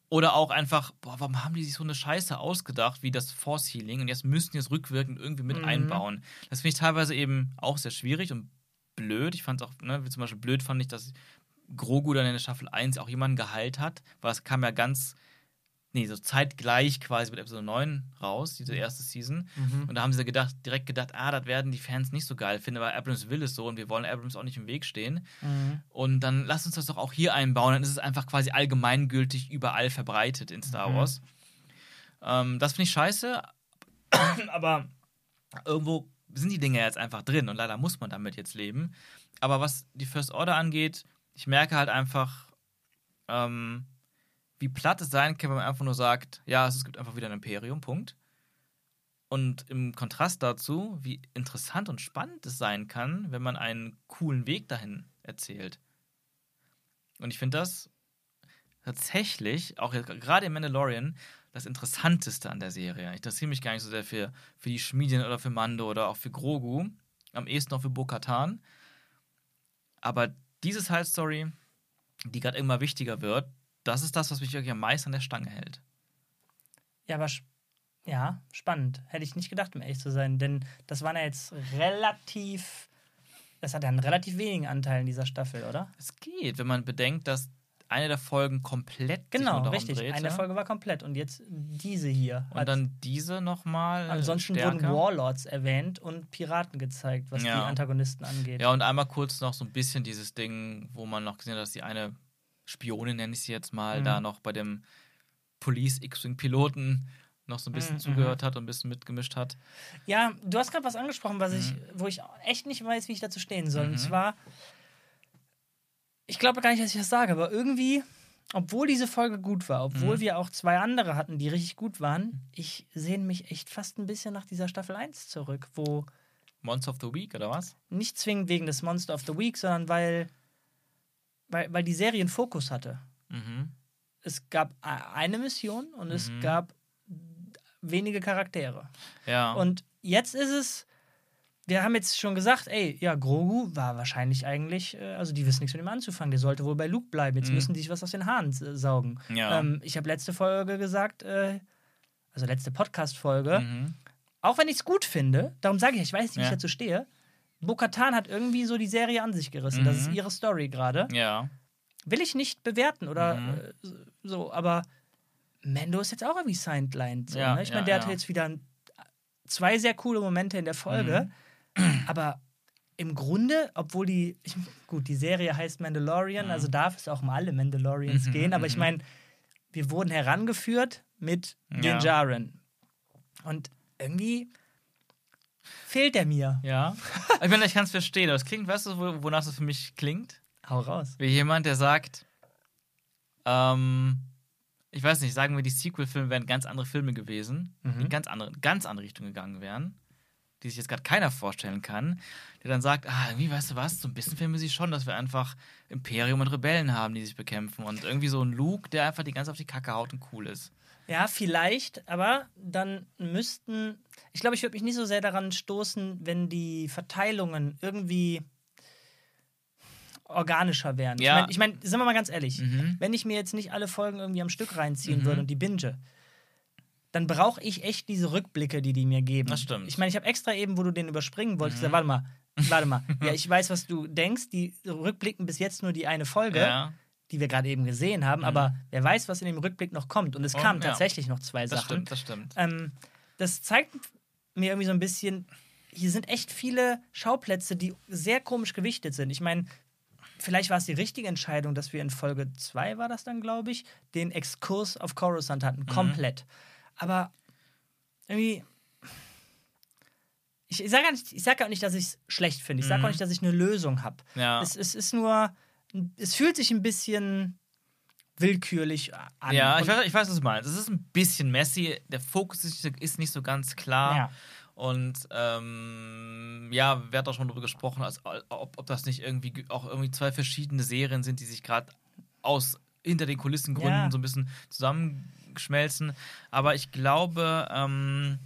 Oder auch einfach, boah, warum haben die sich so eine Scheiße ausgedacht, wie das Force Healing und jetzt müssen die es rückwirkend irgendwie mit Mhm. einbauen. Das finde ich teilweise eben auch sehr schwierig und blöd. Ich fand es auch, ne, wie zum Beispiel blöd fand ich, dass Grogu dann in der Staffel 1 auch jemanden geheilt hat, weil es kam ja ganz, nee, so zeitgleich quasi mit Episode 9 raus, diese erste Season. Mhm. Und da haben sie gedacht, direkt gedacht, ah, das werden die Fans nicht so geil finden, aber Abrams will es so und wir wollen Abrams auch nicht im Weg stehen. Mhm. Und dann lass uns das doch auch hier einbauen, dann ist es einfach quasi allgemeingültig überall verbreitet in Star Mhm. Wars. Ähm, das finde ich scheiße, aber irgendwo sind die Dinge jetzt einfach drin und leider muss man damit jetzt leben. Aber was die First Order angeht, ich merke halt einfach, ähm, wie platt es sein kann, wenn man einfach nur sagt, ja, es gibt einfach wieder ein Imperium, Punkt. Und im Kontrast dazu, wie interessant und spannend es sein kann, wenn man einen coolen Weg dahin erzählt. Und ich finde das tatsächlich, auch gerade im Mandalorian, das Interessanteste an der Serie. Ich interessiere mich gar nicht so sehr für, für die Schmiedin oder für Mando oder auch für Grogu. Am ehesten noch für Bo-Katan. Aber diese Side Story, die gerade immer wichtiger wird, das ist das, was mich wirklich am meisten an der Stange hält. Ja, aber ja, spannend. Hätte ich nicht gedacht, um ehrlich zu sein. Denn das waren ja jetzt relativ. Das hat ja einen relativ wenigen Anteil in dieser Staffel, oder? Es geht, wenn man bedenkt, dass eine der Folgen komplett Genau, richtig. drehte. Eine Folge war komplett und jetzt diese hier. Und dann diese nochmal. ansonsten stärker. wurden Warlords erwähnt und Piraten gezeigt, was Ja. die Antagonisten angeht. Ja, und einmal kurz noch so ein bisschen dieses Ding, wo man noch gesehen hat, dass die eine Spionin, nenne ich sie jetzt mal, Mhm. da noch bei dem Police X-Wing-Piloten noch so ein bisschen Mhm, zugehört hat und ein bisschen mitgemischt hat. Ja, du hast gerade was angesprochen, was ich, Mhm. wo ich echt nicht weiß, wie ich dazu stehen soll. Mhm. Und zwar, ich glaube gar nicht, dass ich das sage, aber irgendwie, obwohl diese Folge gut war, obwohl Mhm. wir auch zwei andere hatten, die richtig gut waren, ich sehne mich echt fast ein bisschen nach dieser Staffel 1 zurück, wo Monster of the Week, oder was? nicht zwingend wegen des Monster of the Week, sondern weil, weil, weil die Serie einen Fokus hatte. Mhm. Es gab a- eine Mission und es Mhm. gab wenige Charaktere. Ja. Und jetzt ist es, wir haben jetzt schon gesagt, ey, ja, Grogu war wahrscheinlich eigentlich, äh, also die wissen nichts mit ihm anzufangen, der sollte wohl bei Luke bleiben, jetzt Mhm. müssen die sich was aus den Haaren saugen. ja. Ähm, ich habe letzte Folge gesagt, äh, also letzte Podcast-Folge, mhm. auch wenn ich es gut finde, darum sage ich, ich weiß nicht, wie ich Ja. dazu stehe, Bo-Katan hat irgendwie so die Serie an sich gerissen. Das ist Mhm. ihre Story gerade. Ja. Will ich nicht bewerten oder Mhm. äh, so, aber Mando ist jetzt auch irgendwie sidelined. So, Ja, ne? Ich meine, der hatte jetzt wieder ein- zwei sehr coole Momente in der Folge, Mhm. Aber im Grunde, obwohl die, ich, gut, die Serie heißt Mandalorian, also darf es auch um alle Mandalorians Mhm, gehen, aber ich mhm. meine, wir wurden herangeführt mit den Ja. Jaren. Und irgendwie fehlt er mir. Ja. ich meine, ich kann es verstehen, aber es klingt, weißt du, wo- wonach es für mich klingt? Hau raus. Wie jemand, der sagt, ähm, ich weiß nicht, sagen wir, die Sequel-Filme wären ganz andere Filme gewesen, Mhm. die in ganz andere, ganz andere Richtung gegangen wären, die sich jetzt gerade keiner vorstellen kann, der dann sagt, ah, irgendwie, weißt du was, so ein bisschen filmen sie schon, dass wir einfach Imperium und Rebellen haben, die sich bekämpfen und irgendwie so ein Luke, der einfach die ganze auf die Kacke haut und cool ist. Ja, vielleicht, aber dann müssten. Ich glaube, ich würde mich nicht so sehr daran stoßen, wenn die Verteilungen irgendwie organischer wären. Ja. Ich meine, ich mein, sind wir mal ganz ehrlich, Mhm. wenn ich mir jetzt nicht alle Folgen irgendwie am Stück reinziehen Mhm. würde und die binge, dann brauche ich echt diese Rückblicke, die die mir geben. Das stimmt. Ich meine, ich habe extra eben, wo du den überspringen wolltest, Mhm. gesagt, warte mal, warte mal. ja, ich weiß, was du denkst. Die rückblicken bis jetzt nur die eine Folge Ja, die wir gerade eben gesehen haben, Mhm. aber wer weiß, was in dem Rückblick noch kommt. Und es Oh, kamen ja. tatsächlich noch zwei das Sachen. stimmt, das stimmt. Ähm, das zeigt mir irgendwie so ein bisschen, hier sind echt viele Schauplätze, die sehr komisch gewichtet sind. Ich meine, vielleicht war es die richtige Entscheidung, dass wir in Folge 2 war das dann, glaube ich, den Exkurs auf Coruscant hatten, komplett. Aber irgendwie. Ich, ich sage sag auch nicht, dass ich es schlecht finde. Ich sage auch nicht, dass ich eine Lösung habe. Ja. Es, es ist nur. Es fühlt sich ein bisschen willkürlich an. Ja, ich weiß, ich weiß, was du meinst. Es ist ein bisschen messy. Der Fokus ist nicht, so- ist nicht so ganz klar. Ja. Und ähm, ja, wer hat auch schon darüber gesprochen, als, ob, ob das nicht irgendwie ge- auch irgendwie zwei verschiedene Serien sind, die sich gerade aus hinter den Kulissengründen Ja. so ein bisschen zusammenschmelzen. Aber ich glaube, ähm,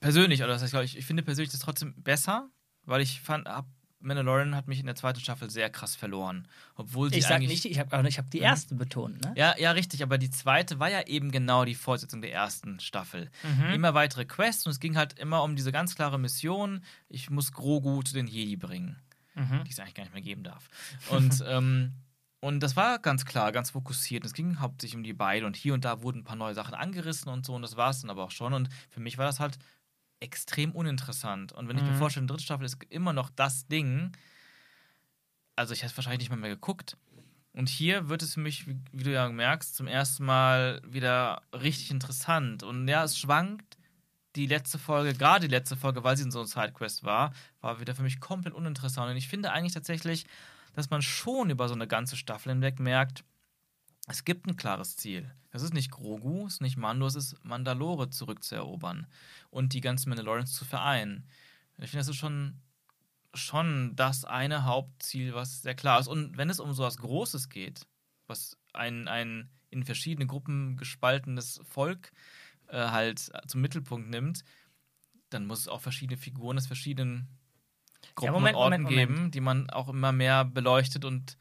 persönlich, oder das heißt, ich, ich finde persönlich das trotzdem besser, weil ich fand, hab, Mandalorian hat mich in der zweiten Staffel sehr krass verloren. Obwohl sie Ich sag nicht, ich habe hab die erste betont, ne? Ja, ja, richtig, aber die zweite war ja eben genau die Fortsetzung der ersten Staffel. Mhm. Immer weitere Quests und es ging halt immer um diese ganz klare Mission, ich muss Grogu zu den Jedi bringen, Mhm. die es eigentlich gar nicht mehr geben darf. Und, ähm, und das war ganz klar, ganz fokussiert. Es ging hauptsächlich um die beiden und hier und da wurden ein paar neue Sachen angerissen und so und das war es dann aber auch schon. Und für mich war das halt extrem uninteressant. Und wenn ich mir Mhm. vorstelle, die dritte Staffel ist immer noch das Ding, also ich hätte es wahrscheinlich nicht mal mehr geguckt. Und hier wird es für mich, wie, wie du ja merkst, zum ersten Mal wieder richtig interessant. Und ja, es schwankt. Die letzte Folge, gerade die letzte Folge, weil sie in so einer Sidequest war, war wieder für mich komplett uninteressant. Und ich finde eigentlich tatsächlich, dass man schon über so eine ganze Staffel hinweg merkt, es gibt ein klares Ziel. Es ist nicht Grogu, es ist nicht Mando, es ist Mandalore zurückzuerobern und die ganzen Mandalorians zu vereinen. Ich finde, das ist schon, schon das eine Hauptziel, was sehr klar ist. Und wenn es um so was Großes geht, was ein, ein in verschiedene Gruppen gespaltenes Volk äh, halt zum Mittelpunkt nimmt, dann muss es auch verschiedene Figuren aus verschiedenen Gruppen Moment, und Orten Moment, Moment. geben, die man auch immer mehr beleuchtet und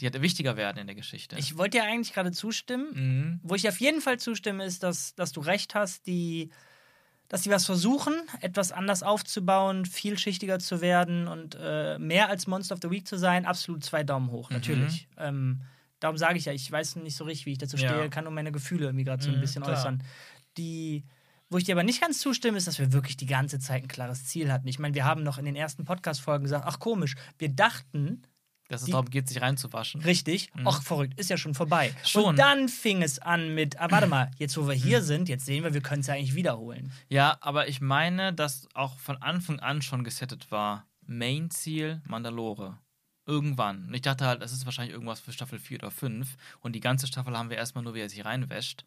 die halt wichtiger werden in der Geschichte. Ich wollte dir eigentlich gerade zustimmen. mhm. Wo ich auf jeden Fall zustimme, ist, dass, dass du recht hast, die, dass die was versuchen, etwas anders aufzubauen, vielschichtiger zu werden und äh, mehr als Monster of the Week zu sein. Absolut zwei Daumen hoch, Mhm. natürlich. Ähm, darum sage ich ja, ich weiß nicht so richtig, wie ich dazu Ja. stehe, kann nur meine Gefühle irgendwie gerade so ein Mhm, bisschen klar. äußern. Die, wo ich dir aber nicht ganz zustimme, ist, dass wir wirklich die ganze Zeit ein klares Ziel hatten. Ich meine, wir haben noch in den ersten Podcast-Folgen gesagt, ach komisch, wir dachten, dass es die- darum geht, sich reinzuwaschen. Richtig. Ach, verrückt, ist ja schon vorbei. Schon. Und dann fing es an mit, ah, warte mal, jetzt wo wir hier sind, jetzt sehen wir, wir können es ja eigentlich wiederholen. Ja, aber ich meine, dass auch von Anfang an schon gesettet war. Main-Ziel Mandalore. Irgendwann. Und ich dachte halt, das ist wahrscheinlich irgendwas für Staffel 4 oder 5. Und die ganze Staffel haben wir erstmal nur, wie er sich reinwäscht.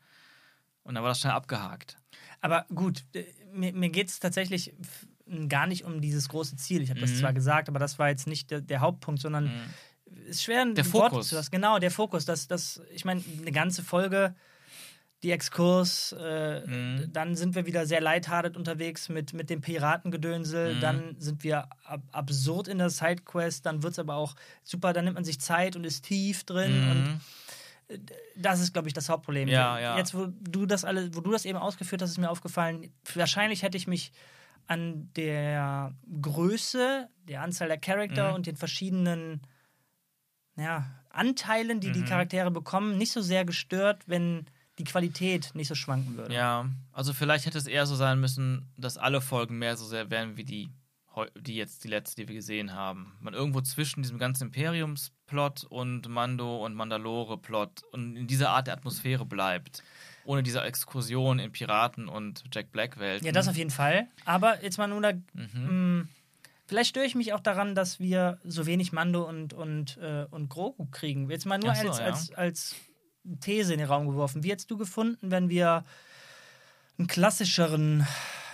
Und dann war das schnell abgehakt. Aber gut, äh, mir, mir geht es tatsächlich gar nicht um dieses große Ziel. Ich habe das Mhm. zwar gesagt, aber das war jetzt nicht der, der Hauptpunkt, sondern Mhm. ist schwer, ein Der Wort Fokus. zu das. Genau, der Fokus. Das, das, ich meine, eine ganze Folge, die Exkurs, äh, Mhm. dann sind wir wieder sehr lighthearted unterwegs mit, mit dem Piratengedönsel, Mhm. dann sind wir ab, absurd in der Sidequest, dann wird es aber auch super, dann nimmt man sich Zeit und ist tief drin und Mhm. Das ist, glaube ich, das Hauptproblem. Ja, ja. Jetzt, wo du das alle, wo du das eben ausgeführt hast, ist mir aufgefallen, wahrscheinlich hätte ich mich an der Größe, der Anzahl der Charakter Mhm. und den verschiedenen ja, Anteilen, die die Mhm. Charaktere bekommen, nicht so sehr gestört, wenn die Qualität nicht so schwanken würde. Ja, also vielleicht hätte es eher so sein müssen, dass alle Folgen mehr so sehr wären wie die, die jetzt die letzte, die wir gesehen haben. Man irgendwo zwischen diesem ganzen Imperiumsplot und Mando und Mandalore-Plot und in dieser Art der Atmosphäre bleibt. Ohne diese Exkursion in Piraten und Jack Black-Welten. Ja, das auf jeden Fall. Aber jetzt mal nur da. Mhm. mh, vielleicht störe ich mich auch daran, dass wir so wenig Mando und, und, äh, und Grogu kriegen. Jetzt mal nur so, als, ja. als, als These in den Raum geworfen. Wie hättest du gefunden, wenn wir einen klassischeren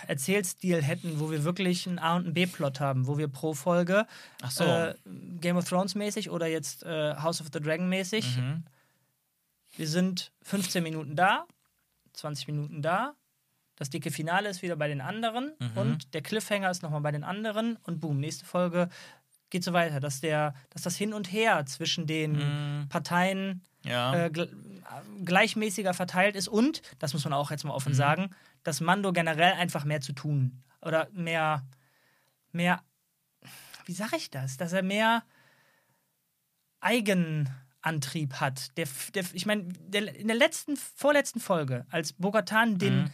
Erzählstil hätten, wo wir wirklich einen A- und einen B-Plot haben, wo wir pro Folge so. äh, Game of Thrones mäßig oder jetzt äh, House of the Dragon mäßig mhm. wir sind 15 Minuten da, 20 Minuten da. Das dicke Finale ist wieder bei den anderen Mhm. und der Cliffhanger ist nochmal bei den anderen und boom, nächste Folge geht so weiter, dass, der, dass das Hin und Her zwischen den Mhm. Parteien Ja. äh, gl- gleichmäßiger verteilt ist und, das muss man auch jetzt mal offen Mhm. sagen, dass Mando generell einfach mehr zu tun oder mehr, mehr, wie sage ich das, dass er mehr Eigenantrieb hat. Der, der, ich meine, in der letzten, vorletzten Folge, als Bogatan den Mhm.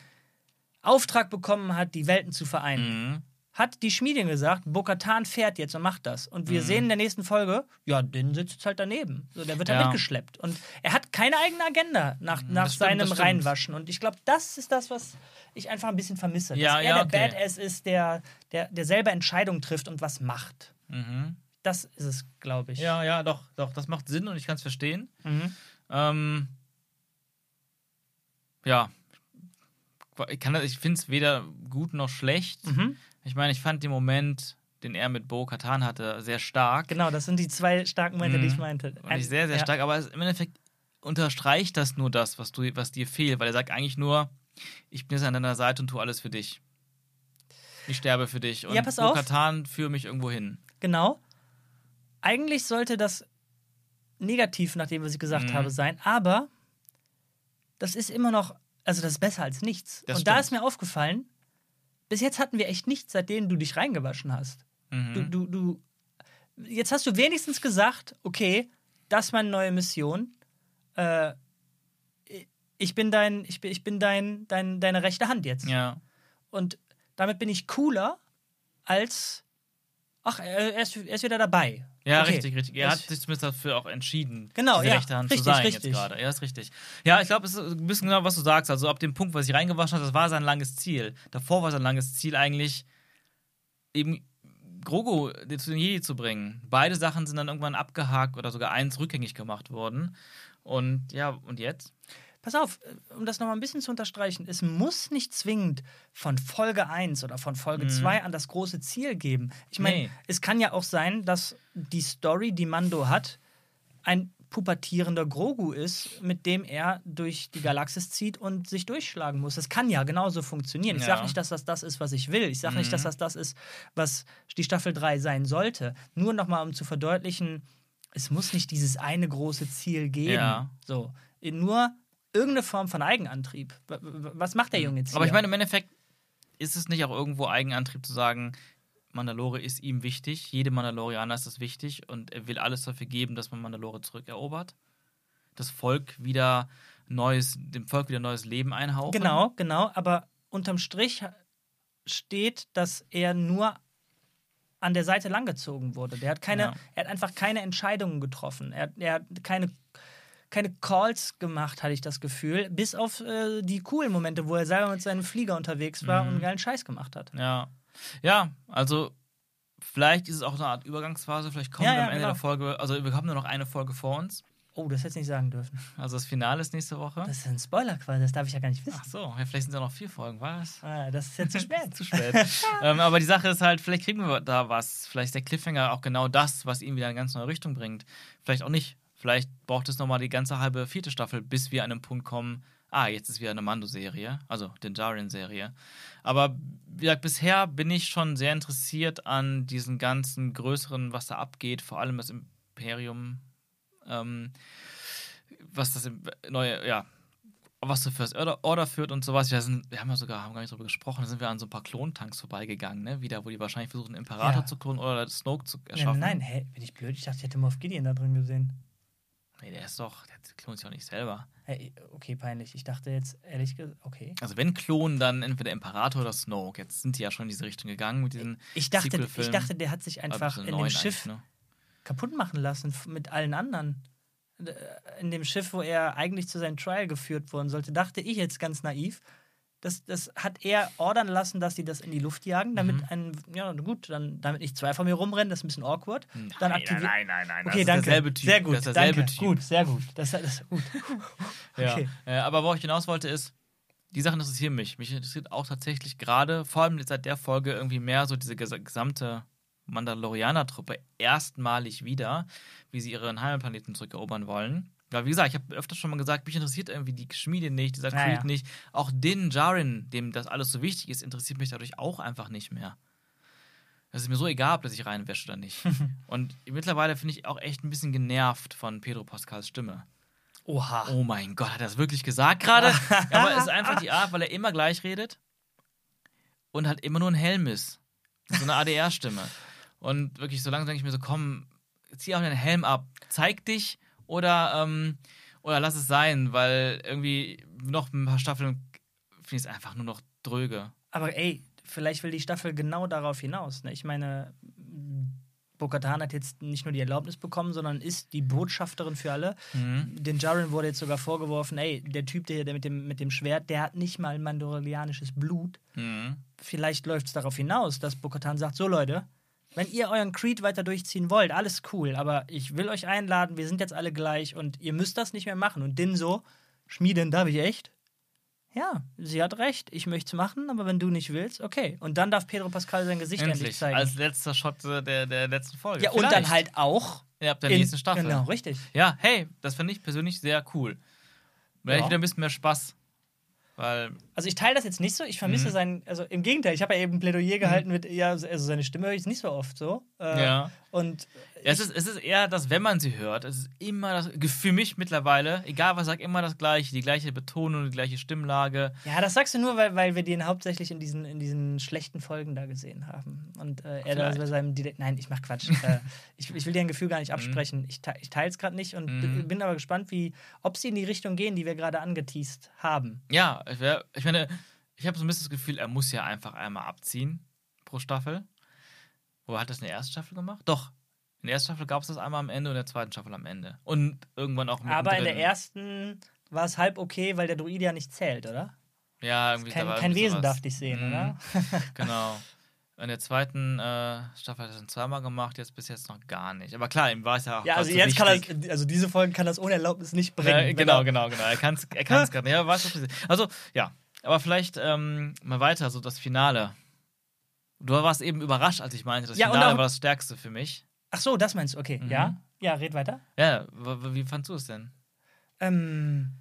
Auftrag bekommen hat, die Welten zu vereinen, Mhm. Hat die Schmiedin gesagt, Bokatan fährt jetzt und macht das. Und wir sehen in der nächsten Folge, ja, den sitzt jetzt halt daneben. So, der wird halt Ja. mitgeschleppt. Und er hat keine eigene Agenda nach, nach stimmt, seinem stimmt. Reinwaschen. Und ich glaube, das ist das, was ich einfach ein bisschen vermisse. Ja, dass er ja, der okay. Badass ist, der, der, der selber Entscheidungen trifft und was macht. Mhm. Das ist es, glaube ich. Ja, ja, doch, doch, das macht Sinn und ich kann es verstehen. Mhm. Ähm, ja, ich, kann ich finde es weder gut noch schlecht. Mhm. Ich meine, ich fand den Moment, den er mit Bo Katan hatte, sehr stark. Genau, das sind die zwei starken Momente, die ich Mhm. meinte. Und ich sehr, sehr ja. stark, aber im Endeffekt unterstreicht das nur das, was, du, was dir fehlt, weil er sagt eigentlich nur, ich bin jetzt an deiner Seite und tue alles für dich. Ich sterbe für dich. Und Ja, pass auf. Bo-Katan führe mich irgendwo hin. Genau. Eigentlich sollte das negativ, nachdem was ich gesagt Mhm. habe, sein, aber das ist immer noch, also das ist besser als nichts. Das Und da stimmt. ist mir aufgefallen, bis jetzt hatten wir echt nichts, seitdem du dich reingewaschen hast. Mhm. Du, du, du, jetzt hast du wenigstens gesagt, okay, das ist meine neue Mission. Äh, ich bin dein, ich bin, ich bin dein, dein, deine rechte Hand jetzt. Ja. Und damit bin ich cooler als. Ach, er ist, er ist wieder dabei. Ja, Okay. richtig, richtig. Er hat sich zumindest dafür auch entschieden, Genau, diese ja, rechte Hand richtig, zu sein richtig. jetzt gerade. Ja, ist richtig. Ja, ich glaube, es ist ein bisschen genau, was du sagst. Also ab dem Punkt, was ich reingewaschen hat, das war sein langes Ziel. Davor war sein langes Ziel eigentlich eben Grogu zu den Jedi zu bringen. Beide Sachen sind dann irgendwann abgehakt oder sogar eins rückgängig gemacht worden. Und ja, und jetzt? Pass auf, äh, um das nochmal ein bisschen zu unterstreichen, es muss nicht zwingend von Folge 1 oder von Folge 2 an das große Ziel geben. Ich meine, Mhm. Nee. es kann ja auch sein, dass die Story, die Mando hat, ein pubertierender Grogu ist, mit dem er durch die Galaxis zieht und sich durchschlagen muss. Das kann ja genauso funktionieren. Ich Ja. sage nicht, dass das das ist, was ich will. Ich sage nicht, dass das das ist, was die Staffel 3 sein sollte. Nur nochmal, um zu verdeutlichen, es muss nicht dieses eine große Ziel geben. Ja. So, nur irgendeine Form von Eigenantrieb. Was macht der Junge jetzt hier? Aber ich meine, im Endeffekt ist es nicht auch irgendwo Eigenantrieb zu sagen, Mandalore ist ihm wichtig, jedem Mandalorianer ist es wichtig und er will alles dafür geben, dass man Mandalore zurückerobert. Das Volk wieder neues, dem Volk wieder neues Leben einhauchen. Genau, genau. Aber unterm Strich steht, dass er nur an der Seite langgezogen wurde. Der hat keine, Ja. er hat einfach keine Entscheidungen getroffen. Er, er hat keine, keine Calls gemacht, hatte ich das Gefühl. Bis auf äh, die coolen Momente, wo er selber mit seinem Flieger unterwegs war Mhm. und einen geilen Scheiß gemacht hat. Ja. Ja, also vielleicht ist es auch eine Art Übergangsphase, vielleicht kommen Ja, wir ja, am Ende genau. der Folge, also wir haben nur noch eine Folge vor uns. Oh, das hätte ich nicht sagen dürfen. Also das Finale ist nächste Woche. Das ist ein Spoiler quasi, das darf ich ja gar nicht wissen. Ach so, ja, vielleicht sind es ja noch vier Folgen, was? Ah, das ist jetzt zu spät. zu spät. ähm, aber die Sache ist halt, vielleicht kriegen wir da was. Vielleicht ist der Cliffhanger auch genau das, was ihn wieder in eine ganz neue Richtung bringt. Vielleicht auch nicht. Vielleicht braucht es nochmal die ganze halbe vierte Staffel, bis wir an den Punkt kommen, ah, jetzt ist wieder eine Mando-Serie, also den Jarian-Serie. Aber wie gesagt, bisher bin ich schon sehr interessiert an diesen ganzen größeren, was da abgeht, vor allem das Imperium, ähm, was das neue, ja, was zu First Order, Order führt und sowas. Wir, sind, wir haben ja sogar haben gar nicht drüber gesprochen, da sind wir an so ein paar Klontanks vorbeigegangen, ne? Wieder, wo die wahrscheinlich versuchen, einen Imperator Ja. zu klonen oder Snoke zu Nein, erschaffen. nein, hä, bin ich blöd? Ich dachte, ich hätte Moff Gideon da drin gesehen. Nee, der ist doch, der klont sich auch nicht selber. Hey, okay, peinlich. Ich dachte jetzt, ehrlich gesagt, okay. Also wenn klonen, dann entweder Imperator oder Snoke. Jetzt sind die ja schon in diese Richtung gegangen mit diesen Ich dachte, ich dachte, der hat sich einfach in dem Schiff ne? kaputt machen lassen mit allen anderen. Äh, In dem Schiff, wo er eigentlich zu seinem Trial geführt worden sollte, dachte ich jetzt ganz naiv. Das, das hat er ordern lassen, dass sie das in die Luft jagen, damit Mhm. ein, ja gut, dann, damit nicht zwei von mir rumrennen, das ist ein bisschen awkward. Dann aktiviert. nein, nein, nein. Okay, das danke. Ist derselbe typ. Sehr gut, Das ist danke. Typ. Gut, sehr gut. Das, das ist gut. Ja. Okay. Äh, aber wo ich hinaus wollte, ist, die Sachen interessieren mich. Mich interessiert auch tatsächlich gerade, vor allem seit der Folge, irgendwie mehr so diese ges- gesamte Mandalorianer-Truppe erstmalig wieder, wie sie ihren Heimatplaneten zurückerobern wollen. Ja, wie gesagt, ich habe öfters schon mal gesagt, mich interessiert irgendwie die Schmiede nicht, dieser Ja, Creed ja. nicht. Auch Din Djarin, dem das alles so wichtig ist, interessiert mich dadurch auch einfach nicht mehr. Es ist mir so egal, ob der sich reinwäscht oder nicht. Und mittlerweile finde ich auch echt ein bisschen genervt von Pedro Pascals Stimme. Oha. Oh mein Gott, hat er das wirklich gesagt gerade? Aber es ist einfach die Art, weil er immer gleich redet und halt immer nur ein Helm ist. So eine ADR-Stimme. Und wirklich, so langsam denke ich mir so, komm, zieh auch deinen Helm ab. Zeig dich oder, ähm, oder lass es sein, weil irgendwie noch ein paar Staffeln finde ich es einfach nur noch dröge. Aber ey, vielleicht will die Staffel genau darauf hinaus. Ne? Ich meine, Bo-Katan hat jetzt nicht nur die Erlaubnis bekommen, sondern ist die Botschafterin für alle. Mhm. Den Jaren wurde jetzt sogar vorgeworfen, ey, der Typ der, der mit, dem, mit dem Schwert, der hat nicht mal mandalorianisches Blut. Mhm. Vielleicht läuft es darauf hinaus, dass Bo-Katan sagt, so Leute, wenn ihr euren Creed weiter durchziehen wollt, alles cool, aber ich will euch einladen, wir sind jetzt alle gleich und ihr müsst das nicht mehr machen. Und Din so, Schmieden, darf ich echt? Ja, sie hat recht, ich möchte es machen, aber wenn du nicht willst, okay. Und dann darf Pedro Pascal sein Gesicht endlich, Endlich. zeigen. Als letzter Shot der, der letzten Folge. ja, und dann Vielleicht. halt auch Ja, ab der in- nächsten Staffel. Genau, richtig. Ja, hey, das finde ich persönlich sehr cool. Hätte Ja. ich wieder ein bisschen mehr Spaß. Weil, Also ich teile das jetzt nicht so, ich vermisse Mhm. sein, also im Gegenteil, ich habe ja eben ein Plädoyer gehalten mit, ja, also seine Stimme höre ich nicht so oft so. Äh, ja. Und Ja, es, ist, es ist eher, dass wenn man sie hört, es ist immer das, für mich mittlerweile, egal was sagt, immer das Gleiche, die gleiche Betonung, die gleiche Stimmlage. ja, das sagst du nur, weil, weil wir den hauptsächlich in diesen, in diesen schlechten Folgen da gesehen haben. Und äh, er da bei seinem Direkt. Nein, ich mach Quatsch. äh, ich, ich will dir ein Gefühl gar nicht absprechen. Ich, te ich teile es gerade nicht und Mhm. bin aber gespannt, wie, ob sie in die Richtung gehen, die wir gerade angeteased haben. Ja, ich, wär, ich meine, ich habe so ein bisschen das Gefühl, er muss ja einfach einmal abziehen pro Staffel. Wo hat das in der ersten Staffel gemacht? Doch. In der ersten Staffel gab es das einmal am Ende und in der zweiten Staffel am Ende. Und irgendwann auch Aber in der ersten war es halb okay, weil der Druide ja nicht zählt, oder? Ja, irgendwie Kein, da war kein Wesen sowas. darf dich sehen, Mhm. oder? Genau. In der zweiten äh, Staffel hat er es dann zweimal gemacht, jetzt bis jetzt noch gar nicht. Aber klar, ihm war es ja auch Ja, also so jetzt kann wichtig. das, also diese Folgen kann das ohne Erlaubnis nicht bringen. Ja, genau, er- genau, genau. Er kann es er kann's gerade nicht. Ja, weiß, was. Also, ja. Aber vielleicht ähm, mal weiter, so das Finale. Du warst eben überrascht, als ich meinte, das Ja, Finale auch- war das Stärkste für mich. Ach so, das meinst du, okay. Mhm. Ja? Ja, red weiter. Ja, wie fandst du es denn? Ähm,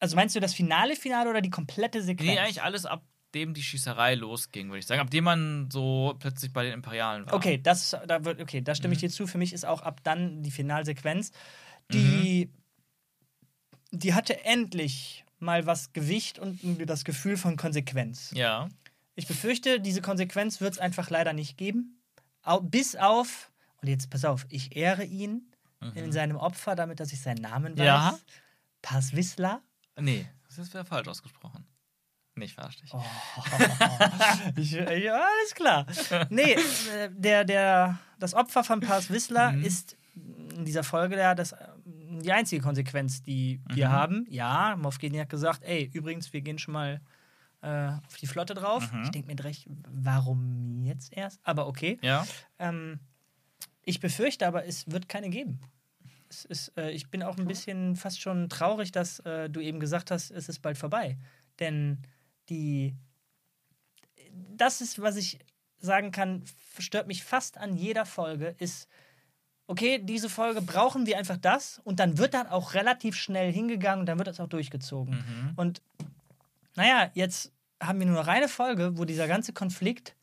also meinst du das finale Finale oder die komplette Sequenz? Nee, eigentlich alles ab dem die Schießerei losging, würde ich sagen. Ab dem man so plötzlich bei den Imperialen war. Okay, das, da wird, okay, da stimme ich Mhm. dir zu. Für mich ist auch ab dann die Finalsequenz. Die, Mhm. die hatte endlich mal was Gewicht und das Gefühl von Konsequenz. Ja. Ich befürchte, diese Konsequenz wird es einfach leider nicht geben. Bis auf, und jetzt pass auf, ich ehre ihn in seinem Opfer, damit dass ich seinen Namen weiß. Mhm. Ja. Paswisla. Nee, das ist wieder falsch ausgesprochen. Nicht verarscht dich. Oh. ich, ich, alles klar. Nee, äh, der, der, das Opfer von Pars Whistler Mhm. ist in dieser Folge ja das, äh, die einzige Konsequenz, die wir Mhm. haben. Ja, Moff Gideon hat gesagt, ey, übrigens, wir gehen schon mal äh, auf die Flotte drauf. Mhm. Ich denke mir recht, warum jetzt erst? Aber okay. Ja. Ähm, ich befürchte aber, es wird keine geben. Es ist, äh, ich bin auch ein bisschen fast schon traurig, dass äh, du eben gesagt hast, es ist bald vorbei. Denn die. Das ist, was ich sagen kann, stört mich fast an jeder Folge, ist, okay, diese Folge brauchen wir einfach das und dann wird dann auch relativ schnell hingegangen und dann wird das auch durchgezogen. Mhm. Und naja, jetzt haben wir nur noch eine Folge, wo dieser ganze Konflikt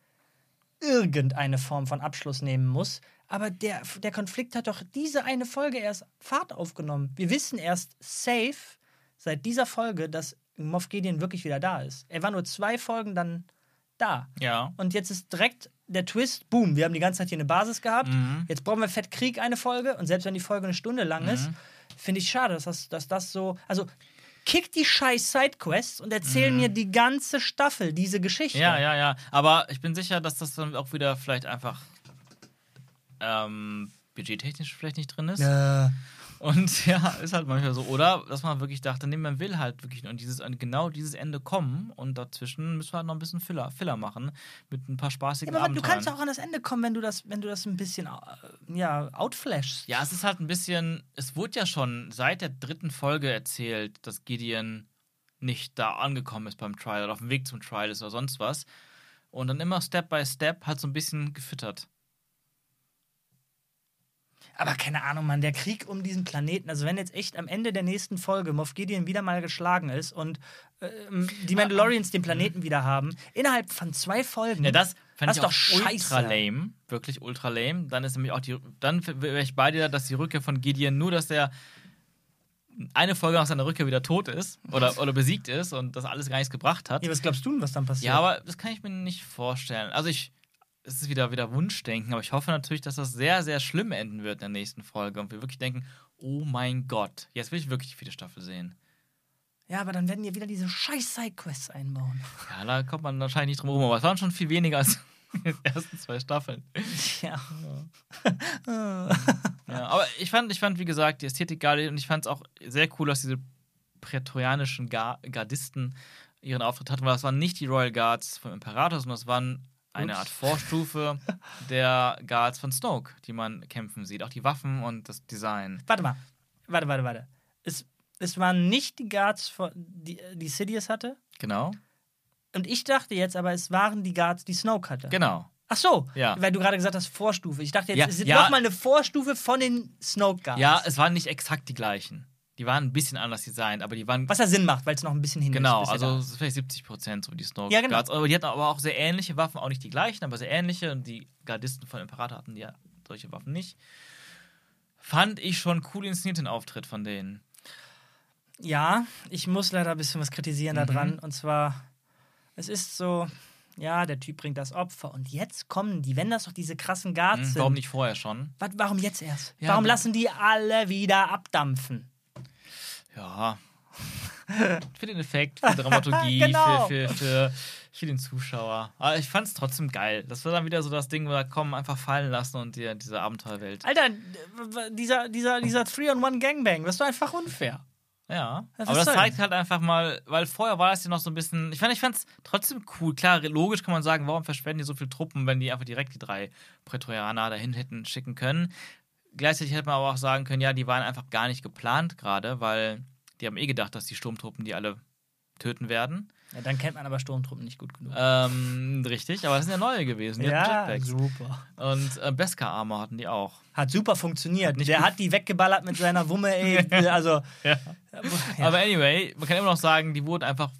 irgendeine Form von Abschluss nehmen muss. Aber der, der Konflikt hat doch diese eine Folge erst Fahrt aufgenommen. Wir wissen erst safe seit dieser Folge, dass Moff Gideon wirklich wieder da ist. Er war nur zwei Folgen dann da. Ja. Und jetzt ist direkt der Twist, boom, wir haben die ganze Zeit hier eine Basis gehabt. Mhm. Jetzt brauchen wir Fett Krieg eine Folge. Und selbst wenn die Folge eine Stunde lang ist, Mhm. finde ich schade, dass das, dass das so. Also, kick die scheiß Sidequests und erzähl Mhm. mir die ganze Staffel diese Geschichte. Ja, ja, ja. Aber ich bin sicher, dass das dann auch wieder vielleicht einfach ähm, budgettechnisch vielleicht nicht drin ist. Ja. Und ja, ist halt manchmal so. Oder dass man wirklich dachte, nee, man will halt wirklich nur an dieses, genau dieses Ende kommen und dazwischen müssen wir halt noch ein bisschen Filler, Filler machen mit ein paar spaßigen aber du Abenteuern. kannst auch an das Ende kommen, wenn du das, wenn du das ein bisschen äh, ja, outflashst. Ja, es ist halt ein bisschen, es wurde ja schon seit der dritten Folge erzählt, dass Gideon nicht da angekommen ist beim Trial oder auf dem Weg zum Trial ist oder sonst was. Und dann immer Step by Step halt so ein bisschen gefüttert. Aber keine Ahnung, Mann, der Krieg um diesen Planeten, also wenn jetzt echt am Ende der nächsten Folge Moff Gideon wieder mal geschlagen ist und ähm, die Mandalorians den Planeten wieder haben, innerhalb von zwei Folgen. Ja, das fand Das ich doch ultra scheiße. lame. Wirklich ultra lame. Dann ist nämlich auch die, dann wäre ich bei dir, dass die Rückkehr von Gideon nur, dass der eine Folge nach seiner Rückkehr wieder tot ist oder, oder besiegt ist und das alles gar nichts gebracht hat. Ja, was glaubst du denn, was dann passiert? Ja, aber das kann ich mir nicht vorstellen. Also ich, es ist wieder, wieder Wunschdenken, aber ich hoffe natürlich, dass das sehr, sehr schlimm enden wird in der nächsten Folge und wir wirklich denken, oh mein Gott, jetzt will ich wirklich die vierte Staffel sehen. Ja, aber dann werden die wieder diese scheiß Sidequests einbauen. Ja, da kommt man wahrscheinlich nicht drum herum, aber es waren schon viel weniger als in den ersten zwei Staffeln. Ja. Ja, aber ich fand, ich fand, wie gesagt, die Ästhetik geil und ich fand es auch sehr cool, dass diese prätorianischen Gar Gardisten ihren Auftritt hatten, weil das waren nicht die Royal Guards vom Imperator, sondern das waren eine Ups. Art Vorstufe der Guards von Snoke, die man kämpfen sieht. Auch die Waffen und das Design. Warte mal. Warte, warte, warte. Es, es waren nicht die Guards, von, die, die Sidious hatte. Genau. Und ich dachte jetzt aber, es waren die Guards, die Snoke hatte. Genau. Ach so, Ja. weil du gerade gesagt hast, Vorstufe. Ich dachte jetzt, Ja, es ist ja. nochmal eine Vorstufe von den Snoke Guards. Ja, es waren nicht exakt die gleichen. Die waren ein bisschen anders designt, aber die waren Was ja Sinn macht, weil es noch ein bisschen hin Genau, ist. also vielleicht 70 Prozent so die Snoke Ja, genau. Guards. Aber die hatten aber auch sehr ähnliche Waffen, auch nicht die gleichen, aber sehr ähnliche. Und die Gardisten von Imperator hatten ja solche Waffen nicht. Fand ich schon cool inszeniert den Auftritt von denen. Ja, ich muss leider ein bisschen was kritisieren Mhm. daran. Und zwar, es ist so, ja, der Typ bringt das Opfer. Und jetzt kommen die, wenn das doch diese krassen Guards Hm, sind. warum nicht vorher schon? Was, warum jetzt erst? Ja, warum lassen die alle wieder abdampfen? Ja. für den Effekt, für die Dramaturgie, Genau. für, für, für, für den Zuschauer. Aber ich fand es trotzdem geil. Das war dann wieder so das Ding, wo wir kommen, einfach fallen lassen und dir diese Abenteuerwelt. Alter, w- dieser, dieser, dieser 3-on-1 Gangbang, das ist doch einfach unfair. Ja, was aber das zeigt halt einfach mal, weil vorher war das ja noch so ein bisschen, ich fand ich fand's trotzdem cool. Klar, logisch kann man sagen, warum verschwenden die so viele Truppen, wenn die einfach direkt die drei Prätorianer dahin hätten schicken können. Gleichzeitig hätte man aber auch sagen können, ja, die waren einfach gar nicht geplant gerade, weil die haben eh gedacht, dass die Sturmtruppen die alle töten werden. Ja, dann kennt man aber Sturmtruppen nicht gut genug. Ähm, richtig, aber das sind ja neue gewesen. Die Jetpacks. super. Und äh, Beskar-Armor hatten die auch. Hat super funktioniert. nicht Der hat die weggeballert mit seiner Wumme, ey. Also, Ja. ja. Aber anyway, man kann immer noch sagen, die wurden einfach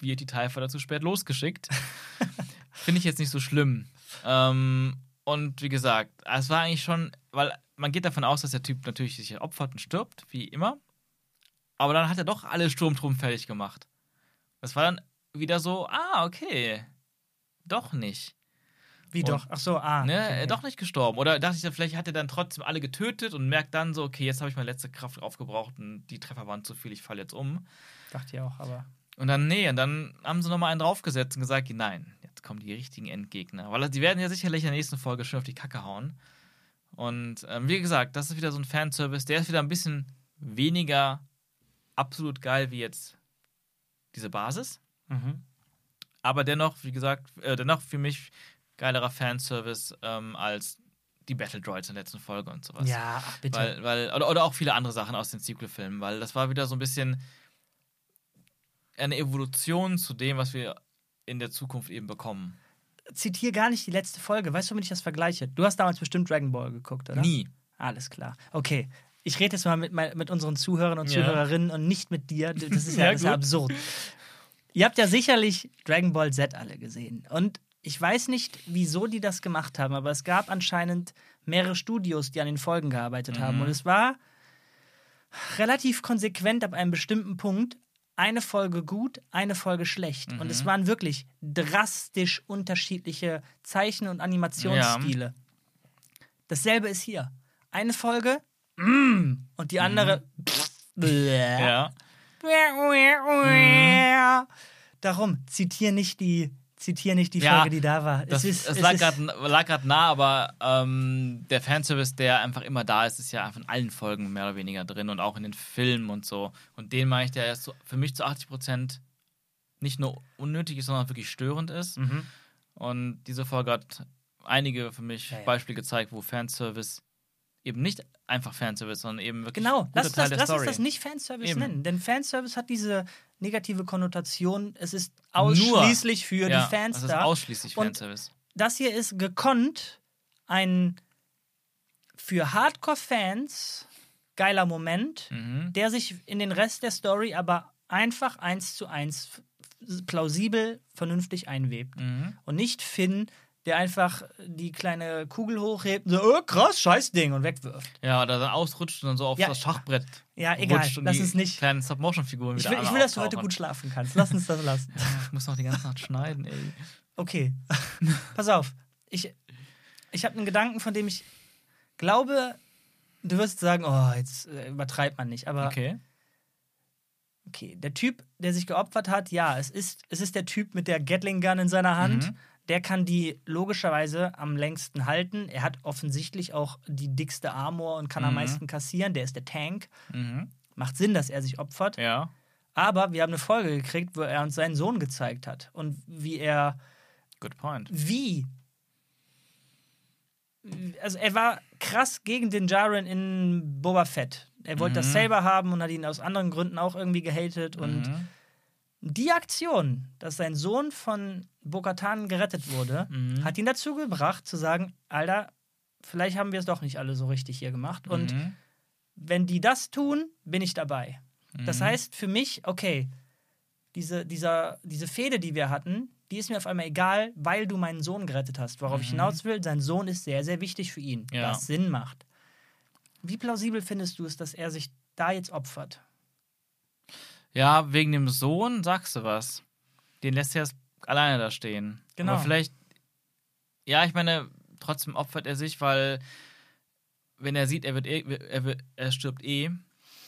wie die Taifa dazu spät losgeschickt. Finde ich jetzt nicht so schlimm. Ähm, und wie gesagt, es war eigentlich schon, weil man geht davon aus, dass der Typ natürlich sich opfert und stirbt, wie immer. Aber dann hat er doch alle Sturmtruppen fertig gemacht. Das war dann wieder so, ah, okay. Doch nicht. Wie Und- doch? Ach so, ah. Ne, okay, doch nicht gestorben. Oder dachte ich, vielleicht hat er dann trotzdem alle getötet und merkt dann so, okay, jetzt habe ich meine letzte Kraft aufgebraucht und die Treffer waren zu viel, ich falle jetzt um. Dachte ich auch, aber. Und dann, nee, und dann haben sie nochmal einen draufgesetzt und gesagt, nein, jetzt kommen die richtigen Endgegner. Weil die werden ja sicherlich in der nächsten Folge schön auf die Kacke hauen. Und ähm, wie gesagt, das ist wieder so ein Fanservice, der ist wieder ein bisschen weniger absolut geil wie jetzt diese Basis. Mhm. Aber dennoch, wie gesagt, äh, dennoch für mich geilerer Fanservice ähm, als die Battle Droids in der letzten Folge und sowas. Ja, ach, bitte. Weil, weil, oder, oder auch viele andere Sachen aus den Sequel-Filmen, weil das war wieder so ein bisschen eine Evolution zu dem, was wir in der Zukunft eben bekommen. Zitier gar nicht die letzte Folge. Weißt du, womit ich das vergleiche? Du hast damals bestimmt Dragon Ball geguckt, oder? Nie. Alles klar. Okay. Ich rede jetzt mal mit, mit unseren Zuhörern und Ja. Zuhörerinnen und nicht mit dir. Das ist ja, Ja, das ist absurd. Ihr habt ja sicherlich Dragon Ball Z alle gesehen. Und ich weiß nicht, wieso die das gemacht haben, aber es gab anscheinend mehrere Studios, die an den Folgen gearbeitet haben. Mhm. Und es war relativ konsequent ab einem bestimmten Punkt. Eine Folge gut, eine Folge schlecht. Und Mhm. es waren wirklich drastisch unterschiedliche Zeichen- und Animationsstile. Dasselbe ist hier. Eine Folge, mm, und die andere, pff, bläh. Ja. Darum, zitier nicht die, zitier nicht die Ja, Folge, die da war. Das, es ist, es es lag gerade nah, aber ähm, der Fanservice, der einfach immer da ist, ist ja einfach in allen Folgen mehr oder weniger drin und auch in den Filmen und so. Und den meine ich, der ist so, für mich zu 80 Prozent nicht nur unnötig ist, sondern wirklich störend ist. Mhm. Und diese Folge hat einige für mich Ja, ja. Beispiele gezeigt, wo Fanservice eben nicht einfach Fanservice, sondern eben wirklich Genau, lass, Teil das, lass uns das nicht Fanservice Eben. nennen. Denn Fanservice hat diese negative Konnotation. Es ist ausschließlich für ja, die Fans das ist da. ausschließlich Und- Fanservice. das hier ist gekonnt ein für Hardcore-Fans geiler Moment, Mhm. der sich in den Rest der Story aber einfach eins zu eins plausibel, vernünftig einwebt. Mhm. Und nicht Finn, der einfach die kleine Kugel hochhebt und so, oh, krass, scheiß Ding und wegwirft. Ja, oder dann ausrutscht und dann so auf Ja. das Schachbrett Ja, egal, lass uns nicht. kleinen Stop-Motion-Figuren Ich wieder will, ich will dass du heute gut schlafen kannst. Lass uns das lassen. Ich muss noch die ganze Nacht schneiden, ey. Okay. Pass auf. Ich, ich habe einen Gedanken, von dem ich glaube, du wirst sagen, oh, jetzt äh, übertreibt man nicht. Aber Okay. okay, der Typ, der sich geopfert hat, ja, es ist, es ist der Typ mit der Gatling Gun in seiner Hand. Mhm. Der kann die logischerweise am längsten halten. Er hat offensichtlich auch die dickste Armor und kann am Mhm. meisten kassieren. Der ist der Tank. Mhm. Macht Sinn, dass er sich opfert. Ja. Aber wir haben eine Folge gekriegt, wo er uns seinen Sohn gezeigt hat. Und wie er, Good point. wie. Also er war krass gegen den Jaren in Boba Fett. Er wollte das Mhm. selber haben und hat ihn aus anderen Gründen auch irgendwie gehatet. Und Mhm. Die Aktion, dass sein Sohn von Bo-Katan gerettet wurde, Mhm. hat ihn dazu gebracht zu sagen, Alter, vielleicht haben wir es doch nicht alle so richtig hier gemacht. Und Mhm. wenn die das tun, bin ich dabei. Das Mhm. heißt für mich, okay, diese, dieser, diese Fehde, die wir hatten, die ist mir auf einmal egal, weil du meinen Sohn gerettet hast. Worauf ich Mhm. hinaus will, sein Sohn ist sehr, sehr wichtig für ihn, Ja. was Sinn macht. Wie plausibel findest du es, dass er sich da jetzt opfert? Ja, wegen dem Sohn sagst du was. Den lässt er erst alleine da stehen. Genau. Aber vielleicht, ja, ich meine, trotzdem opfert er sich, weil wenn er sieht, er wird, eh, er, wird er stirbt eh,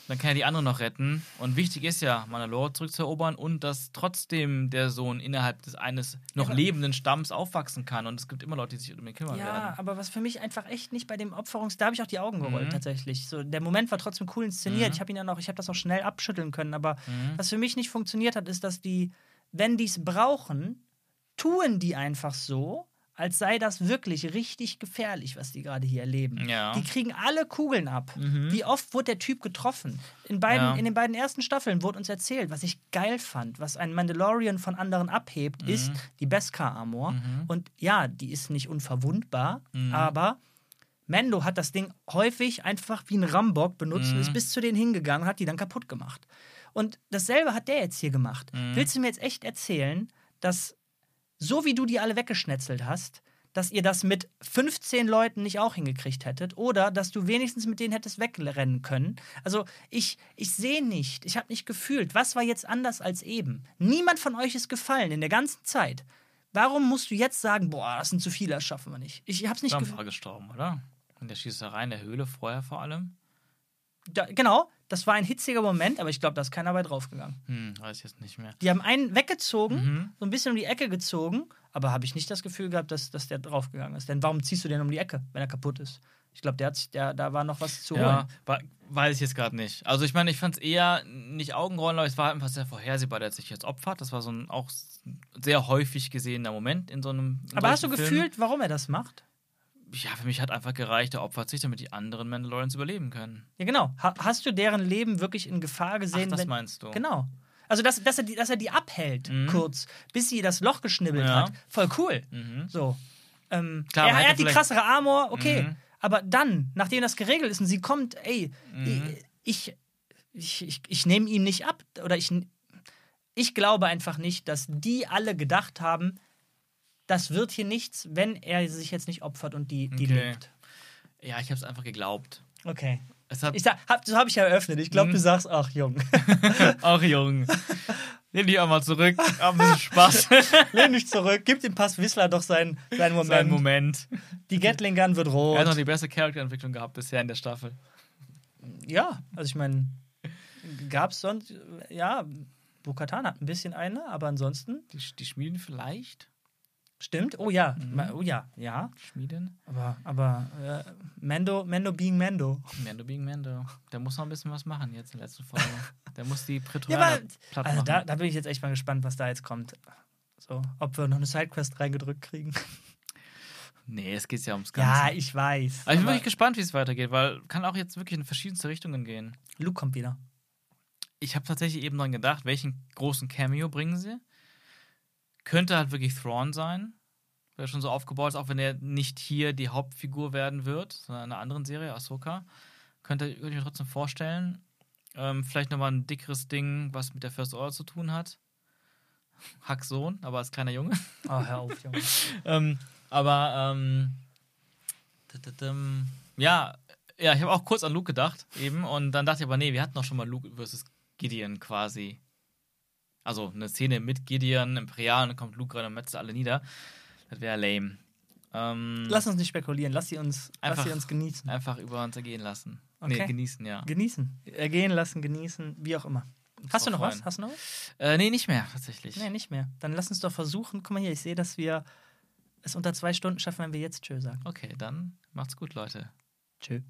dann kann er die anderen noch retten. Und wichtig ist ja, Mandalore zurückzuerobern und dass trotzdem der Sohn innerhalb des eines noch aber- lebenden Stamms aufwachsen kann. Und es gibt immer Leute, die sich um ihn kümmern Ja, werden. aber was für mich einfach echt nicht bei dem Opferungs... Da habe ich auch die Augen gerollt, Mhm. tatsächlich. So, der Moment war trotzdem cool inszeniert. Mhm. Ich habe ihn dann auch, ich habe das auch schnell abschütteln können. Aber Mhm. was für mich nicht funktioniert hat, ist, dass die, wenn die es brauchen, tun die einfach so, als sei das wirklich richtig gefährlich, was die gerade hier erleben. Ja. Die kriegen alle Kugeln ab. Mhm. Wie oft wurde der Typ getroffen? In, beiden, Ja. in den beiden ersten Staffeln wurde uns erzählt, was ich geil fand, was ein Mandalorian von anderen abhebt, ist die Beskar-Armor. Mhm. Und ja, die ist nicht unverwundbar, Mhm. aber Mando hat das Ding häufig einfach wie ein Rambock benutzt und Mhm. ist bis zu denen hingegangen und hat die dann kaputt gemacht. Und dasselbe hat der jetzt hier gemacht. Mhm. Willst du mir jetzt echt erzählen, dass so wie du die alle weggeschnetzelt hast, dass ihr das mit 15 Leuten nicht auch hingekriegt hättet oder dass du wenigstens mit denen hättest wegrennen können. Also ich, ich sehe nicht, ich habe nicht gefühlt, was war jetzt anders als eben. Niemand von euch ist gefallen in der ganzen Zeit. Warum musst du jetzt sagen, boah, das sind zu viele, das schaffen wir nicht? Ich habe es nicht gefühlt. war gestorben, oder? In der Schießerei in der Höhle vorher vor allem. Da, genau, das war ein hitziger Moment, aber ich glaube, da ist keiner bei draufgegangen. Hm, weiß ich jetzt nicht mehr. Die haben einen weggezogen, Mhm. so ein bisschen um die Ecke gezogen, aber habe ich nicht das Gefühl gehabt, dass, dass der draufgegangen ist. Denn warum ziehst du den um die Ecke, wenn er kaputt ist? Ich glaube, der hat sich, der, da war noch was zu Ja, holen. wa- weiß ich jetzt gerade nicht. Also ich meine, ich fand es eher nicht Augenrollen, aber es war einfach sehr vorhersehbar, dass sich jetzt opfert. Das war so ein auch sehr häufig gesehener Moment in so einem. in Aber hast du Filmen. gefühlt, warum er das macht? Ja, für mich hat einfach gereicht, er opfert sich, damit die anderen Mandalorians überleben können. Ja, genau. Ha hast du deren Leben wirklich in Gefahr gesehen? Ach, das wenn- meinst du? Genau. Also, dass, dass, er die, dass er die abhält, Mhm. kurz, bis sie das Loch geschnibbelt Ja. hat. Voll cool. Mhm. So. Ähm, Klar, er, er hat die krassere Armor, okay. Mhm. Aber dann, nachdem das geregelt ist und sie kommt, ey, Mhm. ich, ich, ich, ich nehme ihm nicht ab. Oder ich, ich glaube einfach nicht, dass die alle gedacht haben, das wird hier nichts, wenn er sich jetzt nicht opfert und die, die Okay. lebt. Ja, ich habe es einfach geglaubt. Okay. Es hat Ich sag, hab, so habe ich ja eröffnet. Ich glaube, Mhm. du sagst, ach Jung, auch jung. Nimm dich auch mal zurück. Hab ein bisschen Spaß. lehn dich zurück, gib dem Pass Whistler doch seinen, seinen Moment. Sein Moment. Die Gatling Gun wird Er hat noch rot. die beste Charakterentwicklung gehabt bisher in der Staffel. Ja, also ich meine, gab es sonst, ja, Bukatan hat ein bisschen eine, aber ansonsten Die, die Schmieden vielleicht? Stimmt. Oh ja, Mhm. Oh ja, ja. Schmieden? Aber, aber äh, Mando, Mando being Mando. Mando being Mando. Der muss noch ein bisschen was machen jetzt in der letzten Folge. Der muss die Ja, Prätorianer aber, platt also machen. da, da bin ich jetzt echt mal gespannt, was da jetzt kommt. So, ob wir noch eine Sidequest reingedrückt kriegen. nee, es geht ja ums Ganze. Ja, ich weiß. aber ich bin aber wirklich gespannt, wie es weitergeht, weil kann auch jetzt wirklich in verschiedenste Richtungen gehen. Luke kommt wieder. Ich habe tatsächlich eben dran gedacht, welchen großen Cameo bringen sie? Könnte halt wirklich Thrawn sein, der schon so aufgebaut ist, auch wenn er nicht hier die Hauptfigur werden wird, sondern in einer anderen Serie, Ahsoka. Könnte, könnte ich mir trotzdem vorstellen. Ähm, vielleicht nochmal ein dickeres Ding, was mit der First Order zu tun hat. Hacks Sohn, aber als kleiner Junge. Oh, hör auf, Junge. ähm, aber ähm, ja, ja, ich habe auch kurz an Luke gedacht eben und dann dachte ich aber, nee, wir hatten doch schon mal Luke versus Gideon quasi. Also eine Szene mit Gideon, Imperial, und dann kommt Luke rein und metzt alle nieder. Das wäre lame. Ähm, Lass uns nicht spekulieren, lass sie uns, lass Einfach- sie uns genießen. einfach über uns ergehen lassen. Okay. Nee, genießen, ja. Genießen. Ergehen lassen, genießen, wie auch immer. Hast du noch was? Hast du noch was? Äh, nee, nicht mehr, tatsächlich. Nee, nicht mehr. Dann lass uns doch versuchen. Guck mal hier, ich sehe, dass wir es unter zwei Stunden schaffen, wenn wir jetzt Tschö sagen. Okay, dann macht's gut, Leute. Tschö.